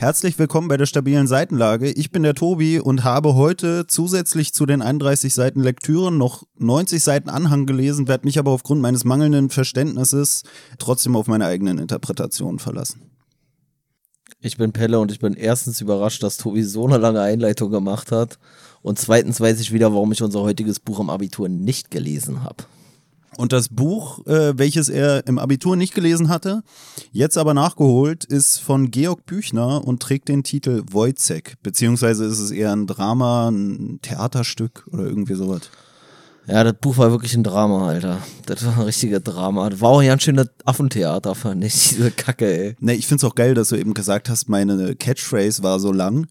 Herzlich willkommen bei der stabilen Seitenlage. Ich bin der Tobi und habe heute zusätzlich zu den 31 Seiten Lektüren noch 90 Seiten Anhang gelesen, werde mich aber aufgrund meines mangelnden Verständnisses trotzdem auf meine eigenen Interpretationen verlassen. Ich bin Pelle und ich bin erstens überrascht, dass Tobi so eine lange Einleitung gemacht hat. Und zweitens weiß ich wieder, warum ich unser heutiges Buch im Abitur nicht gelesen habe. Und das Buch, äh, welches er im Abitur nicht gelesen hatte, jetzt aber nachgeholt, ist von Georg Büchner und trägt den Titel Wojcek. Beziehungsweise ist es eher ein Drama, ein Theaterstück oder irgendwie sowas. Ja, das Buch war wirklich ein Drama, Alter. Das war ein richtiger Drama. Das war auch ein ganz schönes Affentheater, fand ich, diese Kacke, ey. Ne, ich find's auch geil, dass du eben gesagt hast, meine Catchphrase war so lang.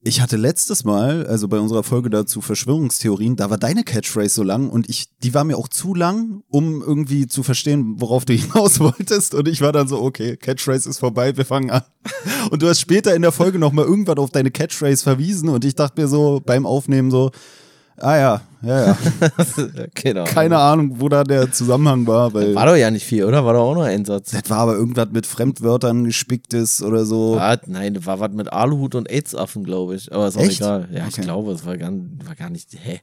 Ich hatte letztes Mal, also bei unserer Folge dazu Verschwörungstheorien, da war deine Catchphrase so lang und ich, die war mir auch zu lang, um irgendwie zu verstehen, worauf du hinaus wolltest. Und ich war dann so, okay, Catchphrase ist vorbei, wir fangen an. Und du hast später in der Folge nochmal irgendwann auf deine Catchphrase verwiesen und ich dachte mir so beim Aufnehmen so, Ah ja, ja, ja. genau. Keine Ahnung, wo da der Zusammenhang war. Weil war doch ja nicht viel, oder? War doch auch nur ein Satz. Das war aber irgendwas mit Fremdwörtern gespicktes oder so. War, nein, das war was mit Aluhut und AIDS-Affen, glaube ich. Aber ist auch Echt? egal. Ja, okay. ich glaube, es war gar, war gar nicht. Hä?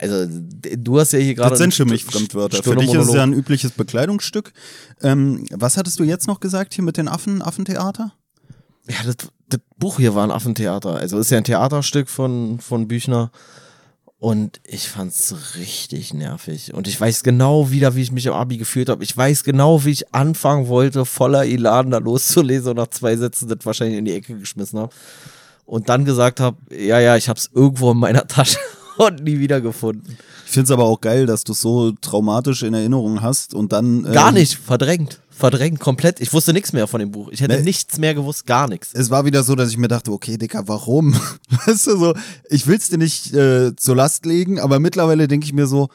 Also, du hast ja hier gerade. Das sind für mich Fremdwörter. Für dich ist es ja ein übliches Bekleidungsstück. Ähm, was hattest du jetzt noch gesagt hier mit den Affen, Affentheater? Ja, das, das Buch hier war ein Affentheater. Also ist ja ein Theaterstück von, von Büchner. Und ich fand's richtig nervig. Und ich weiß genau wieder, wie ich mich im Abi gefühlt habe. Ich weiß genau, wie ich anfangen wollte, voller Elan da loszulesen und nach zwei Sätzen das wahrscheinlich in die Ecke geschmissen habe. Und dann gesagt habe, ja, ja, ich hab's irgendwo in meiner Tasche und nie wiedergefunden. Ich find's aber auch geil, dass du so traumatisch in Erinnerung hast und dann. Ähm, Gar nicht, verdrängt verdrängt komplett. Ich wusste nichts mehr von dem Buch. Ich hätte nee. nichts mehr gewusst, gar nichts. Es war wieder so, dass ich mir dachte, okay, Dicker, warum? Weißt du, so, ich will's dir nicht äh, zur Last legen, aber mittlerweile denke ich mir so,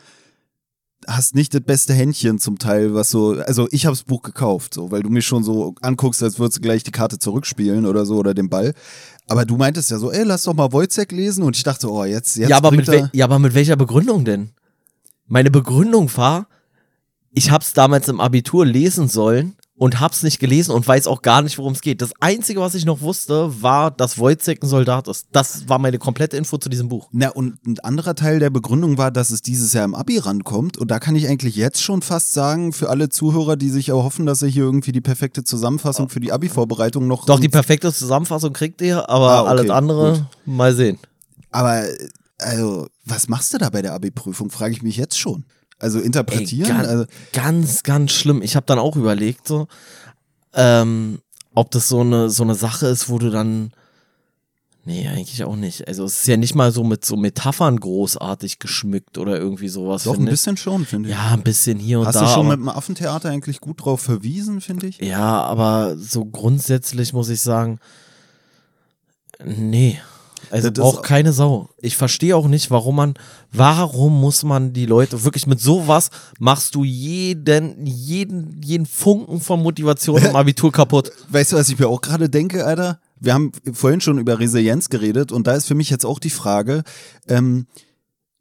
hast nicht das beste Händchen zum Teil, was so, also ich habe das Buch gekauft, so, weil du mich schon so anguckst, als würdest du gleich die Karte zurückspielen oder so oder den Ball. Aber du meintest ja so, ey, lass doch mal Wojcek lesen und ich dachte, oh, jetzt, jetzt. Ja, aber, mit, ja, aber mit welcher Begründung denn? Meine Begründung war, ich habe es damals im Abitur lesen sollen und hab's nicht gelesen und weiß auch gar nicht, worum es geht. Das Einzige, was ich noch wusste, war, dass Wojciech ein Soldat ist. Das war meine komplette Info zu diesem Buch. Na, und ein anderer Teil der Begründung war, dass es dieses Jahr im Abi rankommt. Und da kann ich eigentlich jetzt schon fast sagen, für alle Zuhörer, die sich auch hoffen, dass sie hier irgendwie die perfekte Zusammenfassung für die Abi-Vorbereitung noch. Doch, die perfekte Zusammenfassung kriegt ihr, aber ah, okay, alles andere gut. mal sehen. Aber, also, was machst du da bei der Abi-Prüfung, frage ich mich jetzt schon. Also interpretieren? Ey, ganz, also ganz, ganz schlimm. Ich habe dann auch überlegt, so, ähm, ob das so eine, so eine Sache ist, wo du dann. Nee, eigentlich auch nicht. Also es ist ja nicht mal so mit so Metaphern großartig geschmückt oder irgendwie sowas. Doch, ein bisschen schon, finde ich. Ja, ein bisschen hier und Hast da. Hast du schon mit dem Affentheater eigentlich gut drauf verwiesen, finde ich? Ja, aber so grundsätzlich muss ich sagen, nee. Also auch keine Sau. Ich verstehe auch nicht, warum man, warum muss man die Leute wirklich mit sowas machst du jeden, jeden, jeden Funken von Motivation im Abitur kaputt. Weißt du, was ich mir auch gerade denke, Alter? Wir haben vorhin schon über Resilienz geredet und da ist für mich jetzt auch die Frage, ähm,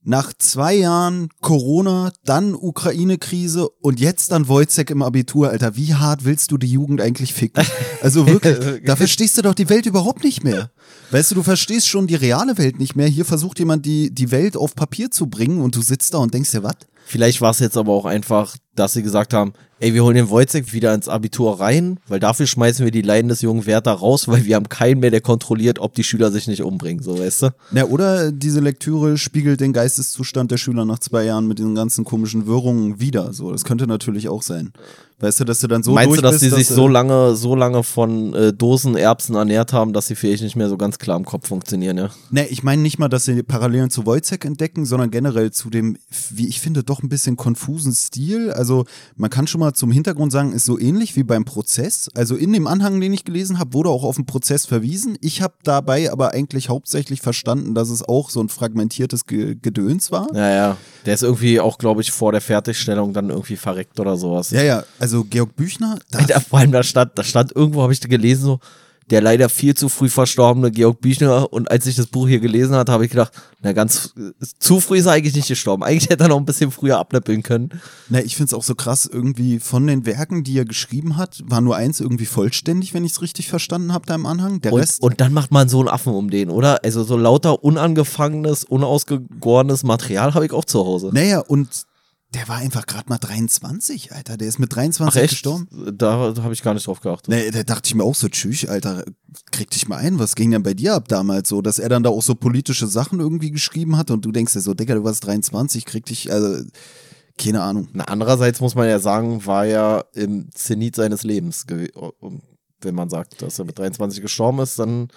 nach zwei Jahren Corona, dann Ukraine-Krise und jetzt dann Wojcek im Abitur, Alter, wie hart willst du die Jugend eigentlich ficken? Also wirklich, da verstehst du doch die Welt überhaupt nicht mehr. Weißt du, du verstehst schon die reale Welt nicht mehr. Hier versucht jemand die, die Welt auf Papier zu bringen und du sitzt da und denkst dir, was? Vielleicht war es jetzt aber auch einfach, dass sie gesagt haben, ey, wir holen den Wojcek wieder ins Abitur rein, weil dafür schmeißen wir die Leiden des jungen Werther raus, weil wir haben keinen mehr, der kontrolliert, ob die Schüler sich nicht umbringen, so weißt du? Ja, oder diese Lektüre spiegelt den Geisteszustand der Schüler nach zwei Jahren mit den ganzen komischen Wirrungen wieder. So, das könnte natürlich auch sein. Weißt du, dass du dann so Meinst du, dass bist, sie sich so lange, so lange von äh, Dosenerbsen ernährt haben, dass sie vielleicht nicht mehr so ganz klar im Kopf funktionieren, ja? Nee, ich meine nicht mal, dass sie Parallelen zu Wojcek entdecken, sondern generell zu dem, wie ich finde, doch ein bisschen konfusen Stil. Also man kann schon mal zum Hintergrund sagen, ist so ähnlich wie beim Prozess. Also in dem Anhang, den ich gelesen habe, wurde auch auf den Prozess verwiesen. Ich habe dabei aber eigentlich hauptsächlich verstanden, dass es auch so ein fragmentiertes Ge Gedöns war. Ja, ja. Der ist irgendwie auch, glaube ich, vor der Fertigstellung dann irgendwie verreckt oder sowas. Ja, ja. Also Georg Büchner. Da vor allem da stand, da stand irgendwo, habe ich gelesen, so, der leider viel zu früh verstorbene Georg Büchner. Und als ich das Buch hier gelesen hatte, habe ich gedacht, na ganz zu früh ist er eigentlich nicht gestorben. Eigentlich hätte er noch ein bisschen früher abnippeln können. Na, ich finde es auch so krass, irgendwie von den Werken, die er geschrieben hat, war nur eins irgendwie vollständig, wenn ich es richtig verstanden habe, da im Anhang. Der Und, Rest. und dann macht man so einen Affen um den, oder? Also so lauter unangefangenes, unausgegorenes Material habe ich auch zu Hause. naja, und der war einfach gerade mal 23, Alter. Der ist mit 23 gestorben. Da habe ich gar nicht drauf geachtet. Nee, da dachte ich mir auch so, tschüss, Alter, krieg dich mal ein, was ging denn bei dir ab damals so, dass er dann da auch so politische Sachen irgendwie geschrieben hat und du denkst dir so, Digga, du warst 23, krieg dich, also, keine Ahnung. Na, andererseits muss man ja sagen, war er im Zenit seines Lebens. Wenn man sagt, dass er mit 23 gestorben ist, dann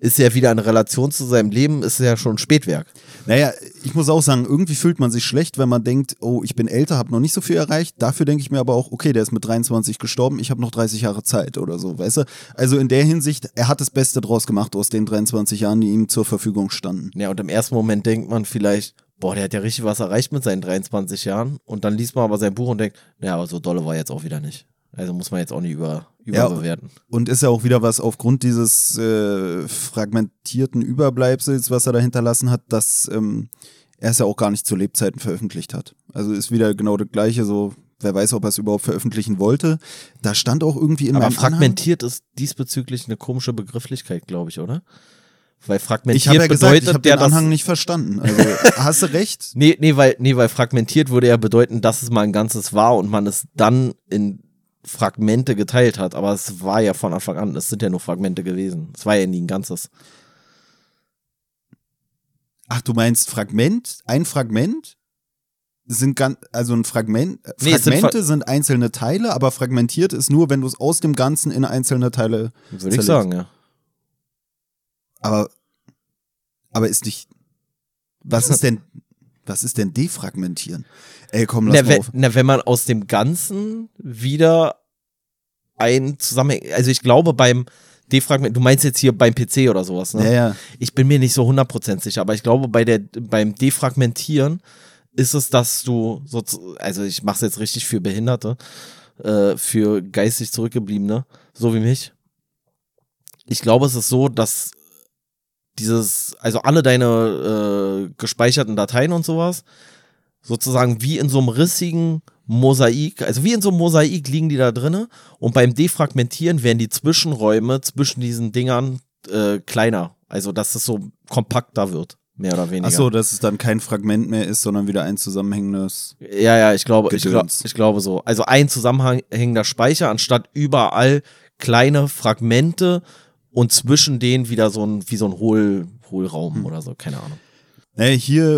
ist er wieder in Relation zu seinem Leben, ist ja schon Spätwerk. Naja, ich muss auch sagen, irgendwie fühlt man sich schlecht, wenn man denkt, oh, ich bin älter, habe noch nicht so viel erreicht. Dafür denke ich mir aber auch, okay, der ist mit 23 gestorben, ich habe noch 30 Jahre Zeit oder so, weißt du? Also in der Hinsicht, er hat das Beste draus gemacht aus den 23 Jahren, die ihm zur Verfügung standen. Ja, und im ersten Moment denkt man vielleicht, boah, der hat ja richtig was erreicht mit seinen 23 Jahren. Und dann liest man aber sein Buch und denkt, naja, aber so dolle war jetzt auch wieder nicht. Also muss man jetzt auch nicht über, Ja, überbewerten. Und ist ja auch wieder was aufgrund dieses äh, fragmentierten Überbleibsels, was er da hinterlassen hat, dass ähm, er es ja auch gar nicht zu Lebzeiten veröffentlicht hat. Also ist wieder genau das Gleiche, so wer weiß, ob er es überhaupt veröffentlichen wollte. Da stand auch irgendwie in aber meinem Anhang, fragmentiert ist diesbezüglich eine komische Begrifflichkeit, glaube ich, oder? Weil ich fragmentiert habe ja gesagt, bedeutet ich habe ja, den Anhang nicht verstanden. Also hast du recht? Nee, nee, weil, nee, weil fragmentiert würde ja bedeuten, dass es mal ein Ganzes war und man es dann in Fragmente geteilt hat. Aber es war ja von Anfang an, es sind ja nur Fragmente gewesen. Es war ja nie ein Ganzes. Ach, du meinst Fragment? Ein Fragment? Sind ganz, also ein Fragment, äh, Nee, es sind Fragmente sind, einzelne Teile, aber fragmentiert ist nur, wenn du es aus dem Ganzen in einzelne Teile Würde ich zerlegst. sagen, ja. Aber, aber ist nicht. Was ist denn, was ist denn defragmentieren? Ey, komm, lass Na, mal wenn, auf. na, wenn man aus dem Ganzen wieder ein Zusammenhang, also ich glaube beim Defragment, du meinst jetzt hier beim PC oder sowas, ne? Ja, ja. Ich bin mir nicht so 100% sicher, aber ich glaube, bei der, beim Defragmentieren ist es, dass du, so, also ich mache es jetzt richtig für Behinderte, äh, für geistig Zurückgebliebene, so wie mich. Ich glaube, es ist so, dass dieses, also alle deine äh, gespeicherten Dateien und sowas, sozusagen wie in so einem rissigen Mosaik, also wie in so einem Mosaik liegen die da drinne und beim Defragmentieren werden die Zwischenräume zwischen diesen Dingern äh, kleiner, also dass es so kompakter wird, mehr oder weniger. Ach so, dass es dann kein Fragment mehr ist, sondern wieder ein zusammenhängendes. Ja, ja, ich glaube, ich, glaub, ich glaube so. Also ein zusammenhängender Speicher, anstatt überall kleine Fragmente und zwischen denen wieder so ein, wie so ein Hohl, Hohlraum Hm. oder so, keine Ahnung. Nee, hier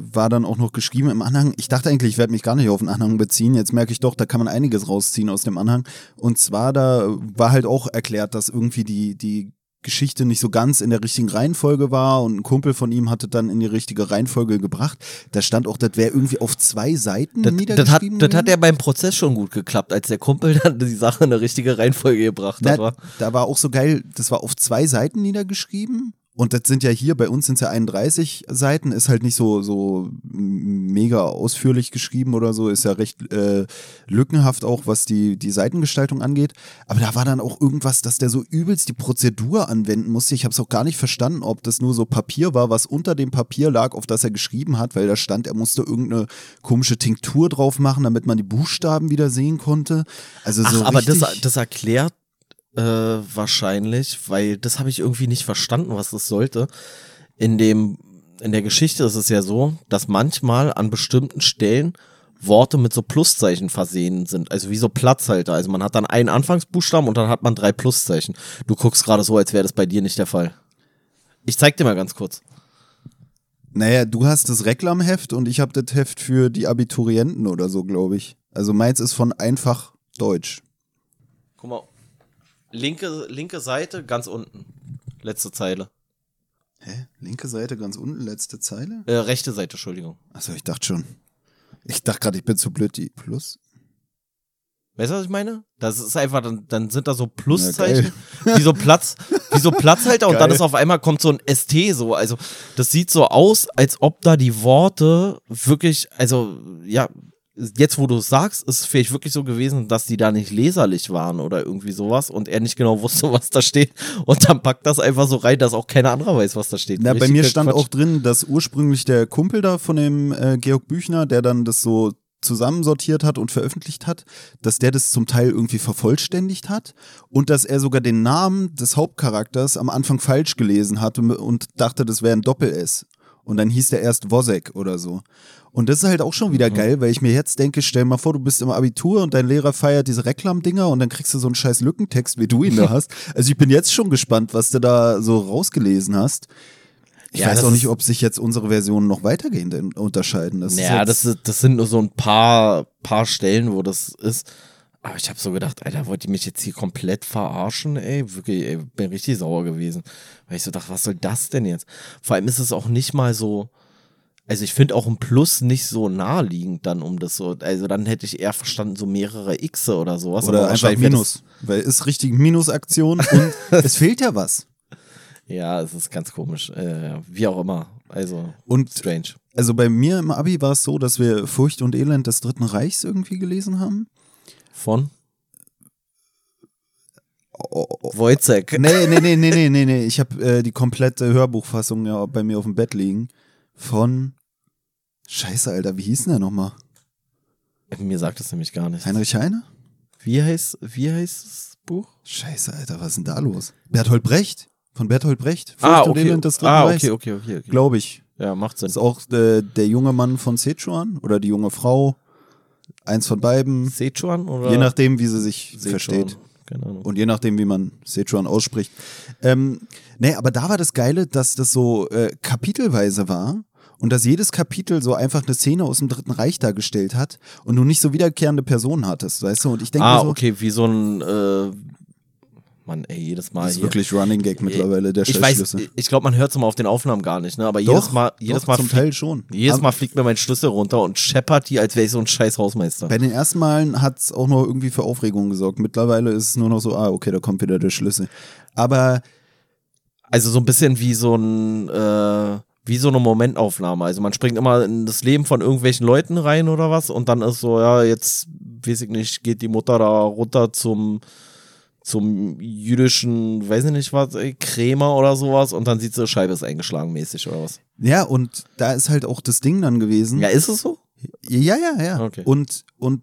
äh, war dann auch noch geschrieben im Anhang. Ich dachte eigentlich, ich werde mich gar nicht auf den Anhang beziehen. Jetzt merke ich doch, da kann man einiges rausziehen aus dem Anhang. Und zwar, da war halt auch erklärt, dass irgendwie die, die Geschichte nicht so ganz in der richtigen Reihenfolge war und ein Kumpel von ihm hatte dann in die richtige Reihenfolge gebracht. Da stand auch, das wäre irgendwie auf zwei Seiten Das, das, hat, niedergeschrieben. das hat ja beim Prozess schon gut geklappt, als der Kumpel dann die Sache in eine richtige Reihenfolge gebracht hat. Da war auch so geil, das war auf zwei Seiten niedergeschrieben. Und das sind ja hier, bei uns sind es ja 31 Seiten, ist halt nicht so, so mega ausführlich geschrieben oder so, ist ja recht äh, lückenhaft auch, was die, die Seitengestaltung angeht. Aber da war dann auch irgendwas, dass der so übelst die Prozedur anwenden musste. Ich habe es auch gar nicht verstanden, ob das nur so Papier war, was unter dem Papier lag, auf das er geschrieben hat, weil da stand, er musste irgendeine komische Tinktur drauf machen, damit man die Buchstaben wieder sehen konnte. Also so Ach, aber richtig, das, das erklärt äh, wahrscheinlich, weil das habe ich irgendwie nicht verstanden, was das sollte. In dem, in der Geschichte ist es ja so, dass manchmal an bestimmten Stellen Worte mit so Pluszeichen versehen sind, also wie so Platzhalter. Also man hat dann einen Anfangsbuchstaben und dann hat man drei Pluszeichen. Du guckst gerade so, als wäre das bei dir nicht der Fall. Ich zeig dir mal ganz kurz. Naja, du hast das Reklamheft und ich habe das Heft für die Abiturienten oder so, glaube ich. Also meins ist von einfach Deutsch. Guck mal. Linke, linke Seite, ganz unten. Letzte Zeile. Hä? Linke Seite ganz unten, letzte Zeile? Äh, rechte Seite, Entschuldigung. Achso, ich dachte schon. Ich dachte gerade, ich bin zu blöd, die Plus. Weißt du, was ich meine? Das ist einfach, dann, dann sind da so Ja, Pluszeichen, wie so Platz, wie so Platzhalter und dann ist auf einmal kommt so ein ST so. Also, das sieht so aus, als ob da die Worte wirklich, also, ja, jetzt wo du es sagst, ist es vielleicht wirklich so gewesen, dass die da nicht leserlich waren oder irgendwie sowas und er nicht genau wusste, was da steht. Und dann packt das einfach so rein, dass auch keiner anderer weiß, was da steht. Na, bei mir stand Quatsch. auch drin, dass ursprünglich der Kumpel da von dem äh, Georg Büchner, der dann das so zusammensortiert hat und veröffentlicht hat, dass der das zum Teil irgendwie vervollständigt hat und dass er sogar den Namen des Hauptcharakters am Anfang falsch gelesen hat und, und dachte, das wäre ein Doppel-S. Und dann hieß der erst Wozek oder so. Und das ist halt auch schon wieder Mhm. geil, weil ich mir jetzt denke, stell mal vor, du bist im Abitur und dein Lehrer feiert diese Reklamdinger und dann kriegst du so einen scheiß Lückentext, wie du ihn da hast. Also ich bin jetzt schon gespannt, was du da so rausgelesen hast. Ich Ja, weiß auch nicht, ob sich jetzt unsere Versionen noch weitergehend unterscheiden. Das Ja, das, das sind nur so ein paar, paar Stellen, wo das ist. Aber ich habe so gedacht, Alter, wollt ihr mich jetzt hier komplett verarschen, ey? Wirklich, ey, bin richtig sauer gewesen. Weil ich so dachte, was soll das denn jetzt? Vor allem ist es auch nicht mal so. Also ich finde auch ein Plus nicht so naheliegend dann um das so. Also dann hätte ich eher verstanden, so mehrere X oder sowas. oder aber einfach Minus. Weil ist richtig Minusaktion und es fehlt ja was. Ja, es ist ganz komisch. Äh, wie auch immer. Also Und strange. also bei mir im Abi war es so, dass wir Furcht und Elend des Dritten Reichs irgendwie gelesen haben. Von Oh, oh. Wojcek. Nee, nee, nee, nee, nee, nee, nee. Ich habe äh, die komplette Hörbuchfassung ja bei mir auf dem Bett liegen. Von Scheiße, Alter, wie hieß denn der nochmal? Mir sagt das nämlich gar nicht. Heinrich Heine? Wie heißt, wie heißt das Buch? Scheiße, Alter, was ist denn da los? Berthold Brecht? Von Berthold Brecht? Furcht Ah, und okay. Elend des Ah, okay, okay, okay. okay. Glaube ich. Ja, macht Sinn. Ist auch äh, der junge Mann von Sichuan oder die junge Frau. Eins von beiden. Sichuan oder? Je nachdem, wie sie sich Sichuan. versteht. Keine Ahnung. Und je nachdem, wie man Sichuan ausspricht. Ähm, nee, aber da war das Geile, dass das so äh, kapitelweise war und dass jedes Kapitel so einfach eine Szene aus dem Dritten Reich dargestellt hat und du nicht so wiederkehrende Personen hattest, weißt du? Und ich denke ah, so, okay, wie so ein, äh, Mann, ey, jedes Mal das ist hier. wirklich Running Gag mittlerweile, der ich weiß, ich glaube, man hört es immer auf den Aufnahmen gar nicht, ne? Aber jedes Doch, Mal, jedes doch, Mal, zum Teil schon. jedes Mal fliegt mir mein Schlüssel runter und scheppert die, als wäre ich so ein scheiß Hausmeister. Bei den ersten Malen hat es auch noch irgendwie für Aufregung gesorgt. Mittlerweile ist es nur noch so, ah, okay, da kommt wieder der Schlüssel. Aber Also so ein bisschen wie so ein, äh, wie so eine Momentaufnahme. Also man springt immer in das Leben von irgendwelchen Leuten rein oder was und dann ist so, ja, jetzt, weiß ich nicht, geht die Mutter da runter zum, zum jüdischen, weiß ich nicht was, ey, Krämer oder sowas und dann sieht sie, Scheibe ist eingeschlagen mäßig oder was. ja, und da ist halt auch das Ding dann gewesen. Ja, ist es so? Ja, ja, ja. Okay. Und, und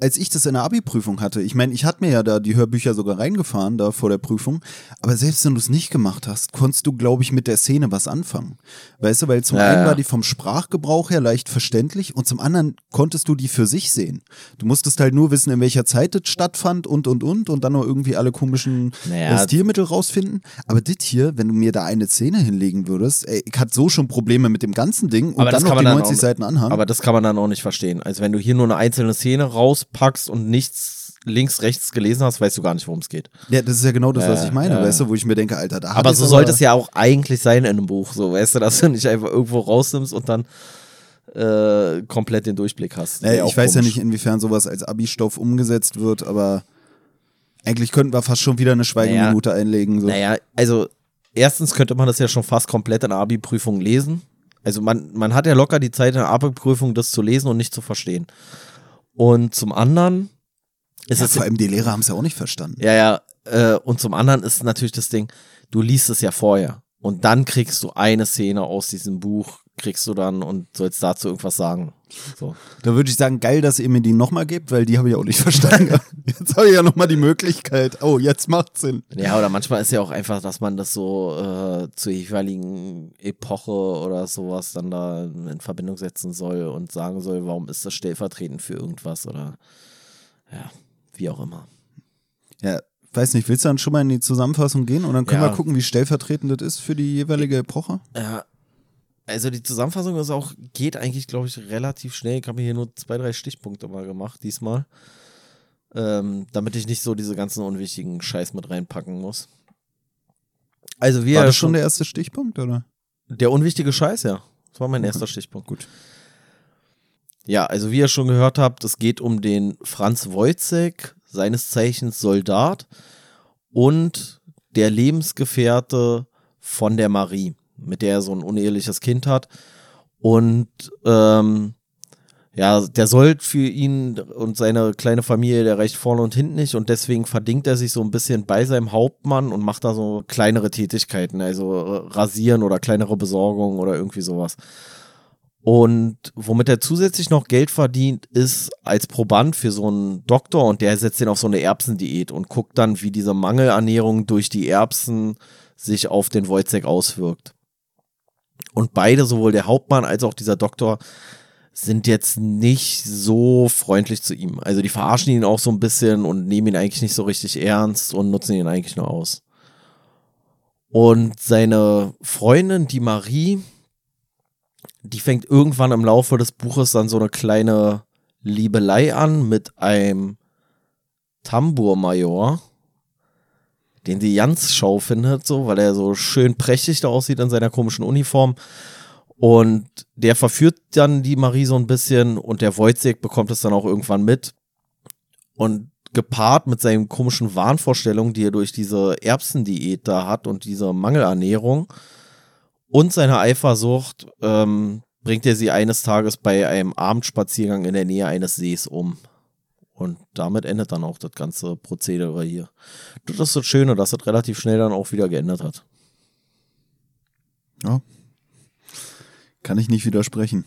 als ich das in der Abi-Prüfung hatte, ich meine, ich hatte mir ja da die Hörbücher sogar reingefahren, da vor der Prüfung, aber selbst wenn du es nicht gemacht hast, konntest du, glaube ich, mit der Szene was anfangen. Weißt du, weil zum Ja, einen ja. war die vom Sprachgebrauch her leicht verständlich und zum anderen konntest du die für sich sehen. Du musstest halt nur wissen, in welcher Zeit das stattfand und, und, und und dann noch irgendwie alle komischen Naja. äh, Stilmittel rausfinden. Aber das hier, wenn du mir da eine Szene hinlegen würdest, ey, ich hatte so schon Probleme mit dem ganzen Ding und Aber dann noch die man dann 90 auch- Seiten anhang. Aber das kann man dann auch nicht verstehen. Also wenn du hier nur eine einzelne Szene rauspackst und nichts links, rechts gelesen hast, weißt du gar nicht, worum es geht. Ja, das ist ja genau das, was ich meine, ja. weißt du, wo ich mir denke, Alter, da Aber so sollte es ja auch eigentlich sein in einem Buch, so weißt du, dass du nicht einfach irgendwo rausnimmst und dann äh, komplett den Durchblick hast. Naja, ich weiß ja nicht, inwiefern sowas als Abi-Stoff umgesetzt wird, aber eigentlich könnten wir fast schon wieder eine Schweigeminute einlegen. So. Naja, also erstens könnte man das ja schon fast komplett in der Abi-Prüfung lesen. Also man, man hat ja locker die Zeit in der Abi-Prüfung, das zu lesen und nicht zu verstehen. Und zum anderen ist ja, es vor allem die Lehrer haben es ja auch nicht verstanden. Ja, ja. Äh, und zum anderen ist natürlich das Ding, du liest es ja vorher. Und dann kriegst du eine Szene aus diesem Buch, kriegst du dann und sollst dazu irgendwas sagen. So. Da würde ich sagen, geil, dass ihr mir die nochmal gebt, weil die habe ich auch nicht verstanden. jetzt habe ich ja nochmal die Möglichkeit. Oh, jetzt macht Sinn. Ja, oder manchmal ist ja auch einfach, dass man das so äh, zur jeweiligen Epoche oder sowas dann da in Verbindung setzen soll und sagen soll, warum ist das stellvertretend für irgendwas oder ja, wie auch immer. Ja, weiß nicht, willst du dann schon mal in die Zusammenfassung gehen und dann können Ja. wir gucken, wie stellvertretend das ist für die jeweilige Epoche? Ja, also die Zusammenfassung ist auch, geht eigentlich, glaube ich, relativ schnell. Ich habe mir hier nur zwei, drei Stichpunkte mal gemacht diesmal. Ähm, damit ich nicht so diese ganzen unwichtigen Scheiß mit reinpacken muss. Also wir War das schon der erste Stichpunkt, oder? der unwichtige Scheiß, ja. Das war mein Okay. erster Stichpunkt. Gut. Ja, also wie ihr schon gehört habt, es geht um den Franz Wojcek, seines Zeichens Soldat und der Lebensgefährte von der Marie, mit der er so ein uneheliches Kind hat. Und ähm, ja, der Sold für ihn und seine kleine Familie, der reicht vorne und hinten nicht und deswegen verdingt er sich so ein bisschen bei seinem Hauptmann und macht da so kleinere Tätigkeiten, also rasieren oder kleinere Besorgungen oder irgendwie sowas. Und womit er zusätzlich noch Geld verdient, ist als Proband für so einen Doktor und der setzt ihn auf so eine Erbsendiät und guckt dann, wie diese Mangelernährung durch die Erbsen sich auf den Wojciech auswirkt. Und beide, sowohl der Hauptmann als auch dieser Doktor, sind jetzt nicht so freundlich zu ihm. Also die verarschen ihn auch so ein bisschen und nehmen ihn eigentlich nicht so richtig ernst und nutzen ihn eigentlich nur aus. Und seine Freundin, die Marie, die fängt irgendwann im Laufe des Buches dann so eine kleine Liebelei an mit einem Tambourmajor, den sie ganz schau findet, so, weil er so schön prächtig da aussieht in seiner komischen Uniform. Und der verführt dann die Marie so ein bisschen und der Wojciech bekommt es dann auch irgendwann mit. Und gepaart mit seinen komischen Wahnvorstellungen, die er durch diese Erbsendiät da hat und diese Mangelernährung und seine Eifersucht, ähm, bringt er sie eines Tages bei einem Abendspaziergang in der Nähe eines Sees um. Und damit endet dann auch das ganze Prozedere hier. Das ist das Schöne, dass das relativ schnell dann auch wieder geändert hat. Ja, kann ich nicht widersprechen.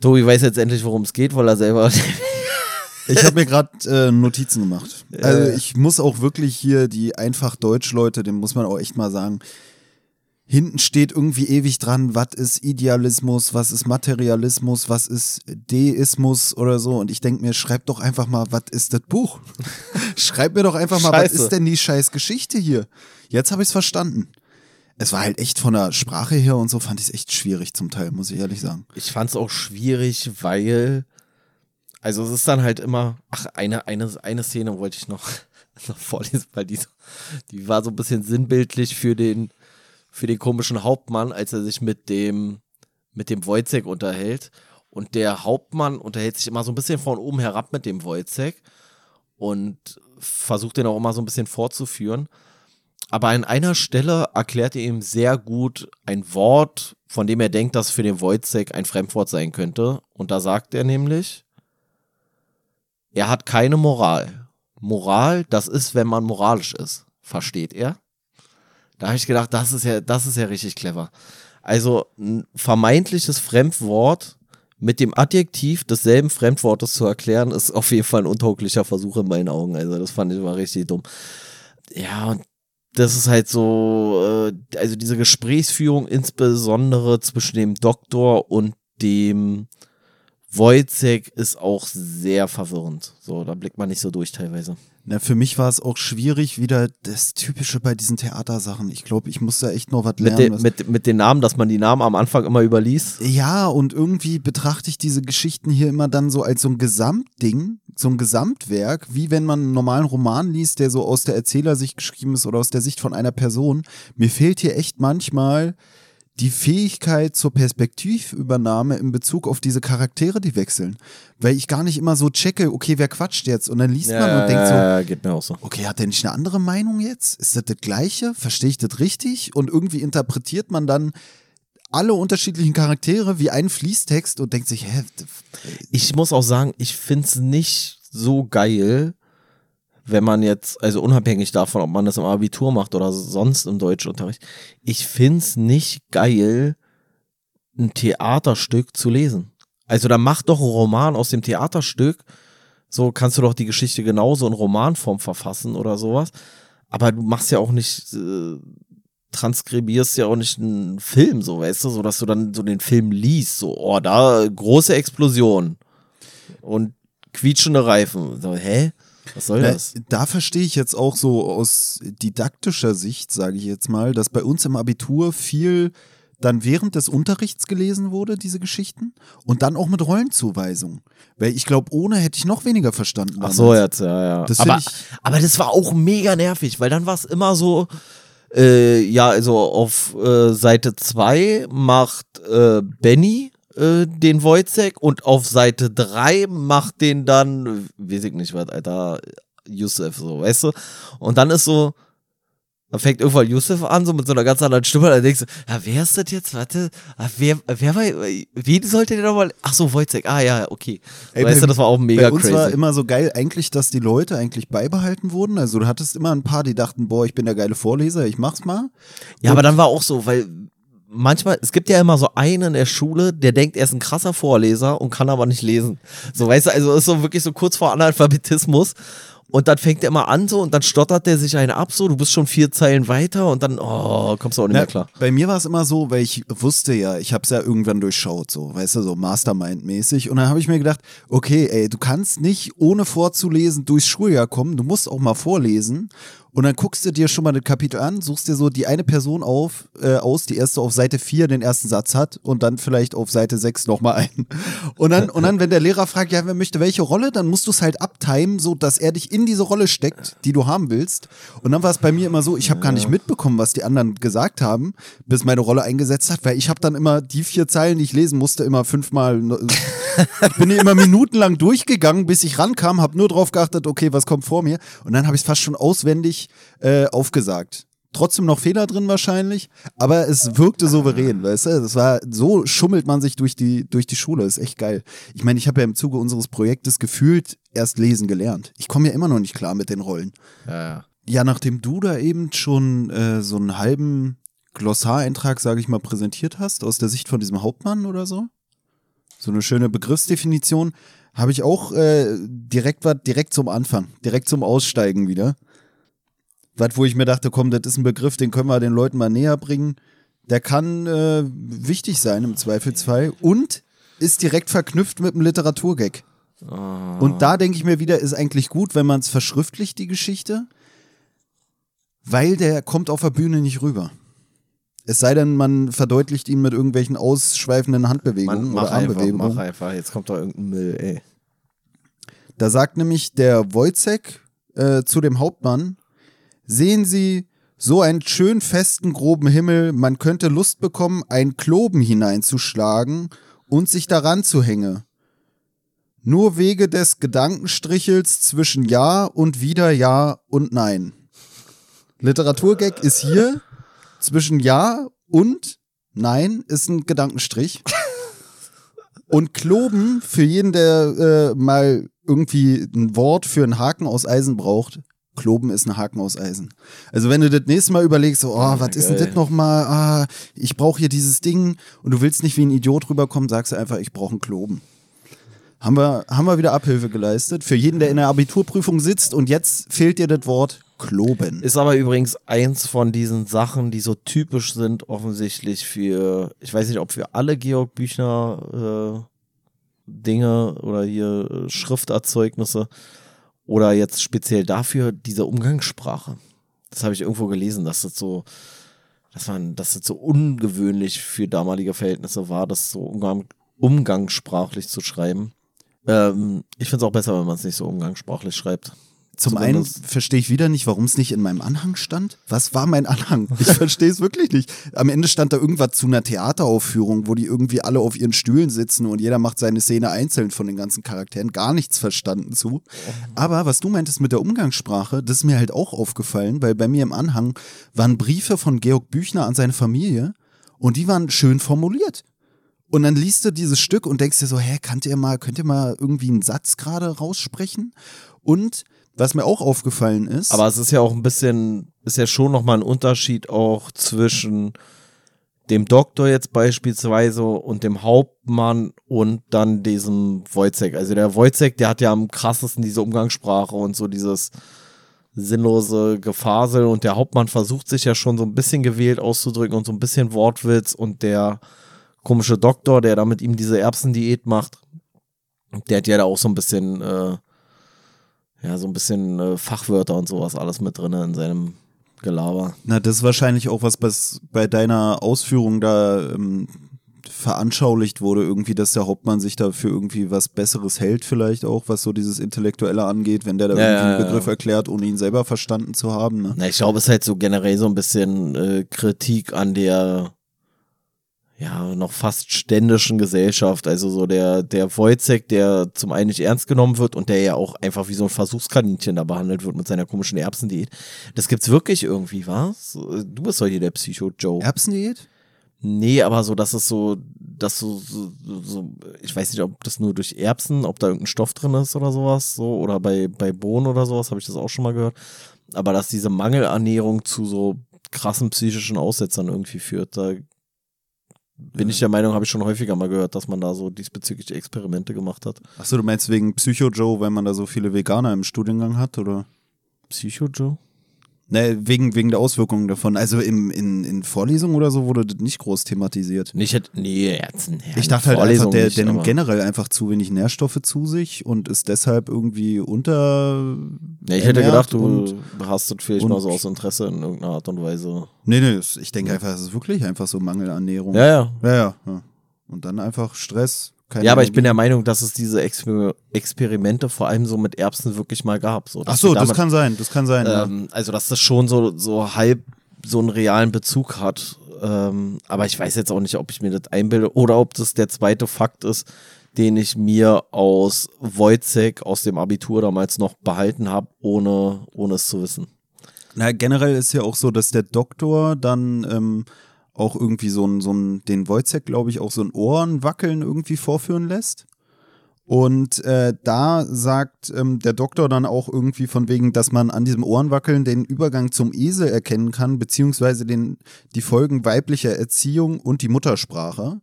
Tobi weiß jetzt endlich, worum es geht, weil er selber. ich habe mir gerade äh, Notizen gemacht. Also ich muss auch wirklich hier die einfach Deutsch-Leute, dem muss man auch echt mal sagen, hinten steht irgendwie ewig dran, was ist Idealismus, was ist Materialismus, was ist Deismus oder so. Und ich denke mir, schreib doch einfach mal, was ist das Buch? schreib mir doch einfach mal, was ist denn die scheiß Geschichte hier? Jetzt habe ich es verstanden es war halt echt von der Sprache her und so, fand ich es echt schwierig zum Teil, muss ich ehrlich sagen. Ich fand es auch schwierig, weil, also es ist dann halt immer, ach, eine, eine, eine Szene wollte ich noch, noch vorlesen, weil die, die war so ein bisschen sinnbildlich für den, für den komischen Hauptmann, als er sich mit dem, mit dem Wojciech unterhält. Und der Hauptmann unterhält sich immer so ein bisschen von oben herab mit dem Wojciech und versucht den auch immer so ein bisschen fortzuführen. Aber an einer Stelle erklärt er ihm sehr gut ein Wort, von dem er denkt, dass für den Wojciech ein Fremdwort sein könnte. Und da sagt er nämlich, er hat keine Moral. Moral, das ist, wenn man moralisch ist. Versteht er? Da habe ich gedacht, das ist ja, das ist ja richtig clever. Also ein vermeintliches Fremdwort mit dem Adjektiv desselben Fremdwortes zu erklären, ist auf jeden Fall ein untauglicher Versuch in meinen Augen. Also das fand ich mal richtig dumm. Ja, und das ist halt so, äh, also diese Gesprächsführung insbesondere zwischen dem Doktor und dem Wojciech ist auch sehr verwirrend. So, da blickt man nicht so durch teilweise. Na, für mich war es auch schwierig, wieder das Typische bei diesen Theatersachen. Ich glaube, ich muss da echt noch was lernen. Mit, mit, mit den Namen, dass man die Namen am Anfang immer überliest? Ja, und irgendwie betrachte ich diese Geschichten hier immer dann so als so ein Gesamtding, so ein Gesamtwerk, wie wenn man einen normalen Roman liest, der so aus der Erzählersicht geschrieben ist oder aus der Sicht von einer Person. Mir fehlt hier echt manchmal die Fähigkeit zur Perspektivübernahme in Bezug auf diese Charaktere, die wechseln. Weil ich gar nicht immer so checke, okay, wer quatscht jetzt? Und dann liest ja, man und denkt so, ja, geht mir auch so, okay, hat der nicht eine andere Meinung jetzt? Ist das das Gleiche? Verstehe ich das richtig? Und irgendwie interpretiert man dann alle unterschiedlichen Charaktere wie einen Fließtext und denkt sich, hä? Ich muss auch sagen, ich finde es nicht so geil, wenn man jetzt, also unabhängig davon, ob man das im Abitur macht oder sonst im Deutschunterricht, ich find's nicht geil, ein Theaterstück zu lesen. Also da mach doch einen Roman aus dem Theaterstück. So kannst du doch die Geschichte genauso in Romanform verfassen oder sowas. Aber du machst ja auch nicht, äh, transkribierst ja auch nicht einen Film, so weißt du, so dass du dann so den Film liest, so, oh, da große Explosion und quietschende Reifen. So, hä? Was soll das? Da verstehe ich jetzt auch so aus didaktischer Sicht, sage ich jetzt mal, dass bei uns im Abitur viel dann während des Unterrichts gelesen wurde, diese Geschichten, und dann auch mit Rollenzuweisung. Weil ich glaube, ohne hätte ich noch weniger verstanden. Ach so, jetzt, ja, ja. Das aber, aber das war auch mega nervig, weil dann war es immer so, äh, ja, also auf äh, Seite 2 macht äh, Benny äh, den Wojcek und auf Seite 3 macht den dann, weiß ich nicht was, Alter, Yusuf, so, weißt du? Und dann ist so, Dann fängt irgendwann Yusuf an, so mit so einer ganz anderen Stimme, dann denkst du, ja, wer ist das jetzt? Warte, wer, wer war, wen sollte der nochmal? Ach so, Wojciech, ah ja, okay. Ey, weißt bei- du, das war auch mega Bei uns crazy. war immer so geil eigentlich, dass die Leute eigentlich beibehalten wurden. Also du hattest immer ein paar, die dachten, boah, ich bin der geile Vorleser, ich mach's mal. Ja, aber dann war auch so, weil manchmal, es gibt ja immer so einen in der Schule, der denkt, er ist ein krasser Vorleser und kann aber nicht lesen. So, weißt du, also ist so wirklich so kurz vor Analphabetismus. Und dann fängt er immer an so und dann stottert der sich einen ab so, du bist schon vier Zeilen weiter und dann, oh, kommst du auch nicht Na, mehr klar. Bei mir war es immer so, weil ich wusste ja, ich habe es ja irgendwann durchschaut, so, weißt du, so Mastermind-mäßig. Und dann habe ich mir gedacht, okay, ey, du kannst nicht ohne vorzulesen durchs Schuljahr kommen, du musst auch mal vorlesen. Und dann guckst du dir schon mal das Kapitel an, suchst dir so die eine Person auf, äh, aus, die erste auf Seite 4 den ersten Satz hat und dann vielleicht auf Seite 6 nochmal ein. Und dann, und dann, wenn der Lehrer fragt, ja, wer möchte welche Rolle, dann musst du es halt abtimen, so dass er dich in diese Rolle steckt, die du haben willst. Und dann war es bei mir immer so, ich habe gar nicht mitbekommen, was die anderen gesagt haben, bis meine Rolle eingesetzt hat, weil ich habe dann immer die vier Zeilen, die ich lesen musste, immer fünfmal. Ich bin hier immer minutenlang durchgegangen, bis ich rankam, habe nur drauf geachtet, okay, was kommt vor mir. Und dann habe ich es fast schon auswendig äh, aufgesagt. Trotzdem noch Fehler drin wahrscheinlich, aber es wirkte souverän, weißt du? Das war, so schummelt man sich durch die, durch die Schule, ist echt geil. Ich meine, ich habe ja im Zuge unseres Projektes gefühlt erst lesen gelernt. Ich komme ja immer noch nicht klar mit den Rollen. Ja, ja. Ja, nachdem du da eben schon äh, so einen halben Glossareintrag, sage ich mal, präsentiert hast, aus der Sicht von diesem Hauptmann oder so, so eine schöne Begriffsdefinition, habe ich auch äh, direkt was, direkt zum Anfang, direkt zum Aussteigen wieder. Was, wo ich mir dachte, komm, das ist ein Begriff, den können wir den Leuten mal näher bringen. Der kann äh, wichtig sein im Zweifelsfall und ist direkt verknüpft mit einem Literaturgag. Und da denke ich mir wieder, ist eigentlich gut, wenn man es verschriftlicht, die Geschichte, weil der kommt auf der Bühne nicht rüber. Es sei denn, man verdeutlicht ihn mit irgendwelchen ausschweifenden Handbewegungen Man, oder Armbewegungen. mach einfach, jetzt kommt da irgendein Müll, ey. Da sagt nämlich der Wojcek äh, zu dem Hauptmann, sehen Sie so einen schön festen, groben Himmel, man könnte Lust bekommen, ein Kloben hineinzuschlagen und sich daran zu hängen. Nur Wege des Gedankenstrichels zwischen Ja und wieder Ja und Nein. Literaturgag ist hier zwischen Ja und Nein ist ein Gedankenstrich. Und Kloben, für jeden, der äh, mal irgendwie ein Wort für einen Haken aus Eisen braucht, Kloben ist ein Haken aus Eisen. Also wenn du das nächste Mal überlegst, so, oh, was ist denn das nochmal? Ah, ich brauche hier dieses Ding und du willst nicht wie ein Idiot rüberkommen, sagst du einfach, ich brauche einen Kloben. Haben wir, haben wir wieder Abhilfe geleistet. Für jeden, der in der Abiturprüfung sitzt und jetzt fehlt dir das Wort Kloben. Ist aber übrigens eins von diesen Sachen, die so typisch sind, offensichtlich für, ich weiß nicht, ob für alle Georg Büchner äh, Dinge oder hier äh, Schrifterzeugnisse oder jetzt speziell dafür diese Umgangssprache. Das habe ich irgendwo gelesen, dass das so, dass man, dass das so ungewöhnlich für damalige Verhältnisse war, das so umgang, umgangssprachlich zu schreiben. Ähm, ich finde es auch besser, wenn man es nicht so umgangssprachlich schreibt. Zum einen Zumindest- verstehe ich wieder nicht, warum es nicht in meinem Anhang stand. Was war mein Anhang? Ich verstehe es wirklich nicht. Am Ende stand da irgendwas zu einer Theateraufführung, wo die irgendwie alle auf ihren Stühlen sitzen und jeder macht seine Szene einzeln von den ganzen Charakteren. Gar nichts verstanden zu. Aber was du meintest mit der Umgangssprache, das ist mir halt auch aufgefallen, weil bei mir im Anhang waren Briefe von Georg Büchner an seine Familie und die waren schön formuliert. Und dann liest du dieses Stück und denkst dir so, hä, könnt ihr mal, könnt ihr mal irgendwie einen Satz gerade raussprechen? Und was mir auch aufgefallen ist, Aber es ist ja auch ein bisschen, ist ja schon nochmal ein Unterschied auch zwischen dem Doktor jetzt beispielsweise und dem Hauptmann und dann diesem Wojcek. Also der Wojcek, der hat ja am krassesten diese Umgangssprache und so dieses sinnlose Gefasel und der Hauptmann versucht sich ja schon so ein bisschen gewählt auszudrücken und so ein bisschen Wortwitz und der komische Doktor, der da mit ihm diese Erbsendiät macht, der hat ja da auch so ein bisschen äh, ja, so ein bisschen äh, Fachwörter und sowas alles mit drin in seinem Gelaber. na, das ist wahrscheinlich auch was, was bei deiner Ausführung da ähm, veranschaulicht wurde, irgendwie, dass der Hauptmann sich da für irgendwie was Besseres hält, vielleicht auch, was so dieses Intellektuelle angeht, wenn der da Ja, irgendwie ja, einen ja. Begriff erklärt, ohne ihn selber verstanden zu haben. Ne? Na, ich glaube, es ist halt so generell so ein bisschen äh, Kritik an der, ja, noch fast ständischen Gesellschaft. Also so der, der Wojcek, der zum einen nicht ernst genommen wird und der ja auch einfach wie so ein Versuchskaninchen da behandelt wird mit seiner komischen Erbsendiät. Das gibt's wirklich irgendwie, was? Du bist doch hier der Psycho-Joe. Erbsendiät? Nee, aber so, dass es so, dass so, so, so, ich weiß nicht, ob das nur durch Erbsen, ob da irgendein Stoff drin ist oder sowas, so, oder bei, bei Bohnen oder sowas, habe ich das auch schon mal gehört. Aber dass diese Mangelernährung zu so krassen psychischen Aussetzern irgendwie führt, da bin ich der Meinung, habe ich schon häufiger mal gehört, dass man da so diesbezüglich Experimente gemacht hat. Achso, du meinst wegen Psycho Joe, weil man da so viele Veganer im Studiengang hat, oder? Psycho Joe? Ne, wegen, wegen der Auswirkungen davon. Also im, in, in Vorlesungen oder so wurde das nicht groß thematisiert. Nicht, nee, jetzt, ja, ich dachte halt einfach, der, der nimmt generell einfach zu wenig Nährstoffe zu sich und ist deshalb irgendwie unter. Ja, ich hätte gedacht, du hast das vielleicht mal so aus Interesse in irgendeiner Art und Weise. Nee, nee, ich denke einfach, es ist wirklich einfach so Mangelernährung. Ja, ja. Ja, ja. ja. Und dann einfach Stress, keine ja, aber ich bin der Meinung, dass es diese Exper Experimente vor allem so mit Erbsen wirklich mal gab. So, Ach so, damit, das kann sein, das kann sein. Ähm, ja. Also, dass das schon so, so halb so einen realen Bezug hat. Ähm, aber ich weiß jetzt auch nicht, ob ich mir das einbilde oder ob das der zweite Fakt ist, den ich mir aus Wojcek aus dem Abitur damals noch behalten habe, ohne, ohne es zu wissen. Na, generell ist ja auch so, dass der Doktor dann ähm, auch irgendwie so ein, so ein, den Wojciech, glaube ich, auch so ein Ohrenwackeln irgendwie vorführen lässt. Und äh, da sagt ähm, der Doktor dann auch irgendwie von wegen, dass man an diesem Ohrenwackeln den Übergang zum Esel erkennen kann, beziehungsweise den, die Folgen weiblicher Erziehung und die Muttersprache.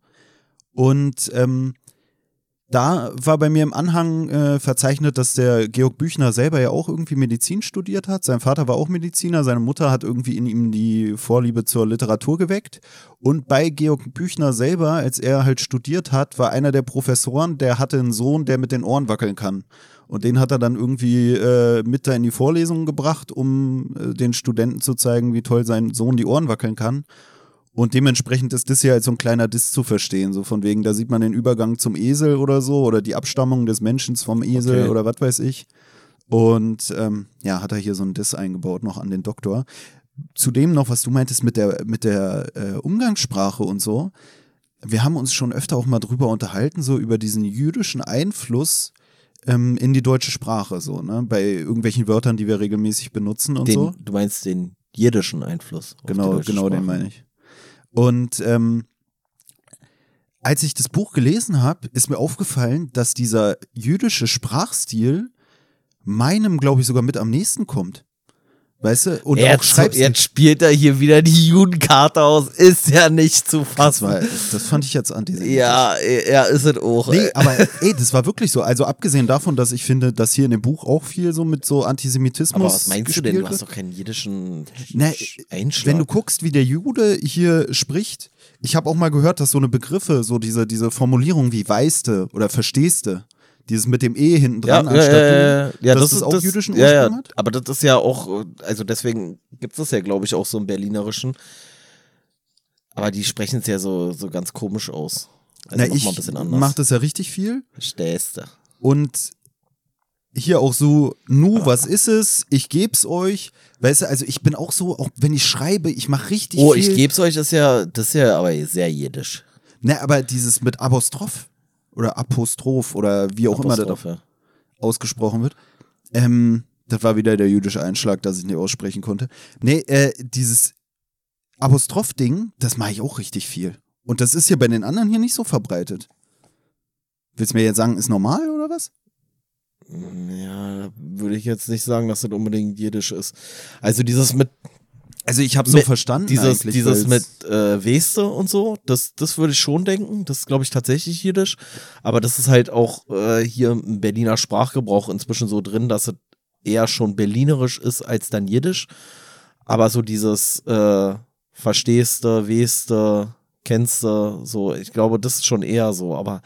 Und ähm, da war bei mir im Anhang äh, verzeichnet, dass der Georg Büchner selber ja auch irgendwie Medizin studiert hat. Sein Vater war auch Mediziner, seine Mutter hat irgendwie in ihm die Vorliebe zur Literatur geweckt. Und bei Georg Büchner selber, als er halt studiert hat, war einer der Professoren, der hatte einen Sohn, der mit den Ohren wackeln kann. Und den hat er dann irgendwie äh, mit da in die Vorlesungen gebracht, um äh, den Studenten zu zeigen, wie toll sein Sohn die Ohren wackeln kann. Und dementsprechend ist das hier als so ein kleiner Diss zu verstehen. So von wegen, da sieht man den Übergang zum Esel oder so oder die Abstammung des Menschen vom Esel okay. oder was weiß ich. Und ähm, ja, hat er hier so ein Diss eingebaut noch an den Doktor. Zudem noch, was du meintest mit der, mit der äh, Umgangssprache und so. Wir haben uns schon öfter auch mal drüber unterhalten, so über diesen jüdischen Einfluss ähm, in die deutsche Sprache, so, ne? Bei irgendwelchen Wörtern, die wir regelmäßig benutzen und den, so. Du meinst den jiddischen Einfluss. Genau, genau, den meine ich. Und ähm, als ich das Buch gelesen habe, ist mir aufgefallen, dass dieser jüdische Sprachstil meinem, glaube ich, sogar mit am nächsten kommt. Weißt du? Und jetzt, auch schreibst jetzt spielt er hier wieder die Judenkarte aus. Ist ja nicht zu fassen. Das, war, das fand ich jetzt antisemitisch. Ja, er ist es auch. Nee, aber ey, das war wirklich so. Also abgesehen davon, dass ich finde, dass hier in dem Buch auch viel so mit so Antisemitismus. Aber was meinst du denn? Du hast doch keinen jiddischen Na, Einschlag. Wenn du guckst, wie der Jude hier spricht, ich habe auch mal gehört, dass so eine Begriffe, so diese, diese Formulierung wie weißte oder verstehste, dieses mit dem E hinten dran, ja, anstatt ja, ja, ja, dass das, das auch das, jüdischen Ursprung ja, hat. Aber das ist ja auch, also deswegen gibt es das ja, glaube ich, auch so im Berlinerischen. Aber die sprechen es ja so, so ganz komisch aus. Also Na, ich mache das ja richtig viel. Stehst du. Und hier auch so, nu, was ist es? Ich geb's euch. Weißt du, also ich bin auch so, auch wenn ich schreibe, ich mache richtig oh, viel. Oh, ich geb's euch, das ist ja, das ist ja aber sehr jiddisch. Ne, aber dieses mit Apostroph oder Apostroph oder wie auch immer das Apostrophe. ausgesprochen wird. Ähm, das war wieder der jüdische Einschlag, dass ich nicht aussprechen konnte. Nee, äh, dieses Apostroph-Ding, das mache ich auch richtig viel. Und das ist hier bei den anderen hier nicht so verbreitet. Willst du mir jetzt sagen, ist normal oder was? Ja, würde ich jetzt nicht sagen, dass das unbedingt jiddisch ist. Also dieses mit also ich habe so verstanden dieses dieses mit äh, Weste und so, das das würde ich schon denken, das glaube ich tatsächlich jiddisch, aber das ist halt auch äh, hier im Berliner Sprachgebrauch inzwischen so drin, dass es eher schon berlinerisch ist als dann jiddisch, aber so dieses äh, verstehste, weste, kennste, so, ich glaube, das ist schon eher so, aber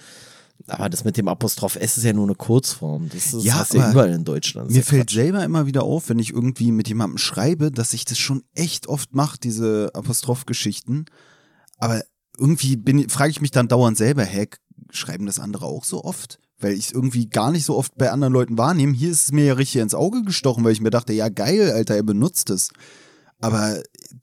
aber das mit dem Apostroph S ist ja nur eine Kurzform. Das, ist, ja, hast ja überall in Deutschland. Mir ja fällt selber immer wieder auf, wenn ich irgendwie mit jemandem schreibe, dass ich das schon echt oft mache, diese Apostroph-Geschichten. Aber irgendwie frage ich mich dann dauernd selber, hä, schreiben das andere auch so oft? Weil ich es irgendwie gar nicht so oft bei anderen Leuten wahrnehme. Hier ist es mir ja richtig ins Auge gestochen, weil ich mir dachte, ja geil, Alter, er benutzt es. Aber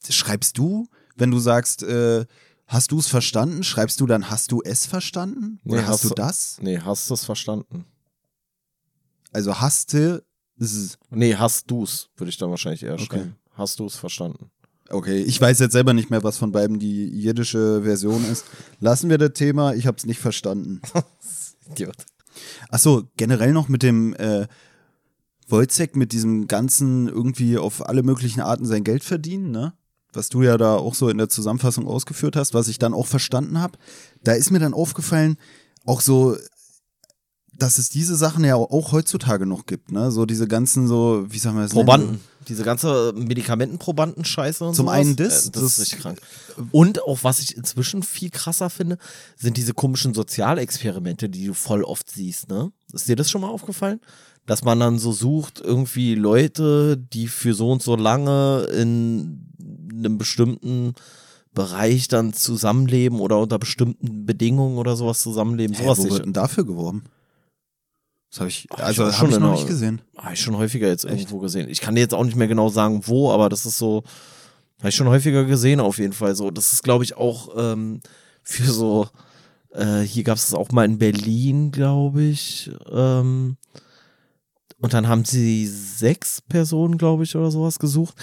schreibst du, wenn du sagst, äh, Hast du es verstanden? Schreibst du dann, hast du es verstanden? Oder Nee, hast, du du- das? Nee, hast du es verstanden? Also hasste. s- Nee, hast du's, würde ich dann wahrscheinlich eher Okay. schreiben. Hast du's verstanden? Okay, ich weiß jetzt selber nicht mehr, was von beiden die jiddische Version ist. Lassen wir das Thema, ich habe es nicht verstanden. Idiot. Achso, generell noch mit dem äh, Wojcek, mit diesem ganzen irgendwie auf alle möglichen Arten sein Geld verdienen, ne? Was du ja da auch so in der Zusammenfassung ausgeführt hast, was ich dann auch verstanden habe. Da ist mir dann aufgefallen, auch so, dass es diese Sachen ja auch heutzutage noch gibt, ne? So diese ganzen so, wie sagen wir das? nennen? Probanden. Diese ganze Medikamentenprobanden-Scheiße und Zum sowas. einen das, Äh, das, das- ist richtig krank. Und auch was ich inzwischen viel krasser finde, sind diese komischen Sozialexperimente, die du voll oft siehst, ne? Ist dir das schon mal aufgefallen? Dass man dann so sucht, irgendwie Leute, die für so und so lange in einem bestimmten Bereich dann zusammenleben oder unter bestimmten Bedingungen oder sowas zusammenleben. Hä, Sowas wo wird denn dafür geworben? Das habe ich, Ach, also habe ich schon noch nicht gesehen. Habe ich schon häufiger jetzt irgendwo gesehen. Ich kann dir jetzt auch nicht mehr genau sagen, wo, aber das ist so, habe ich schon häufiger gesehen auf jeden Fall so. Das ist, glaube ich, auch ähm, für so, äh, hier gab es das auch mal in Berlin, glaube ich. Ähm, und dann haben sie sechs Personen, glaube ich, oder sowas gesucht,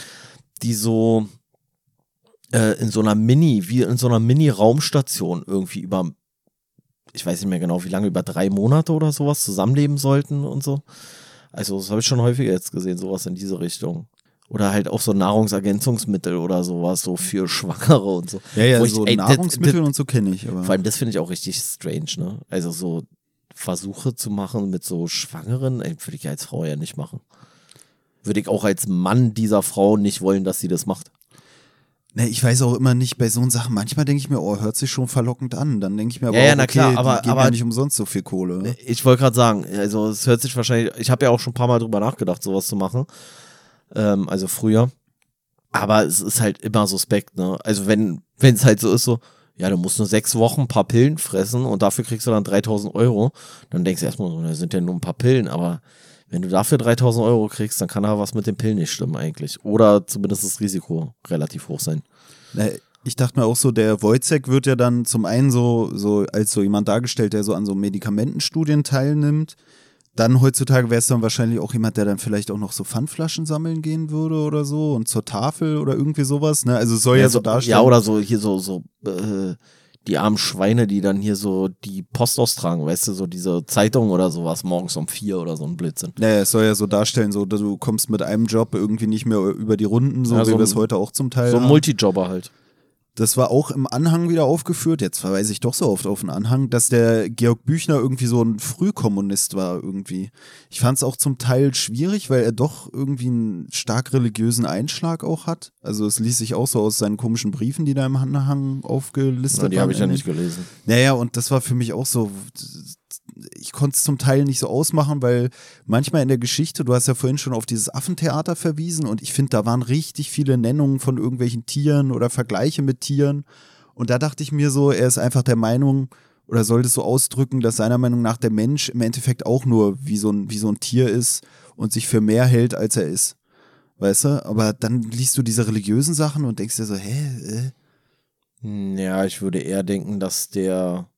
die so äh, in so einer Mini, wie in so einer Mini-Raumstation irgendwie über, ich weiß nicht mehr genau, wie lange, über drei Monate oder sowas zusammenleben sollten und so. Also, das habe ich schon häufiger jetzt gesehen, sowas in diese Richtung. Oder halt auch so Nahrungsergänzungsmittel oder sowas, so für Schwangere und so. Ja, ja, ich- so ey, das- Nahrungsmittel das- und so kenne ich. Aber Vor allem, das finde ich auch richtig strange, ne? Also so Versuche zu machen mit so Schwangeren, ey, würde ich als Frau ja nicht machen. Würde ich auch als Mann dieser Frau nicht wollen, dass sie das macht. Ne, ich weiß auch immer nicht bei so Sachen. Manchmal denke ich mir, oh, hört sich schon verlockend an. Dann denke ich mir aber, Ja, ja, na okay, klar, aber- die geben aber- ja nicht umsonst so viel Kohle. Ich wollte gerade sagen, also es hört sich wahrscheinlich, ich habe ja auch schon ein paar Mal drüber nachgedacht, sowas zu machen. Ähm, also früher. Aber es ist halt immer suspekt, ne? Also wenn wenn es halt so ist, so, ja, du musst nur sechs Wochen ein paar Pillen fressen und dafür kriegst du dann 3000 Euro, dann denkst du erstmal so, das sind ja nur ein paar Pillen, aber wenn du dafür 3000 Euro kriegst, dann kann da was mit den Pillen nicht stimmen eigentlich. Oder zumindest das Risiko relativ hoch sein. Ich dachte mir auch so, der Wojcek wird ja dann zum einen so, so als so jemand dargestellt, der so an so Medikamentenstudien teilnimmt. Dann heutzutage wäre es dann wahrscheinlich auch jemand, der dann vielleicht auch noch so Pfandflaschen sammeln gehen würde oder so und zur Tafel oder irgendwie sowas. Ne? Also es soll ja, so darstellen. Ja, oder so hier so, so, äh, die armen Schweine, die dann hier so die Post austragen, weißt du, so diese Zeitung oder sowas morgens um vier oder so ein Blödsinn. Naja, es soll ja so darstellen, so du kommst mit einem Job irgendwie nicht mehr über die Runden, so Ja, wie so wir es heute auch zum Teil So ein. Multijobber halt. Das war auch im Anhang wieder aufgeführt. Jetzt verweise ich doch so oft auf den Anhang, dass der Georg Büchner irgendwie so ein Frühkommunist war irgendwie. Ich fand es auch zum Teil schwierig, weil er doch irgendwie einen stark religiösen Einschlag auch hat. Also es ließ sich auch so aus seinen komischen Briefen, die da im Anhang aufgelistet Ja, die waren. habe ich ja nicht gelesen. Naja, und das war für mich auch so, ich konnte es zum Teil nicht so ausmachen, weil manchmal in der Geschichte, du hast ja vorhin schon auf dieses Affentheater verwiesen und ich finde, da waren richtig viele Nennungen von irgendwelchen Tieren oder Vergleiche mit Tieren. Und da dachte ich mir so, er ist einfach der Meinung, oder soll das so ausdrücken, dass seiner Meinung nach der Mensch im Endeffekt auch nur wie so ein, wie so ein Tier ist und sich für mehr hält, als er ist. Weißt du? Aber dann liest du diese religiösen Sachen und denkst dir so, hä? Äh? Hm, Ja, ich würde eher denken, dass der,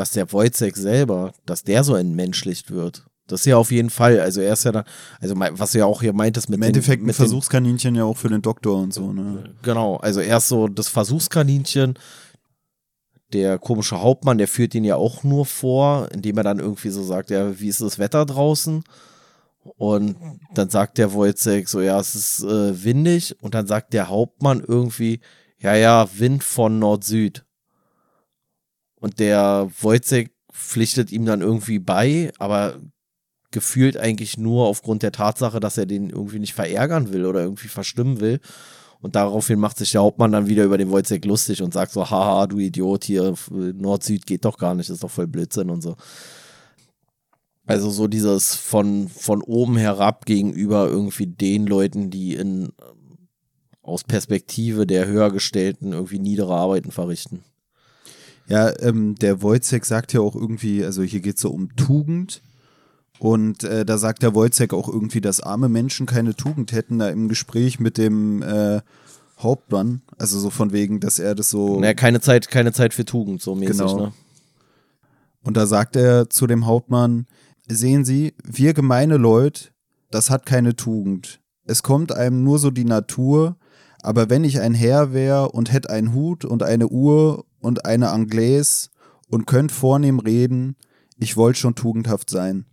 dass der Wojcek selber, dass der so entmenschlicht wird. Das ist ja auf jeden Fall. Also er ist ja da, also was du ja auch hier meintest mit Im den- Endeffekt ein mit den- Versuchskaninchen ja auch für den Doktor und so, ne? Genau, also erst so das Versuchskaninchen. Der komische Hauptmann, der führt ihn ja auch nur vor, indem er dann irgendwie so sagt, ja, wie ist das Wetter draußen? Und dann sagt der Wojcek so, ja, es ist äh, windig. Und dann sagt der Hauptmann irgendwie, ja, ja, Wind von Nord-Süd. Und der Wojcek pflichtet ihm dann irgendwie bei, aber gefühlt eigentlich nur aufgrund der Tatsache, dass er den irgendwie nicht verärgern will oder irgendwie verstimmen will. Und daraufhin macht sich der Hauptmann dann wieder über den Wojcek lustig und sagt so, haha, du Idiot, hier Nord-Süd geht doch gar nicht, ist doch voll Blödsinn und so. Also so dieses von, von oben herab gegenüber irgendwie den Leuten, die in ähm, aus Perspektive der Höhergestellten irgendwie niedere Arbeiten verrichten. Ja, ähm, der Wojcek sagt ja auch irgendwie, also hier geht es so um Tugend. Und äh, da sagt der Wojcek auch irgendwie, dass arme Menschen keine Tugend hätten, da im Gespräch mit dem äh, Hauptmann. Also so von wegen, dass er das so. Naja, keine Zeit, keine Zeit für Tugend, so mäßig, Genau. ne? Und da sagt er zu dem Hauptmann, sehen Sie, wir gemeine Leute, das hat keine Tugend. Es kommt einem nur so die Natur, aber wenn ich ein Herr wär und hätt einen Hut und eine Uhr und eine Anglaise und könnt vornehm reden, ich wollt schon tugendhaft sein.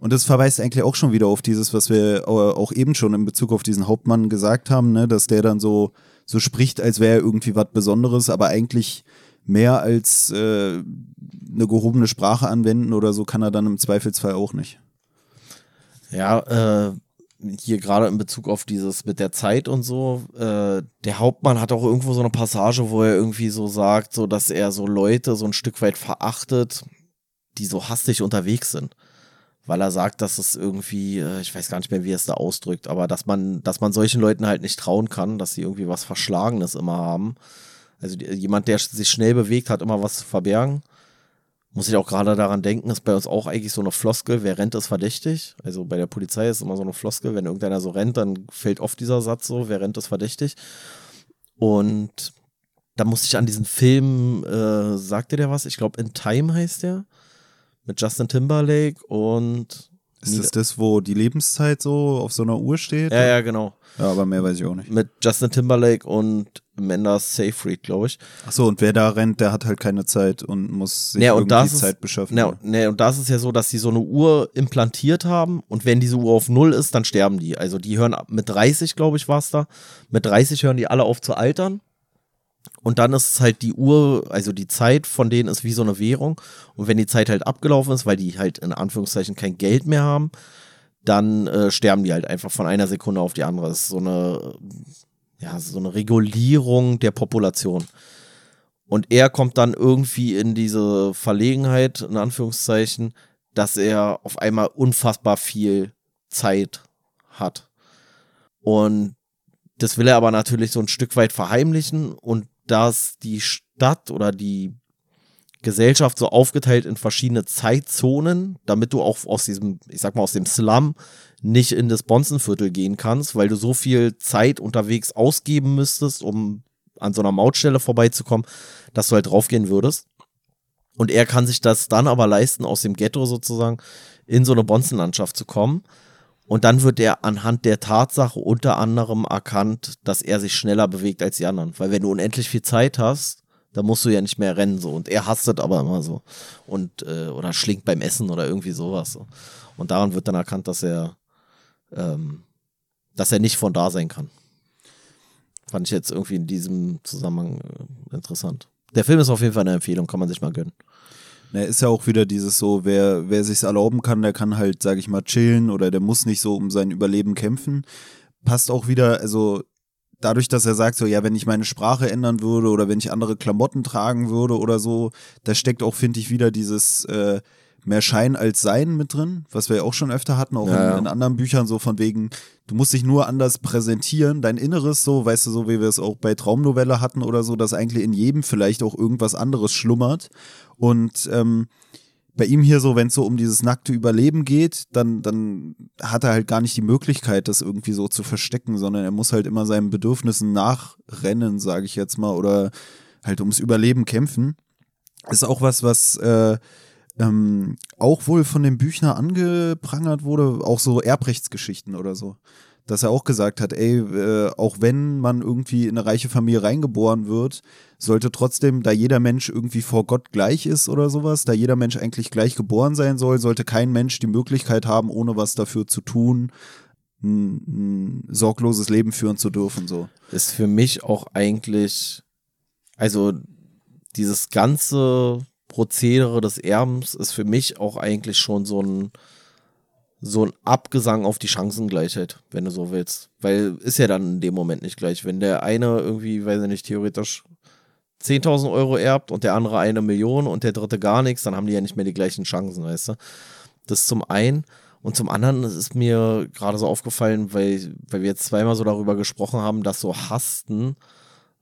Und das verweist eigentlich auch schon wieder auf dieses, was wir au- auch eben schon in Bezug auf diesen Hauptmann gesagt haben, ne, dass der dann so, so spricht, als wäre er irgendwie was Besonderes, aber eigentlich mehr als äh, eine gehobene Sprache anwenden oder so kann er dann im Zweifelsfall auch nicht. Ja, äh, hier gerade in Bezug auf dieses mit der Zeit und so, äh, der Hauptmann hat auch irgendwo so eine Passage, wo er irgendwie so sagt, so dass er so Leute so ein Stück weit verachtet, die so hastig unterwegs sind. Weil er sagt, dass es irgendwie, äh, ich weiß gar nicht mehr, wie er es da ausdrückt, aber dass man, dass man solchen Leuten halt nicht trauen kann, dass sie irgendwie was Verschlagenes immer haben. Also die, jemand, der sich schnell bewegt, hat immer was zu verbergen. Muss ich auch gerade daran denken, ist bei uns auch eigentlich so eine Floskel, wer rennt, ist verdächtig. Also bei der Polizei ist immer so eine Floskel, wenn irgendeiner so rennt, dann fällt oft dieser Satz so, wer rennt, ist verdächtig. Und da musste ich an diesen Film, äh, sagte der was? Ich glaube, In Time heißt der. Mit Justin Timberlake und. Ist das das, wo die Lebenszeit so auf so einer Uhr steht? Ja, ja, genau. Ja, aber mehr weiß ich auch nicht. Mit Justin Timberlake und Amanda Seyfried, glaube ich. Achso, und wer da rennt, der hat halt keine Zeit und muss sich Ja, und irgendwie ist- Zeit beschaffen. Ja, nee, und das ist ja so, dass sie so eine Uhr implantiert haben und wenn diese Uhr auf Null ist, dann sterben die. Also die hören ab- mit 30, glaube ich, war es da. Mit 30 hören die alle auf zu altern. Und dann ist es halt die Uhr, also die Zeit von denen ist wie so eine Währung. Und wenn die Zeit halt abgelaufen ist, weil die halt in Anführungszeichen kein Geld mehr haben, dann äh, sterben die halt einfach von einer Sekunde auf die andere. Das ist so eine, ja, so eine Regulierung der Population. Und er kommt dann irgendwie in diese Verlegenheit, in Anführungszeichen, dass er auf einmal unfassbar viel Zeit hat. Und das will er aber natürlich so ein Stück weit verheimlichen und dass die Stadt oder die Gesellschaft so aufgeteilt in verschiedene Zeitzonen, damit du auch aus diesem, ich sag mal, aus dem Slum nicht in das Bonzenviertel gehen kannst, weil du so viel Zeit unterwegs ausgeben müsstest, um an so einer Mautstelle vorbeizukommen, dass du halt draufgehen würdest. Und er kann sich das dann aber leisten, aus dem Ghetto sozusagen in so eine Bonzenlandschaft zu kommen. Und dann wird er anhand der Tatsache unter anderem erkannt, dass er sich schneller bewegt als die anderen. Weil wenn du unendlich viel Zeit hast, dann musst du ja nicht mehr rennen so. Und er hastet aber immer so. Und, äh, oder schlingt beim Essen oder irgendwie sowas. So. Und daran wird dann erkannt, dass er, ähm, dass er nicht von da sein kann. Fand ich jetzt irgendwie in diesem Zusammenhang äh, interessant. Der Film ist auf jeden Fall eine Empfehlung, kann man sich mal gönnen. Na, ist ja auch wieder dieses so, wer, wer sich's erlauben kann, der kann halt, sag ich mal, chillen oder der muss nicht so um sein Überleben kämpfen. Passt auch wieder, also dadurch, dass er sagt, so, ja, wenn ich meine Sprache ändern würde oder wenn ich andere Klamotten tragen würde oder so, da steckt auch, finde ich, wieder dieses äh, mehr Schein als Sein mit drin, was wir ja auch schon öfter hatten, auch Ja, in, in anderen Büchern, so von wegen, du musst dich nur anders präsentieren, dein Inneres so, weißt du, so wie wir es auch bei Traumnovelle hatten oder so, dass eigentlich in jedem vielleicht auch irgendwas anderes schlummert. Und ähm, bei ihm hier so, wenn es so um dieses nackte Überleben geht, dann, dann hat er halt gar nicht die Möglichkeit, das irgendwie so zu verstecken, sondern er muss halt immer seinen Bedürfnissen nachrennen, sage ich jetzt mal, oder halt ums Überleben kämpfen. Ist auch was, was äh, ähm, auch wohl von dem Büchner angeprangert wurde, auch so Erbrechtsgeschichten oder so. Dass er auch gesagt hat, ey, äh, auch wenn man irgendwie in eine reiche Familie reingeboren wird, sollte trotzdem, da jeder Mensch irgendwie vor Gott gleich ist oder sowas, da jeder Mensch eigentlich gleich geboren sein soll, sollte kein Mensch die Möglichkeit haben, ohne was dafür zu tun, ein, ein sorgloses Leben führen zu dürfen. So. ist für mich auch eigentlich, also dieses ganze Prozedere des Erbens ist für mich auch eigentlich schon so ein, so ein Abgesang auf die Chancengleichheit, wenn du so willst. Weil ist ja dann in dem Moment nicht gleich. Wenn der eine irgendwie, weiß ich nicht, theoretisch 10.000 Euro erbt und der andere eine Million und der dritte gar nichts, dann haben die ja nicht mehr die gleichen Chancen, weißt du? Das zum einen. Und zum anderen ist mir gerade so aufgefallen, weil, weil wir jetzt zweimal so darüber gesprochen haben, dass so Hasten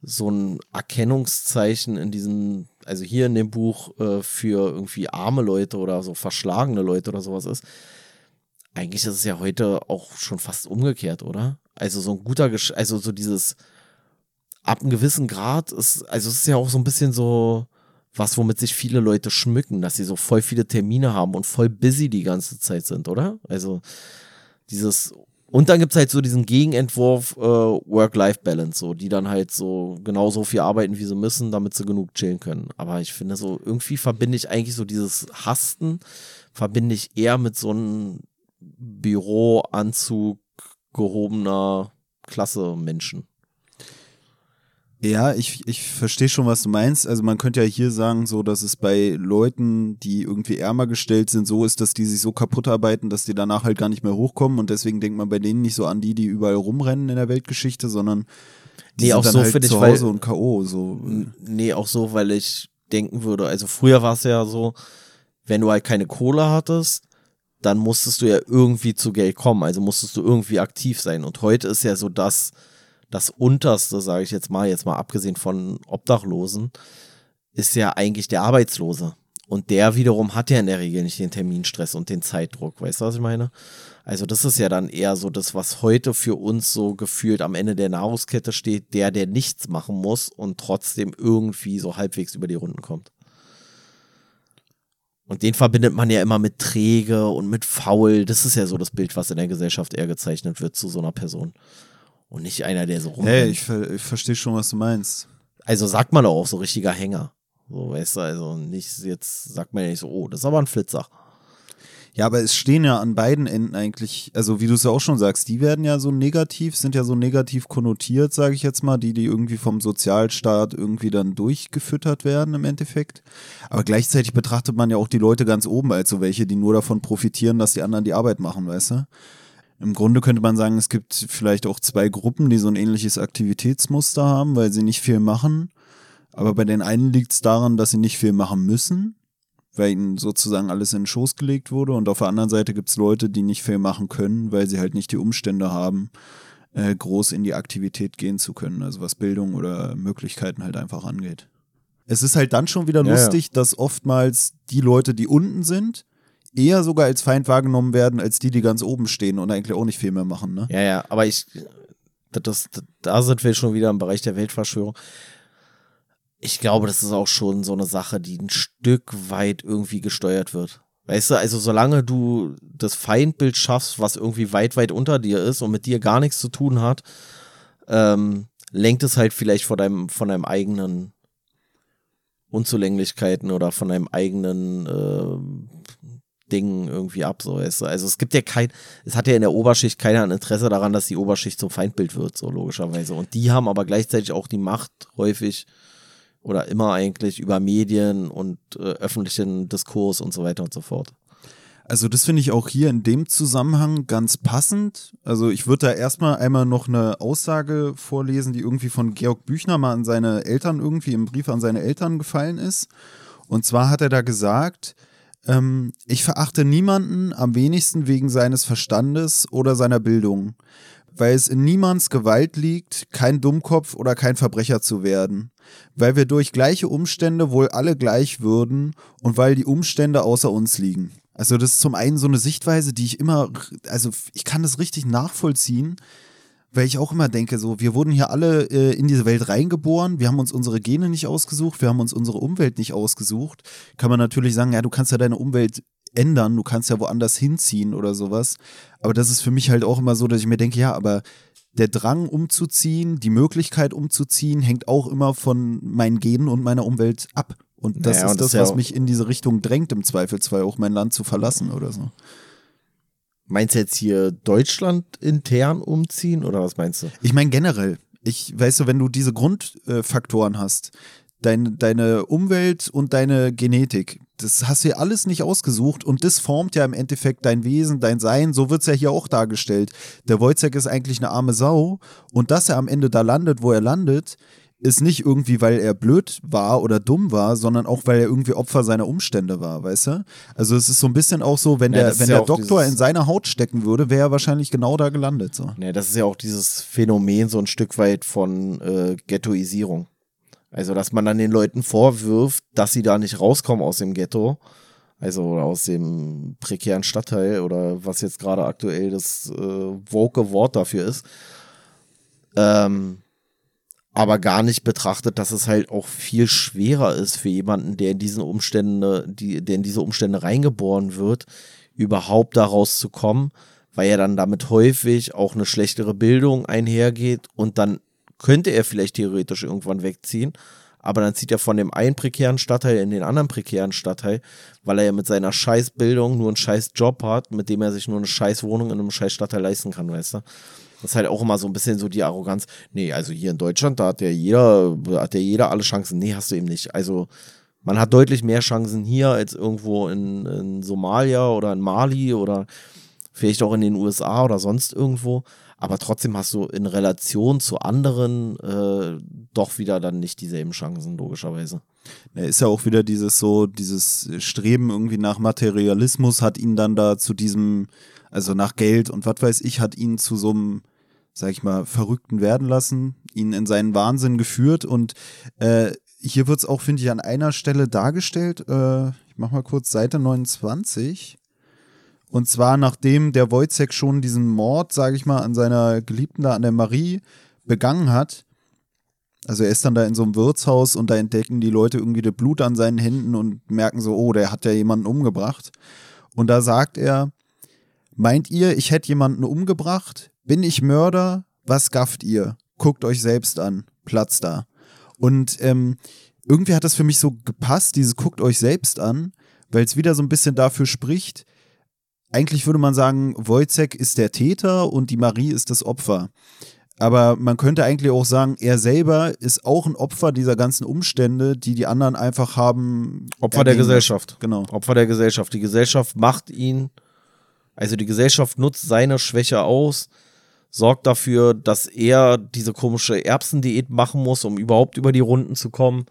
so ein Erkennungszeichen in diesem, also hier in dem Buch äh, für irgendwie arme Leute oder so verschlagene Leute oder sowas ist. Eigentlich ist es ja heute auch schon fast umgekehrt, oder? Also so ein guter, Gesch also so dieses ab einem gewissen Grad ist, also es ist ja auch so ein bisschen so was, womit sich viele Leute schmücken, dass sie so voll viele Termine haben und voll busy die ganze Zeit sind, oder? Also dieses und dann gibt's halt so diesen Gegenentwurf äh, Work-Life-Balance, so, die dann halt so genauso viel arbeiten, wie sie müssen, damit sie genug chillen können. Aber ich finde so, irgendwie verbinde ich eigentlich so dieses Hasten, verbinde ich eher mit so einem Büroanzug gehobener Klasse Menschen. Ja, ich, ich verstehe schon, was du meinst. Also man könnte ja hier sagen, so, dass es bei Leuten, die irgendwie ärmer gestellt sind, so ist, dass die sich so kaputt arbeiten, dass die danach halt gar nicht mehr hochkommen und deswegen denkt man bei denen nicht so an die, die überall rumrennen in der Weltgeschichte, sondern die Nee, sind auch dann so halt zu weil- Hause und K.O. So. Nee, auch so, weil ich denken würde, also früher war es ja so, wenn du halt keine Kohle hattest, dann musstest du ja irgendwie zu Geld kommen, also musstest du irgendwie aktiv sein. Und heute ist ja so das, das Unterste, sage ich jetzt mal, jetzt mal abgesehen von Obdachlosen, ist ja eigentlich der Arbeitslose. Und der wiederum hat ja in der Regel nicht den Terminstress und den Zeitdruck. Weißt du, was ich meine? Also das ist ja dann eher so das, was heute für uns so gefühlt am Ende der Nahrungskette steht, der, der nichts machen muss und trotzdem irgendwie so halbwegs über die Runden kommt. Und den verbindet man ja immer mit träge und mit faul. Das ist ja so das Bild, was in der Gesellschaft eher gezeichnet wird zu so einer Person. Und nicht einer, der so rum. Hey, ich, ver ich verstehe schon, was du meinst. also sagt man doch auch so richtiger Hänger. So, weißt du, also nicht jetzt sagt man ja nicht so, oh, das ist aber ein Flitzer. Ja, aber es stehen ja an beiden Enden eigentlich, also wie du es ja auch schon sagst, die werden ja so negativ, sind ja so negativ konnotiert, sage ich jetzt mal, die, die irgendwie vom Sozialstaat irgendwie dann durchgefüttert werden im Endeffekt. Aber gleichzeitig betrachtet man ja auch die Leute ganz oben als so welche, die nur davon profitieren, dass die anderen die Arbeit machen, weißt du? Im Grunde könnte man sagen, es gibt vielleicht auch zwei Gruppen, die so ein ähnliches Aktivitätsmuster haben, weil sie nicht viel machen. Aber bei den einen liegt es daran, dass sie nicht viel machen müssen weil ihnen sozusagen alles in den Schoß gelegt wurde. Und auf der anderen Seite gibt es Leute, die nicht viel machen können, weil sie halt nicht die Umstände haben, äh, groß in die Aktivität gehen zu können, also was Bildung oder Möglichkeiten halt einfach angeht. Es ist halt dann schon wieder Ja, ja. lustig, dass oftmals die Leute, die unten sind, eher sogar als Feind wahrgenommen werden, als die, die ganz oben stehen und eigentlich auch nicht viel mehr machen. Ne? Ja, ja, aber ich, das, das, da sind wir schon wieder im Bereich der Weltverschwörung. Ich glaube, das ist auch schon so eine Sache, die ein Stück weit irgendwie gesteuert wird. Weißt du, also solange du das Feindbild schaffst, was irgendwie weit, weit unter dir ist und mit dir gar nichts zu tun hat, ähm, lenkt es halt vielleicht von deinem, von deinem eigenen Unzulänglichkeiten oder von deinem eigenen äh, Dingen irgendwie ab, so weißt du. Also es gibt ja kein, es hat ja in der Oberschicht keiner ein Interesse daran, dass die Oberschicht zum Feindbild wird, so logischerweise. Und die haben aber gleichzeitig auch die Macht häufig oder immer eigentlich über Medien und äh, öffentlichen Diskurs und so weiter und so fort. Also das finde ich auch hier in dem Zusammenhang ganz passend. Also ich würde da erstmal einmal noch eine Aussage vorlesen, die irgendwie von Georg Büchner mal an seine Eltern irgendwie im Brief an seine Eltern gefallen ist. Und zwar hat er da gesagt, ähm, ich verachte niemanden am wenigsten wegen seines Verstandes oder seiner Bildung, weil es in niemands Gewalt liegt, kein Dummkopf oder kein Verbrecher zu werden, weil wir durch gleiche Umstände wohl alle gleich würden und weil die Umstände außer uns liegen. Also das ist zum einen so eine Sichtweise, die ich immer, also ich kann das richtig nachvollziehen, weil ich auch immer denke, so, wir wurden hier alle äh, in diese Welt reingeboren, wir haben uns unsere Gene nicht ausgesucht, wir haben uns unsere Umwelt nicht ausgesucht. Kann man natürlich sagen, ja, du kannst ja deine Umwelt ändern, du kannst ja woanders hinziehen oder sowas. Aber das ist für mich halt auch immer so, dass ich mir denke, ja, aber der Drang umzuziehen, die Möglichkeit umzuziehen, hängt auch immer von meinen Genen und meiner Umwelt ab. Und das Naja, ist und das das, ja was mich in diese Richtung drängt, im Zweifelsfall auch mein Land zu verlassen oder so. Meinst du jetzt hier Deutschland intern umziehen oder was meinst du? Ich meine generell, ich weißt du, wenn du diese Grundfaktoren hast, dein, deine Umwelt und deine Genetik, das hast du ja alles nicht ausgesucht und das formt ja im Endeffekt dein Wesen, dein Sein. So wird's ja hier auch dargestellt. Der Wojciech ist eigentlich eine arme Sau und dass er am Ende da landet, wo er landet, ist nicht irgendwie, weil er blöd war oder dumm war, sondern auch, weil er irgendwie Opfer seiner Umstände war, weißt du? Also es ist so ein bisschen auch so, wenn Ja, der, wenn ja der Doktor in seiner Haut stecken würde, wäre er wahrscheinlich genau da gelandet. So. Ja, das ist ja auch dieses Phänomen so ein Stück weit von äh, Ghettoisierung. Also, dass man dann den Leuten vorwirft, dass sie da nicht rauskommen aus dem Ghetto, also aus dem prekären Stadtteil oder was jetzt gerade aktuell das äh, woke Wort dafür ist. Ähm, aber gar nicht betrachtet, dass es halt auch viel schwerer ist für jemanden, der in diesen Umstände, die, der in diese Umstände reingeboren wird, überhaupt daraus zu kommen, weil ja dann damit häufig auch eine schlechtere Bildung einhergeht und dann könnte er vielleicht theoretisch irgendwann wegziehen, aber dann zieht er von dem einen prekären Stadtteil in den anderen prekären Stadtteil, weil er ja mit seiner Scheißbildung nur einen scheiß Job hat, mit dem er sich nur eine scheiß Wohnung in einem scheiß Stadtteil leisten kann, weißt du? Das ist halt auch immer so ein bisschen so die Arroganz. Nee, also hier in Deutschland, da hat ja jeder, hat ja jeder alle Chancen. Nee, hast du eben nicht. Also man hat deutlich mehr Chancen hier als irgendwo in, in Somalia oder in Mali oder vielleicht auch in den USA oder sonst irgendwo. Aber trotzdem hast du in Relation zu anderen äh, doch wieder dann nicht dieselben Chancen, logischerweise. Er ist ja auch wieder dieses so, dieses Streben irgendwie nach Materialismus hat ihn dann da zu diesem, also nach Geld und was weiß ich, hat ihn zu so einem sag ich mal, Verrückten werden lassen, ihn in seinen Wahnsinn geführt und äh, hier wird es auch, finde ich, an einer Stelle dargestellt, äh, ich mach mal kurz Seite 29. Und zwar nachdem der Wojciech schon diesen Mord, sage ich mal, an seiner Geliebten da, an der Marie, begangen hat. Also er ist dann da in so einem Wirtshaus und da entdecken die Leute irgendwie das Blut an seinen Händen und merken so, oh, der hat ja jemanden umgebracht. Und da sagt er, meint ihr, ich hätte jemanden umgebracht? Bin ich Mörder? Was gafft ihr? Guckt euch selbst an. Platz da. Und ähm, irgendwie hat das für mich so gepasst, dieses guckt euch selbst an, weil es wieder so ein bisschen dafür spricht. Eigentlich würde man sagen, Wojciech ist der Täter und die Marie ist das Opfer. Aber man könnte eigentlich auch sagen, er selber ist auch ein Opfer dieser ganzen Umstände, die die anderen einfach haben. Opfer der Gesellschaft. Genau. Opfer der Gesellschaft. Die Gesellschaft macht ihn, also die Gesellschaft nutzt seine Schwäche aus, sorgt dafür, dass er diese komische Erbsendiät machen muss, um überhaupt über die Runden zu kommen.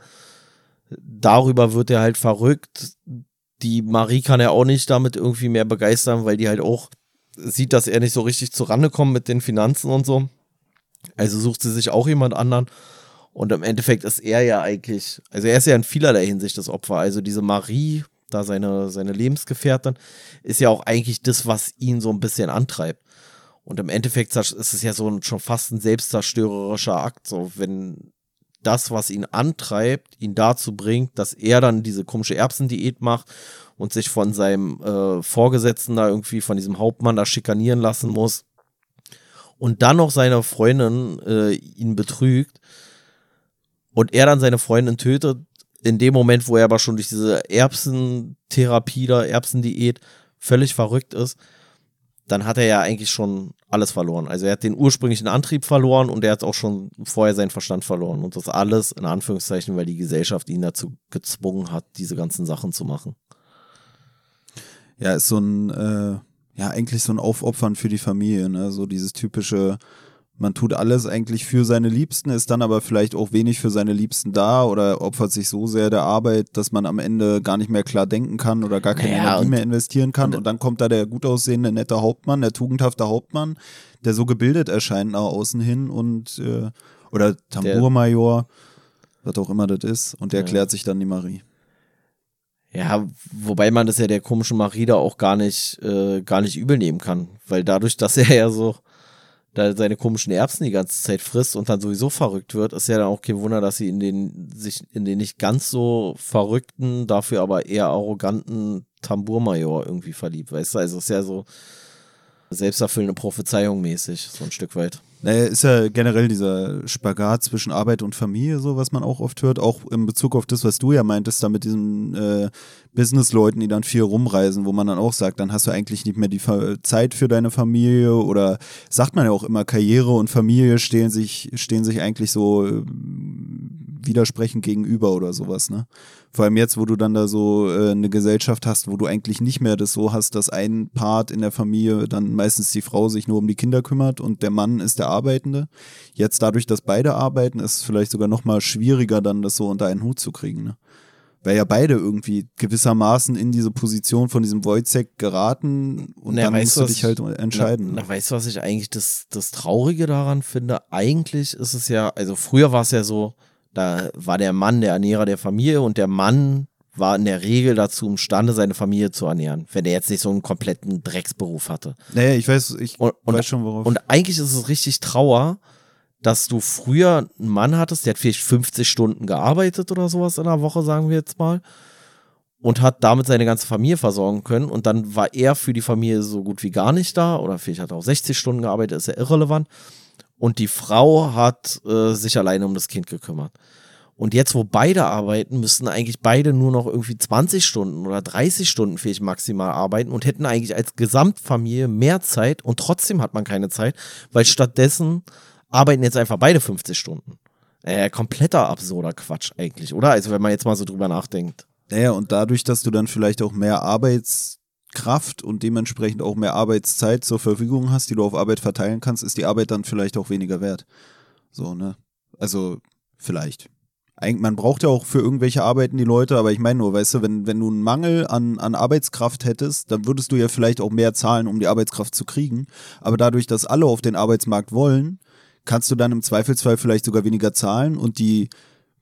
Darüber wird er halt verrückt. Die Marie kann er auch nicht damit irgendwie mehr begeistern, weil die halt auch sieht, dass er nicht so richtig zurande kommt mit den Finanzen und so. Also sucht sie sich auch jemand anderen. Und im Endeffekt ist er ja eigentlich, also er ist ja in vielerlei Hinsicht das Opfer. Also diese Marie, da seine, seine Lebensgefährtin, ist ja auch eigentlich das, was ihn so ein bisschen antreibt. Und im Endeffekt ist es ja so ein, schon fast ein selbstzerstörerischer Akt, so wenn das, was ihn antreibt, ihn dazu bringt, dass er dann diese komische Erbsendiät macht und sich von seinem äh, Vorgesetzten da irgendwie, von diesem Hauptmann da schikanieren lassen muss und dann noch seine Freundin äh, ihn betrügt und er dann seine Freundin tötet, in dem Moment, wo er aber schon durch diese Erbsentherapie da, Erbsendiät völlig verrückt ist, dann hat er ja eigentlich schon alles verloren. Also er hat den ursprünglichen Antrieb verloren und er hat auch schon vorher seinen Verstand verloren. Und das alles in Anführungszeichen, weil die Gesellschaft ihn dazu gezwungen hat, diese ganzen Sachen zu machen. Ja, ist so ein, äh, ja, eigentlich so ein Aufopfern für die Familie, ne? So dieses typische, man tut alles eigentlich für seine Liebsten, ist dann aber vielleicht auch wenig für seine Liebsten da oder opfert sich so sehr der Arbeit, dass man am Ende gar nicht mehr klar denken kann oder gar keine naja, Energie mehr investieren kann. Und, und, dann kommt da der gut aussehende, nette Hauptmann, der tugendhafte Hauptmann, der so gebildet erscheint nach außen hin und äh, oder Tambourmajor, was auch immer das ist, und der ja. erklärt sich dann die Marie. Ja, wobei man das ja der komischen Marie da auch gar nicht, äh, gar nicht übel nehmen kann, weil dadurch, dass er ja so da seine komischen Erbsen die ganze Zeit frisst und dann sowieso verrückt wird, ist ja dann auch kein Wunder, dass sie in den sich in den nicht ganz so verrückten, dafür aber eher arroganten Tambourmajor irgendwie verliebt, weißt du? Also ist ja so selbsterfüllende Prophezeiung mäßig, so ein Stück weit. Naja, ist ja generell dieser Spagat zwischen Arbeit und Familie, so was man auch oft hört, auch in Bezug auf das, was du ja meintest, da mit diesen äh, Businessleuten, die dann viel rumreisen, wo man dann auch sagt, dann hast du eigentlich nicht mehr die Zeit für deine Familie oder sagt man ja auch immer, Karriere und Familie stehen sich, stehen sich eigentlich so widersprechend gegenüber oder sowas, ne? Vor allem jetzt, wo du dann da so äh, eine Gesellschaft hast, wo du eigentlich nicht mehr das so hast, dass ein Part in der Familie dann meistens die Frau sich nur um die Kinder kümmert und der Mann ist der Arbeitende. Jetzt dadurch, dass beide arbeiten, ist es vielleicht sogar noch mal schwieriger, dann das so unter einen Hut zu kriegen, ne? Weil ja beide irgendwie gewissermaßen in diese Position von diesem Wojciech geraten und na, dann musst du dich halt entscheiden. Na, na, weißt du, was ich eigentlich das, das Traurige daran finde? Eigentlich ist es ja, also früher war es ja so, da war der Mann der Ernährer der Familie und der Mann war in der Regel dazu imstande, seine Familie zu ernähren, wenn er jetzt nicht so einen kompletten Drecksberuf hatte. Naja, ich weiß, ich und, weiß schon, worauf. Und eigentlich ist es richtig Trauer, dass du früher einen Mann hattest, der hat vielleicht 50 Stunden gearbeitet oder sowas in der Woche, sagen wir jetzt mal, und hat damit seine ganze Familie versorgen können. Und dann war er für die Familie so gut wie gar nicht da oder vielleicht hat er auch 60 Stunden gearbeitet, ist ja irrelevant. Und die Frau hat äh, sich alleine um das Kind gekümmert. Und jetzt, wo beide arbeiten, müssten eigentlich beide nur noch irgendwie 20 Stunden oder 30 Stunden vielleicht maximal arbeiten und hätten eigentlich als Gesamtfamilie mehr Zeit und trotzdem hat man keine Zeit, weil stattdessen arbeiten jetzt einfach beide 50 Stunden. Äh, kompletter absurder Quatsch eigentlich, oder? Also wenn man jetzt mal so drüber nachdenkt. Naja, und dadurch, dass du dann vielleicht auch mehr Arbeitskraft und dementsprechend auch mehr Arbeitszeit zur Verfügung hast, die du auf Arbeit verteilen kannst, ist die Arbeit dann vielleicht auch weniger wert. So, ne? Also, vielleicht. Eigentlich, man braucht ja auch für irgendwelche Arbeiten die Leute, aber ich meine nur, weißt du, wenn, wenn du einen Mangel an, an Arbeitskraft hättest, dann würdest du ja vielleicht auch mehr zahlen, um die Arbeitskraft zu kriegen. Aber dadurch, dass alle auf den Arbeitsmarkt wollen, kannst du dann im Zweifelsfall vielleicht sogar weniger zahlen und die,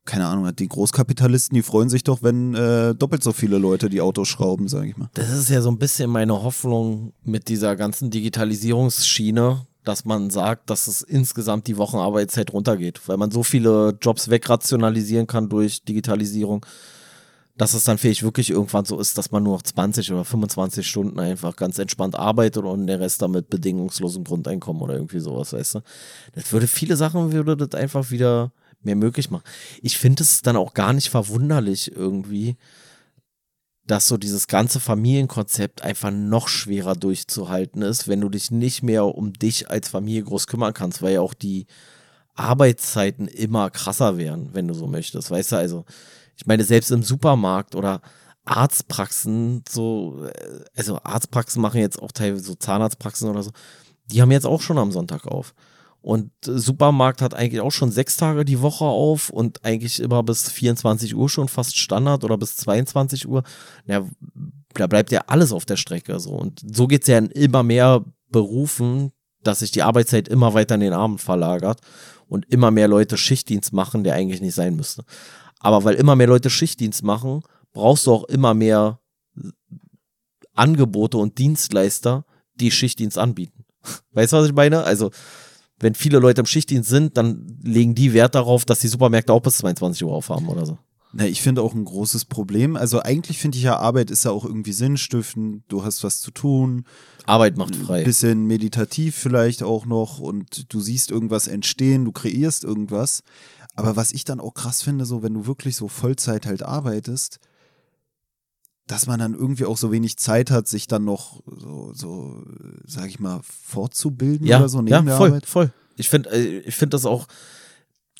keine Ahnung, die Großkapitalisten, die freuen sich doch, wenn äh, doppelt so viele Leute die Autos schrauben, sage ich mal. Das ist ja so ein bisschen meine Hoffnung mit dieser ganzen Digitalisierungsschiene, dass man sagt, dass es insgesamt die Wochenarbeitszeit runtergeht, weil man so viele Jobs wegrationalisieren kann durch Digitalisierung, dass es dann vielleicht wirklich irgendwann so ist, dass man nur noch 20 oder 25 Stunden einfach ganz entspannt arbeitet und der Rest dann mit bedingungslosem Grundeinkommen oder irgendwie sowas, weißt du. Das würde viele Sachen, würde das einfach wieder mehr möglich machen. Ich finde es dann auch gar nicht verwunderlich irgendwie, dass so dieses ganze Familienkonzept einfach noch schwerer durchzuhalten ist, wenn du dich nicht mehr um dich als Familie groß kümmern kannst, weil ja auch die Arbeitszeiten immer krasser werden, wenn du so möchtest. Weißt du, also ich meine, selbst im Supermarkt oder Arztpraxen, so, äh, also Arztpraxen machen jetzt auch teilweise so Zahnarztpraxen oder so, die haben jetzt auch schon am Sonntag auf. Und Supermarkt hat eigentlich auch schon sechs Tage die Woche auf und eigentlich immer bis 24 Uhr schon fast Standard oder bis 22 Uhr. Ja, da bleibt ja alles auf der Strecke so. Und so geht es ja in immer mehr Berufen, dass sich die Arbeitszeit immer weiter in den Abend verlagert und immer mehr Leute Schichtdienst machen, der eigentlich nicht sein müsste. Aber weil immer mehr Leute Schichtdienst machen, brauchst du auch immer mehr Angebote und Dienstleister, die Schichtdienst anbieten. Weißt du, was ich meine? Also, wenn viele Leute im Schichtdienst sind, dann legen die Wert darauf, dass die Supermärkte auch bis 22 Uhr aufhaben oder so. Na, ich finde auch ein großes Problem. Also eigentlich finde ich ja, Arbeit ist ja auch irgendwie sinnstiftend. Du hast was zu tun. Arbeit macht frei. Bisschen meditativ vielleicht auch noch und du siehst irgendwas entstehen, du kreierst irgendwas. Aber was ich dann auch krass finde, so wenn du wirklich so Vollzeit halt arbeitest, dass man dann irgendwie auch so wenig Zeit hat, sich dann noch so, so sag ich mal, fortzubilden ja, oder so neben ja, der voll, voll. Ich finde, ich finde das auch.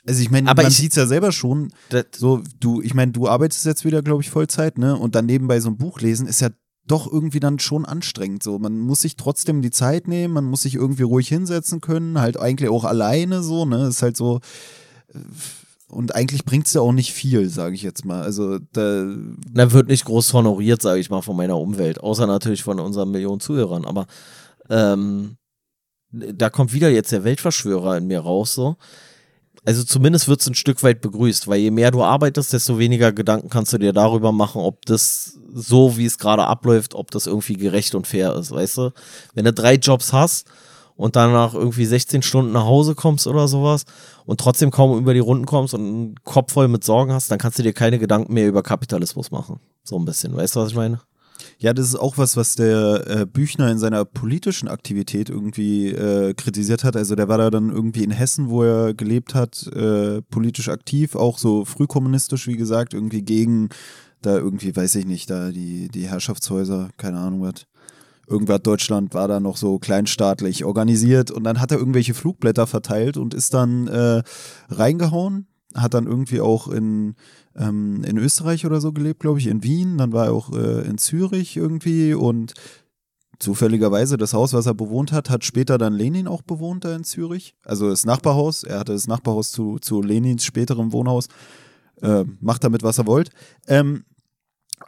Also ich meine, Aber man ich- sieht es ja selber schon. So, du, ich meine, du arbeitest jetzt wieder, glaube ich, Vollzeit, ne? Und dann nebenbei so ein Buch lesen ist ja doch irgendwie dann schon anstrengend. So, man muss sich trotzdem die Zeit nehmen, man muss sich irgendwie ruhig hinsetzen können, halt eigentlich auch alleine so, ne? Ist halt so. Und eigentlich bringt es ja auch nicht viel, sage ich jetzt mal. Also da, da wird nicht groß honoriert, sage ich mal, von meiner Umwelt, außer natürlich von unseren Millionen Zuhörern. Aber ähm, da kommt wieder jetzt der Weltverschwörer in mir raus, so. Also zumindest wird es ein Stück weit begrüßt, weil je mehr du arbeitest, desto weniger Gedanken kannst du dir darüber machen, ob das so, wie es gerade abläuft, ob das irgendwie gerecht und fair ist, weißt du? Wenn du drei Jobs hast und danach irgendwie 16 Stunden nach Hause kommst oder sowas und trotzdem kaum über die Runden kommst und einen Kopf voll mit Sorgen hast, dann kannst du dir keine Gedanken mehr über Kapitalismus machen. So ein bisschen, weißt du, was ich meine? ja, das ist auch was, was der äh, Büchner in seiner politischen Aktivität irgendwie äh, kritisiert hat. Also der war da dann irgendwie in Hessen, wo er gelebt hat, äh, politisch aktiv, auch so frühkommunistisch, wie gesagt, irgendwie gegen da irgendwie, weiß ich nicht, da die, die Herrschaftshäuser, keine Ahnung was. Irgendwas Deutschland war da noch so kleinstaatlich organisiert und dann hat er irgendwelche Flugblätter verteilt und ist dann äh, reingehauen, hat dann irgendwie auch in, ähm, in Österreich oder so gelebt, glaube ich, in Wien, dann war er auch äh, in Zürich irgendwie und zufälligerweise das Haus, was er bewohnt hat, hat später dann Lenin auch bewohnt da in Zürich. Also das Nachbarhaus, er hatte das Nachbarhaus zu, zu Lenins späterem Wohnhaus. Äh, macht damit, was er wollt. Ähm,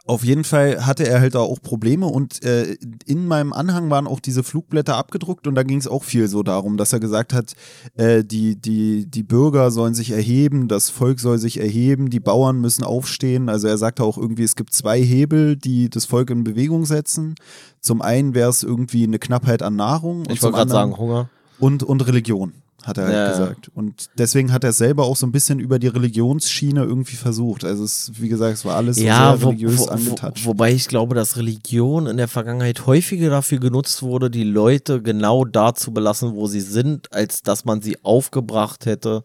auf jeden Fall hatte er halt da auch Probleme und äh, in meinem Anhang waren auch diese Flugblätter abgedruckt und da ging es auch viel so darum, dass er gesagt hat, äh, die, die, die Bürger sollen sich erheben, das Volk soll sich erheben, die Bauern müssen aufstehen. Also er sagte auch irgendwie, es gibt zwei Hebel, die das Volk in Bewegung setzen. Zum einen wäre es irgendwie eine Knappheit an Nahrung und Ich wollte gerade sagen, Hunger. und, und Religion. Hat er halt Ja. gesagt. Und deswegen hat er es selber auch so ein bisschen über die Religionsschiene irgendwie versucht. Also es, wie gesagt, es war alles ja, sehr wo, religiös wo, wo, angetatscht. wobei ich glaube, dass Religion in der Vergangenheit häufiger dafür genutzt wurde, die Leute genau da zu belassen, wo sie sind, als dass man sie aufgebracht hätte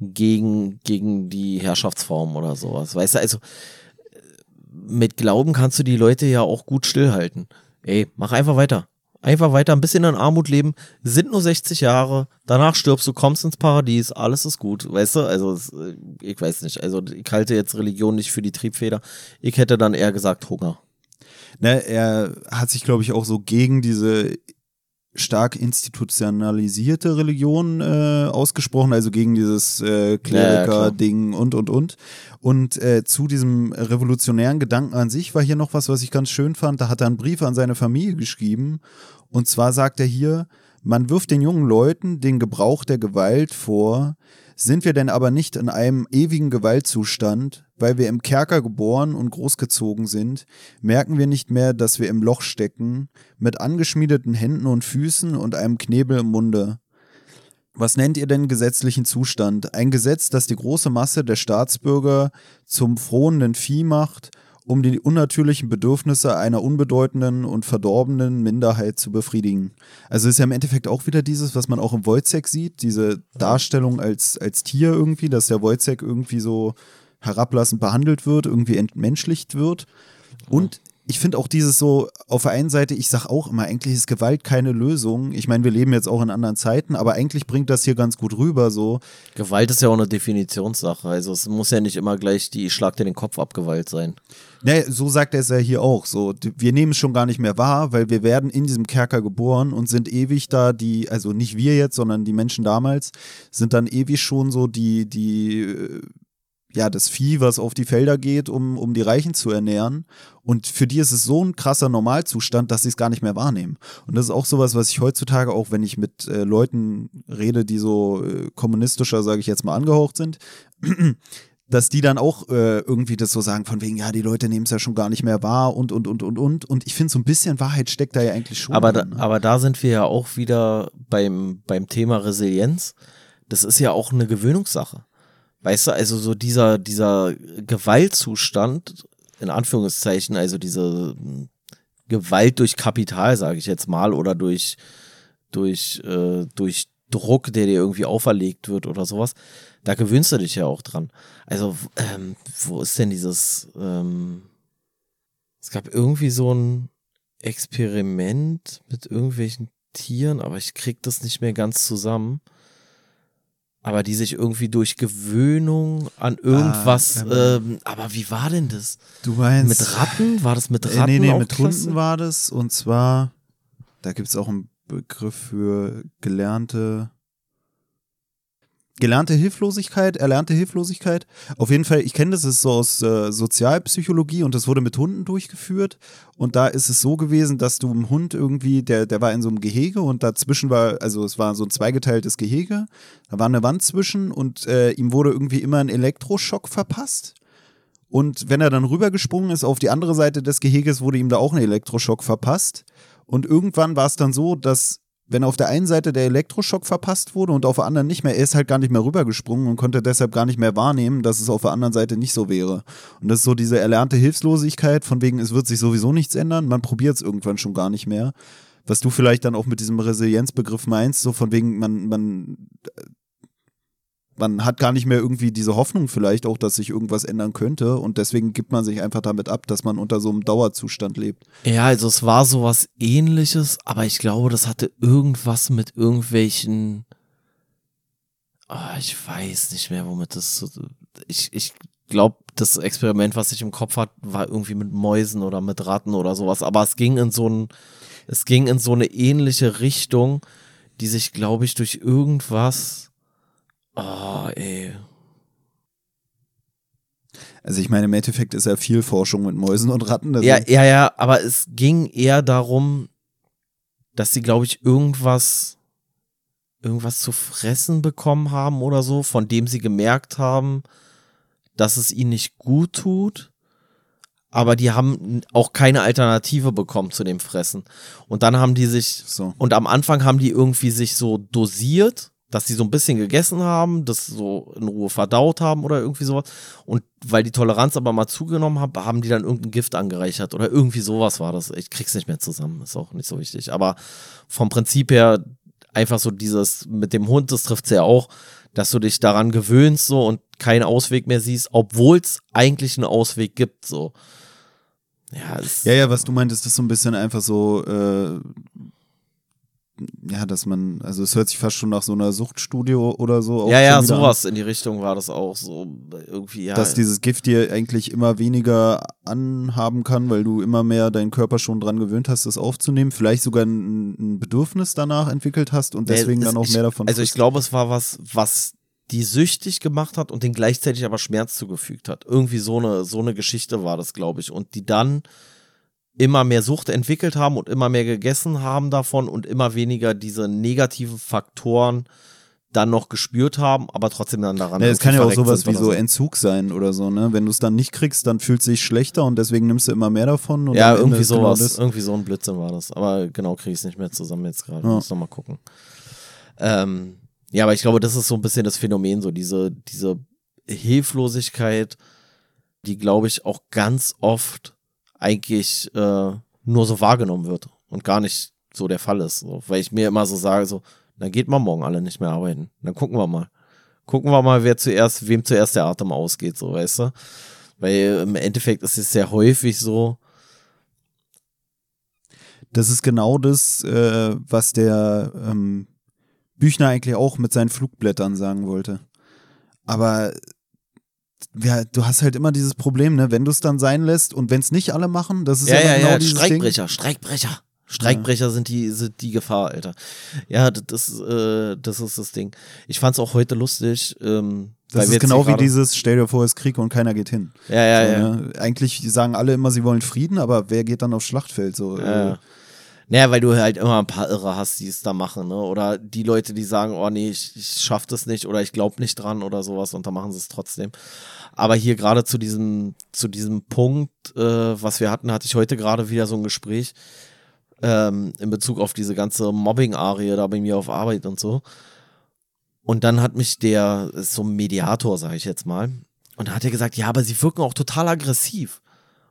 gegen, gegen die Herrschaftsform oder sowas. Weißt du, also äh, mit Glauben kannst du die Leute ja auch gut stillhalten. Ey, mach einfach weiter. Einfach weiter, ein bisschen in Armut leben, sind nur 60 Jahre, danach stirbst du, kommst ins Paradies, alles ist gut, weißt du? Also, äh, ich weiß nicht, also ich halte jetzt Religion nicht für die Triebfeder. Ich hätte dann eher gesagt Hunger. Ne, er hat sich, glaube ich, auch so gegen diese stark institutionalisierte Religion äh, ausgesprochen, also gegen dieses äh. Kleriker-Ding und, und, und. Und äh, zu diesem revolutionären Gedanken an sich war hier noch was, was ich ganz schön fand. Da hat er einen Brief an seine Familie geschrieben. Und zwar sagt er hier, man wirft den jungen Leuten den Gebrauch der Gewalt vor, sind wir denn aber nicht in einem ewigen Gewaltzustand, weil wir im Kerker geboren und großgezogen sind, merken wir nicht mehr, dass wir im Loch stecken, mit angeschmiedeten Händen und Füßen und einem Knebel im Munde. Was nennt ihr denn gesetzlichen Zustand? Ein Gesetz, das die große Masse der Staatsbürger zum frohenden Vieh macht, um die unnatürlichen Bedürfnisse einer unbedeutenden und verdorbenen Minderheit zu befriedigen. Also ist ja im Endeffekt auch wieder dieses, was man auch im Wojciech sieht, diese Darstellung als, als Tier irgendwie, dass der Wojciech irgendwie so herablassend behandelt wird, irgendwie entmenschlicht wird. Und ich finde auch dieses so, auf der einen Seite, ich sag auch immer, eigentlich ist Gewalt keine Lösung. Ich meine, wir leben jetzt auch in anderen Zeiten, aber eigentlich bringt das hier ganz gut rüber, so. Gewalt ist ja auch eine Definitionssache. Also es muss ja nicht immer gleich die Schlag dir den Kopf ab Gewalt sein. Ne, so sagt er es ja hier auch. So, wir nehmen es schon gar nicht mehr wahr, weil wir werden in diesem Kerker geboren und sind ewig da, die, also nicht wir jetzt, sondern die Menschen damals, sind dann ewig schon so die, die, äh, ja, das Vieh, was auf die Felder geht, um, um die Reichen zu ernähren. Und für die ist es so ein krasser Normalzustand, dass sie es gar nicht mehr wahrnehmen. Und das ist auch sowas, was ich heutzutage, auch wenn ich mit äh, Leuten rede, die so äh, kommunistischer, sage ich jetzt mal, angehaucht sind, dass die dann auch äh, irgendwie das so sagen, von wegen, ja, die Leute nehmen es ja schon gar nicht mehr wahr und, und, und, und, und. Und ich finde, so ein bisschen Wahrheit steckt da ja eigentlich schon. Aber da, drin, ne? aber da sind wir ja auch wieder beim, beim Thema Resilienz. Das ist ja auch eine Gewöhnungssache. Weißt du, also so dieser, dieser Gewaltzustand, in Anführungszeichen, also diese hm, Gewalt durch Kapital, sage ich jetzt mal, oder durch, durch, äh, durch Druck, der dir irgendwie auferlegt wird oder sowas, da gewöhnst du dich ja auch dran. Also, ähm, wo ist denn dieses, ähm, es gab irgendwie so ein Experiment mit irgendwelchen Tieren, aber ich krieg das nicht mehr ganz zusammen. Aber die sich irgendwie durch Gewöhnung an irgendwas, Ah, ähm, aber wie war denn das? du meinst. Mit Ratten? War das mit Äh, Ratten? nee, nee, mit klasse? Hunden war das. Und zwar, da gibt es auch einen Begriff für gelernte. Gelernte Hilflosigkeit, erlernte Hilflosigkeit. Auf jeden Fall, ich kenne das, ist so aus äh, Sozialpsychologie und das wurde mit Hunden durchgeführt. Und da ist es so gewesen, dass du einem Hund irgendwie, der, der war in so einem Gehege und dazwischen war, also es war so ein zweigeteiltes Gehege, da war eine Wand zwischen und äh, ihm wurde irgendwie immer ein Elektroschock verpasst. Und wenn er dann rübergesprungen ist auf die andere Seite des Geheges, wurde ihm da auch ein Elektroschock verpasst. Und irgendwann war es dann so, dass wenn auf der einen Seite der Elektroschock verpasst wurde und auf der anderen nicht mehr, er ist halt gar nicht mehr rübergesprungen und konnte deshalb gar nicht mehr wahrnehmen, dass es auf der anderen Seite nicht so wäre. Und das ist so diese erlernte Hilflosigkeit, von wegen, es wird sich sowieso nichts ändern, man probiert es irgendwann schon gar nicht mehr. Was du vielleicht dann auch mit diesem Resilienzbegriff meinst, so von wegen, man, man man hat gar nicht mehr irgendwie diese Hoffnung vielleicht auch, dass sich irgendwas ändern könnte und deswegen gibt man sich einfach damit ab, dass man unter so einem Dauerzustand lebt. Ja, also es war sowas ähnliches, aber ich glaube, das hatte irgendwas mit irgendwelchen. Ah, ich weiß nicht mehr, womit das so. Ich, ich glaube, das Experiment, was ich im Kopf hatte, war irgendwie mit Mäusen oder mit Ratten oder sowas. Aber es ging in so ein, es ging in so eine ähnliche Richtung, die sich, glaube ich, durch irgendwas. Oh, ey. Also ich meine, im Endeffekt ist ja viel Forschung mit Mäusen und Ratten. Ja, ja, ja, aber es ging eher darum, dass sie, glaube ich, irgendwas, irgendwas zu fressen bekommen haben oder so, von dem sie gemerkt haben, dass es ihnen nicht gut tut. Aber die haben auch keine Alternative bekommen zu dem Fressen. Und dann haben die sich, So. und am Anfang haben die irgendwie sich so dosiert, dass die so ein bisschen gegessen haben, das so in Ruhe verdaut haben oder irgendwie sowas. Und weil die Toleranz aber mal zugenommen hat, haben die dann irgendein Gift angereichert oder irgendwie sowas war das. Ich krieg's nicht mehr zusammen, ist auch nicht so wichtig. Aber vom Prinzip her einfach so dieses mit dem Hund, das trifft's ja auch, dass du dich daran gewöhnst so und keinen Ausweg mehr siehst, obwohl es eigentlich einen Ausweg gibt so. Ja, ja, ja, was du meintest, ist so ein bisschen einfach so, äh, ja, dass man, also es hört sich fast schon nach so einer Suchtstudio oder so. Ja, ja, sowas an. in die Richtung war das auch so irgendwie, ja. Dass dieses Gift dir eigentlich immer weniger anhaben kann, weil du immer mehr deinen Körper schon dran gewöhnt hast, das aufzunehmen, vielleicht sogar ein, ein Bedürfnis danach entwickelt hast und deswegen ja, dann auch ich, mehr davon. Also ich glaube, es war was, was die süchtig gemacht hat und den gleichzeitig aber Schmerz zugefügt hat. Irgendwie so eine, so eine Geschichte war das, glaube ich. Und die dann immer mehr Sucht entwickelt haben und immer mehr gegessen haben davon und immer weniger diese negativen Faktoren dann noch gespürt haben, aber trotzdem dann daran. Ja, es kann ja auch sowas wie so, so Entzug sein oder so, ne? Wenn du es dann nicht kriegst, dann fühlt es sich schlechter und deswegen nimmst du immer mehr davon. ja, irgendwie genau sowas. Genau irgendwie so ein Blödsinn war das. Aber genau kriege ich es nicht mehr zusammen jetzt gerade. Ja. Muss noch mal gucken. Ähm, ja, aber ich glaube, das ist so ein bisschen das Phänomen, so diese, diese Hilflosigkeit, die, glaube ich, auch ganz oft eigentlich äh, nur so wahrgenommen wird und gar nicht so der Fall ist. So. Weil ich mir immer so sage, so, dann geht man morgen alle nicht mehr arbeiten. Dann gucken wir mal. Gucken wir mal, wer zuerst, wem zuerst der Atem ausgeht, so, weißt du? Weil im Endeffekt ist es sehr häufig so. Das ist genau das, äh, was der ähm, Büchner eigentlich auch mit seinen Flugblättern sagen wollte. Aber ja, du hast halt immer dieses Problem, ne, wenn du es dann sein lässt und wenn es nicht alle machen, das ist ja, ja, ja genau ja, dieses Streikbrecher, Ding. Streikbrecher. Streikbrecher ja. sind die sind die Gefahr, Alter. Ja, das, äh, das ist das Ding. Ich fand's auch heute lustig. Ähm, das ist genau wie dieses, stell dir vor, es ist Krieg und keiner geht hin. Ja, ja, so, ja. Ne? Eigentlich sagen alle immer, sie wollen Frieden, aber wer geht dann aufs Schlachtfeld? So, ja. Äh, naja, weil du halt immer ein paar Irre hast, die es da machen, ne? Oder die Leute, die sagen, oh nee, ich, ich schaff das nicht oder ich glaub nicht dran oder sowas und dann machen sie es trotzdem. Aber hier gerade zu diesem, zu diesem Punkt, äh, was wir hatten, hatte ich heute gerade wieder so ein Gespräch ähm, in Bezug auf diese ganze Mobbing-Arie da bei mir auf Arbeit und so. Und dann hat mich der, ist so ein Mediator, sage ich jetzt mal, und hat er gesagt, ja, aber sie wirken auch total aggressiv.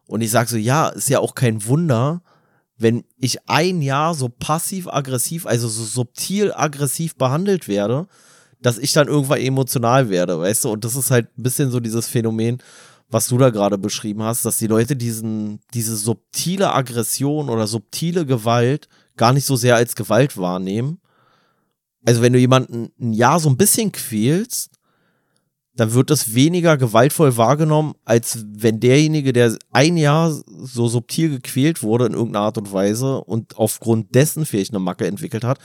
Und ich sage so, ja, ist ja auch kein Wunder, wenn ich ein Jahr so passiv-aggressiv, also so subtil aggressiv behandelt werde, dass ich dann irgendwann emotional werde, weißt du? Und das ist halt ein bisschen so dieses Phänomen, was du da gerade beschrieben hast, dass die Leute diesen, diese subtile Aggression oder subtile Gewalt gar nicht so sehr als Gewalt wahrnehmen. Also wenn du jemanden ein Jahr so ein bisschen quälst, dann wird das weniger gewaltvoll wahrgenommen, als wenn derjenige, der ein Jahr so subtil gequält wurde in irgendeiner Art und Weise und aufgrund dessen vielleicht eine Macke entwickelt hat,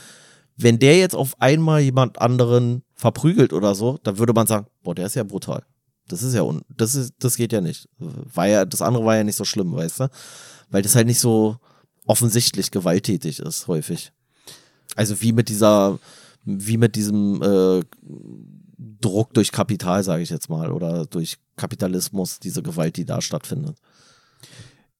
wenn der jetzt auf einmal jemand anderen verprügelt oder so, dann würde man sagen, boah, der ist ja brutal. Das ist ja un das ist das geht ja nicht. War ja das andere war ja nicht so schlimm, weißt du? Weil das halt nicht so offensichtlich gewalttätig ist häufig. Also wie mit dieser wie mit diesem äh, Druck durch Kapital, sage ich jetzt mal, oder durch Kapitalismus, diese Gewalt, die da stattfindet.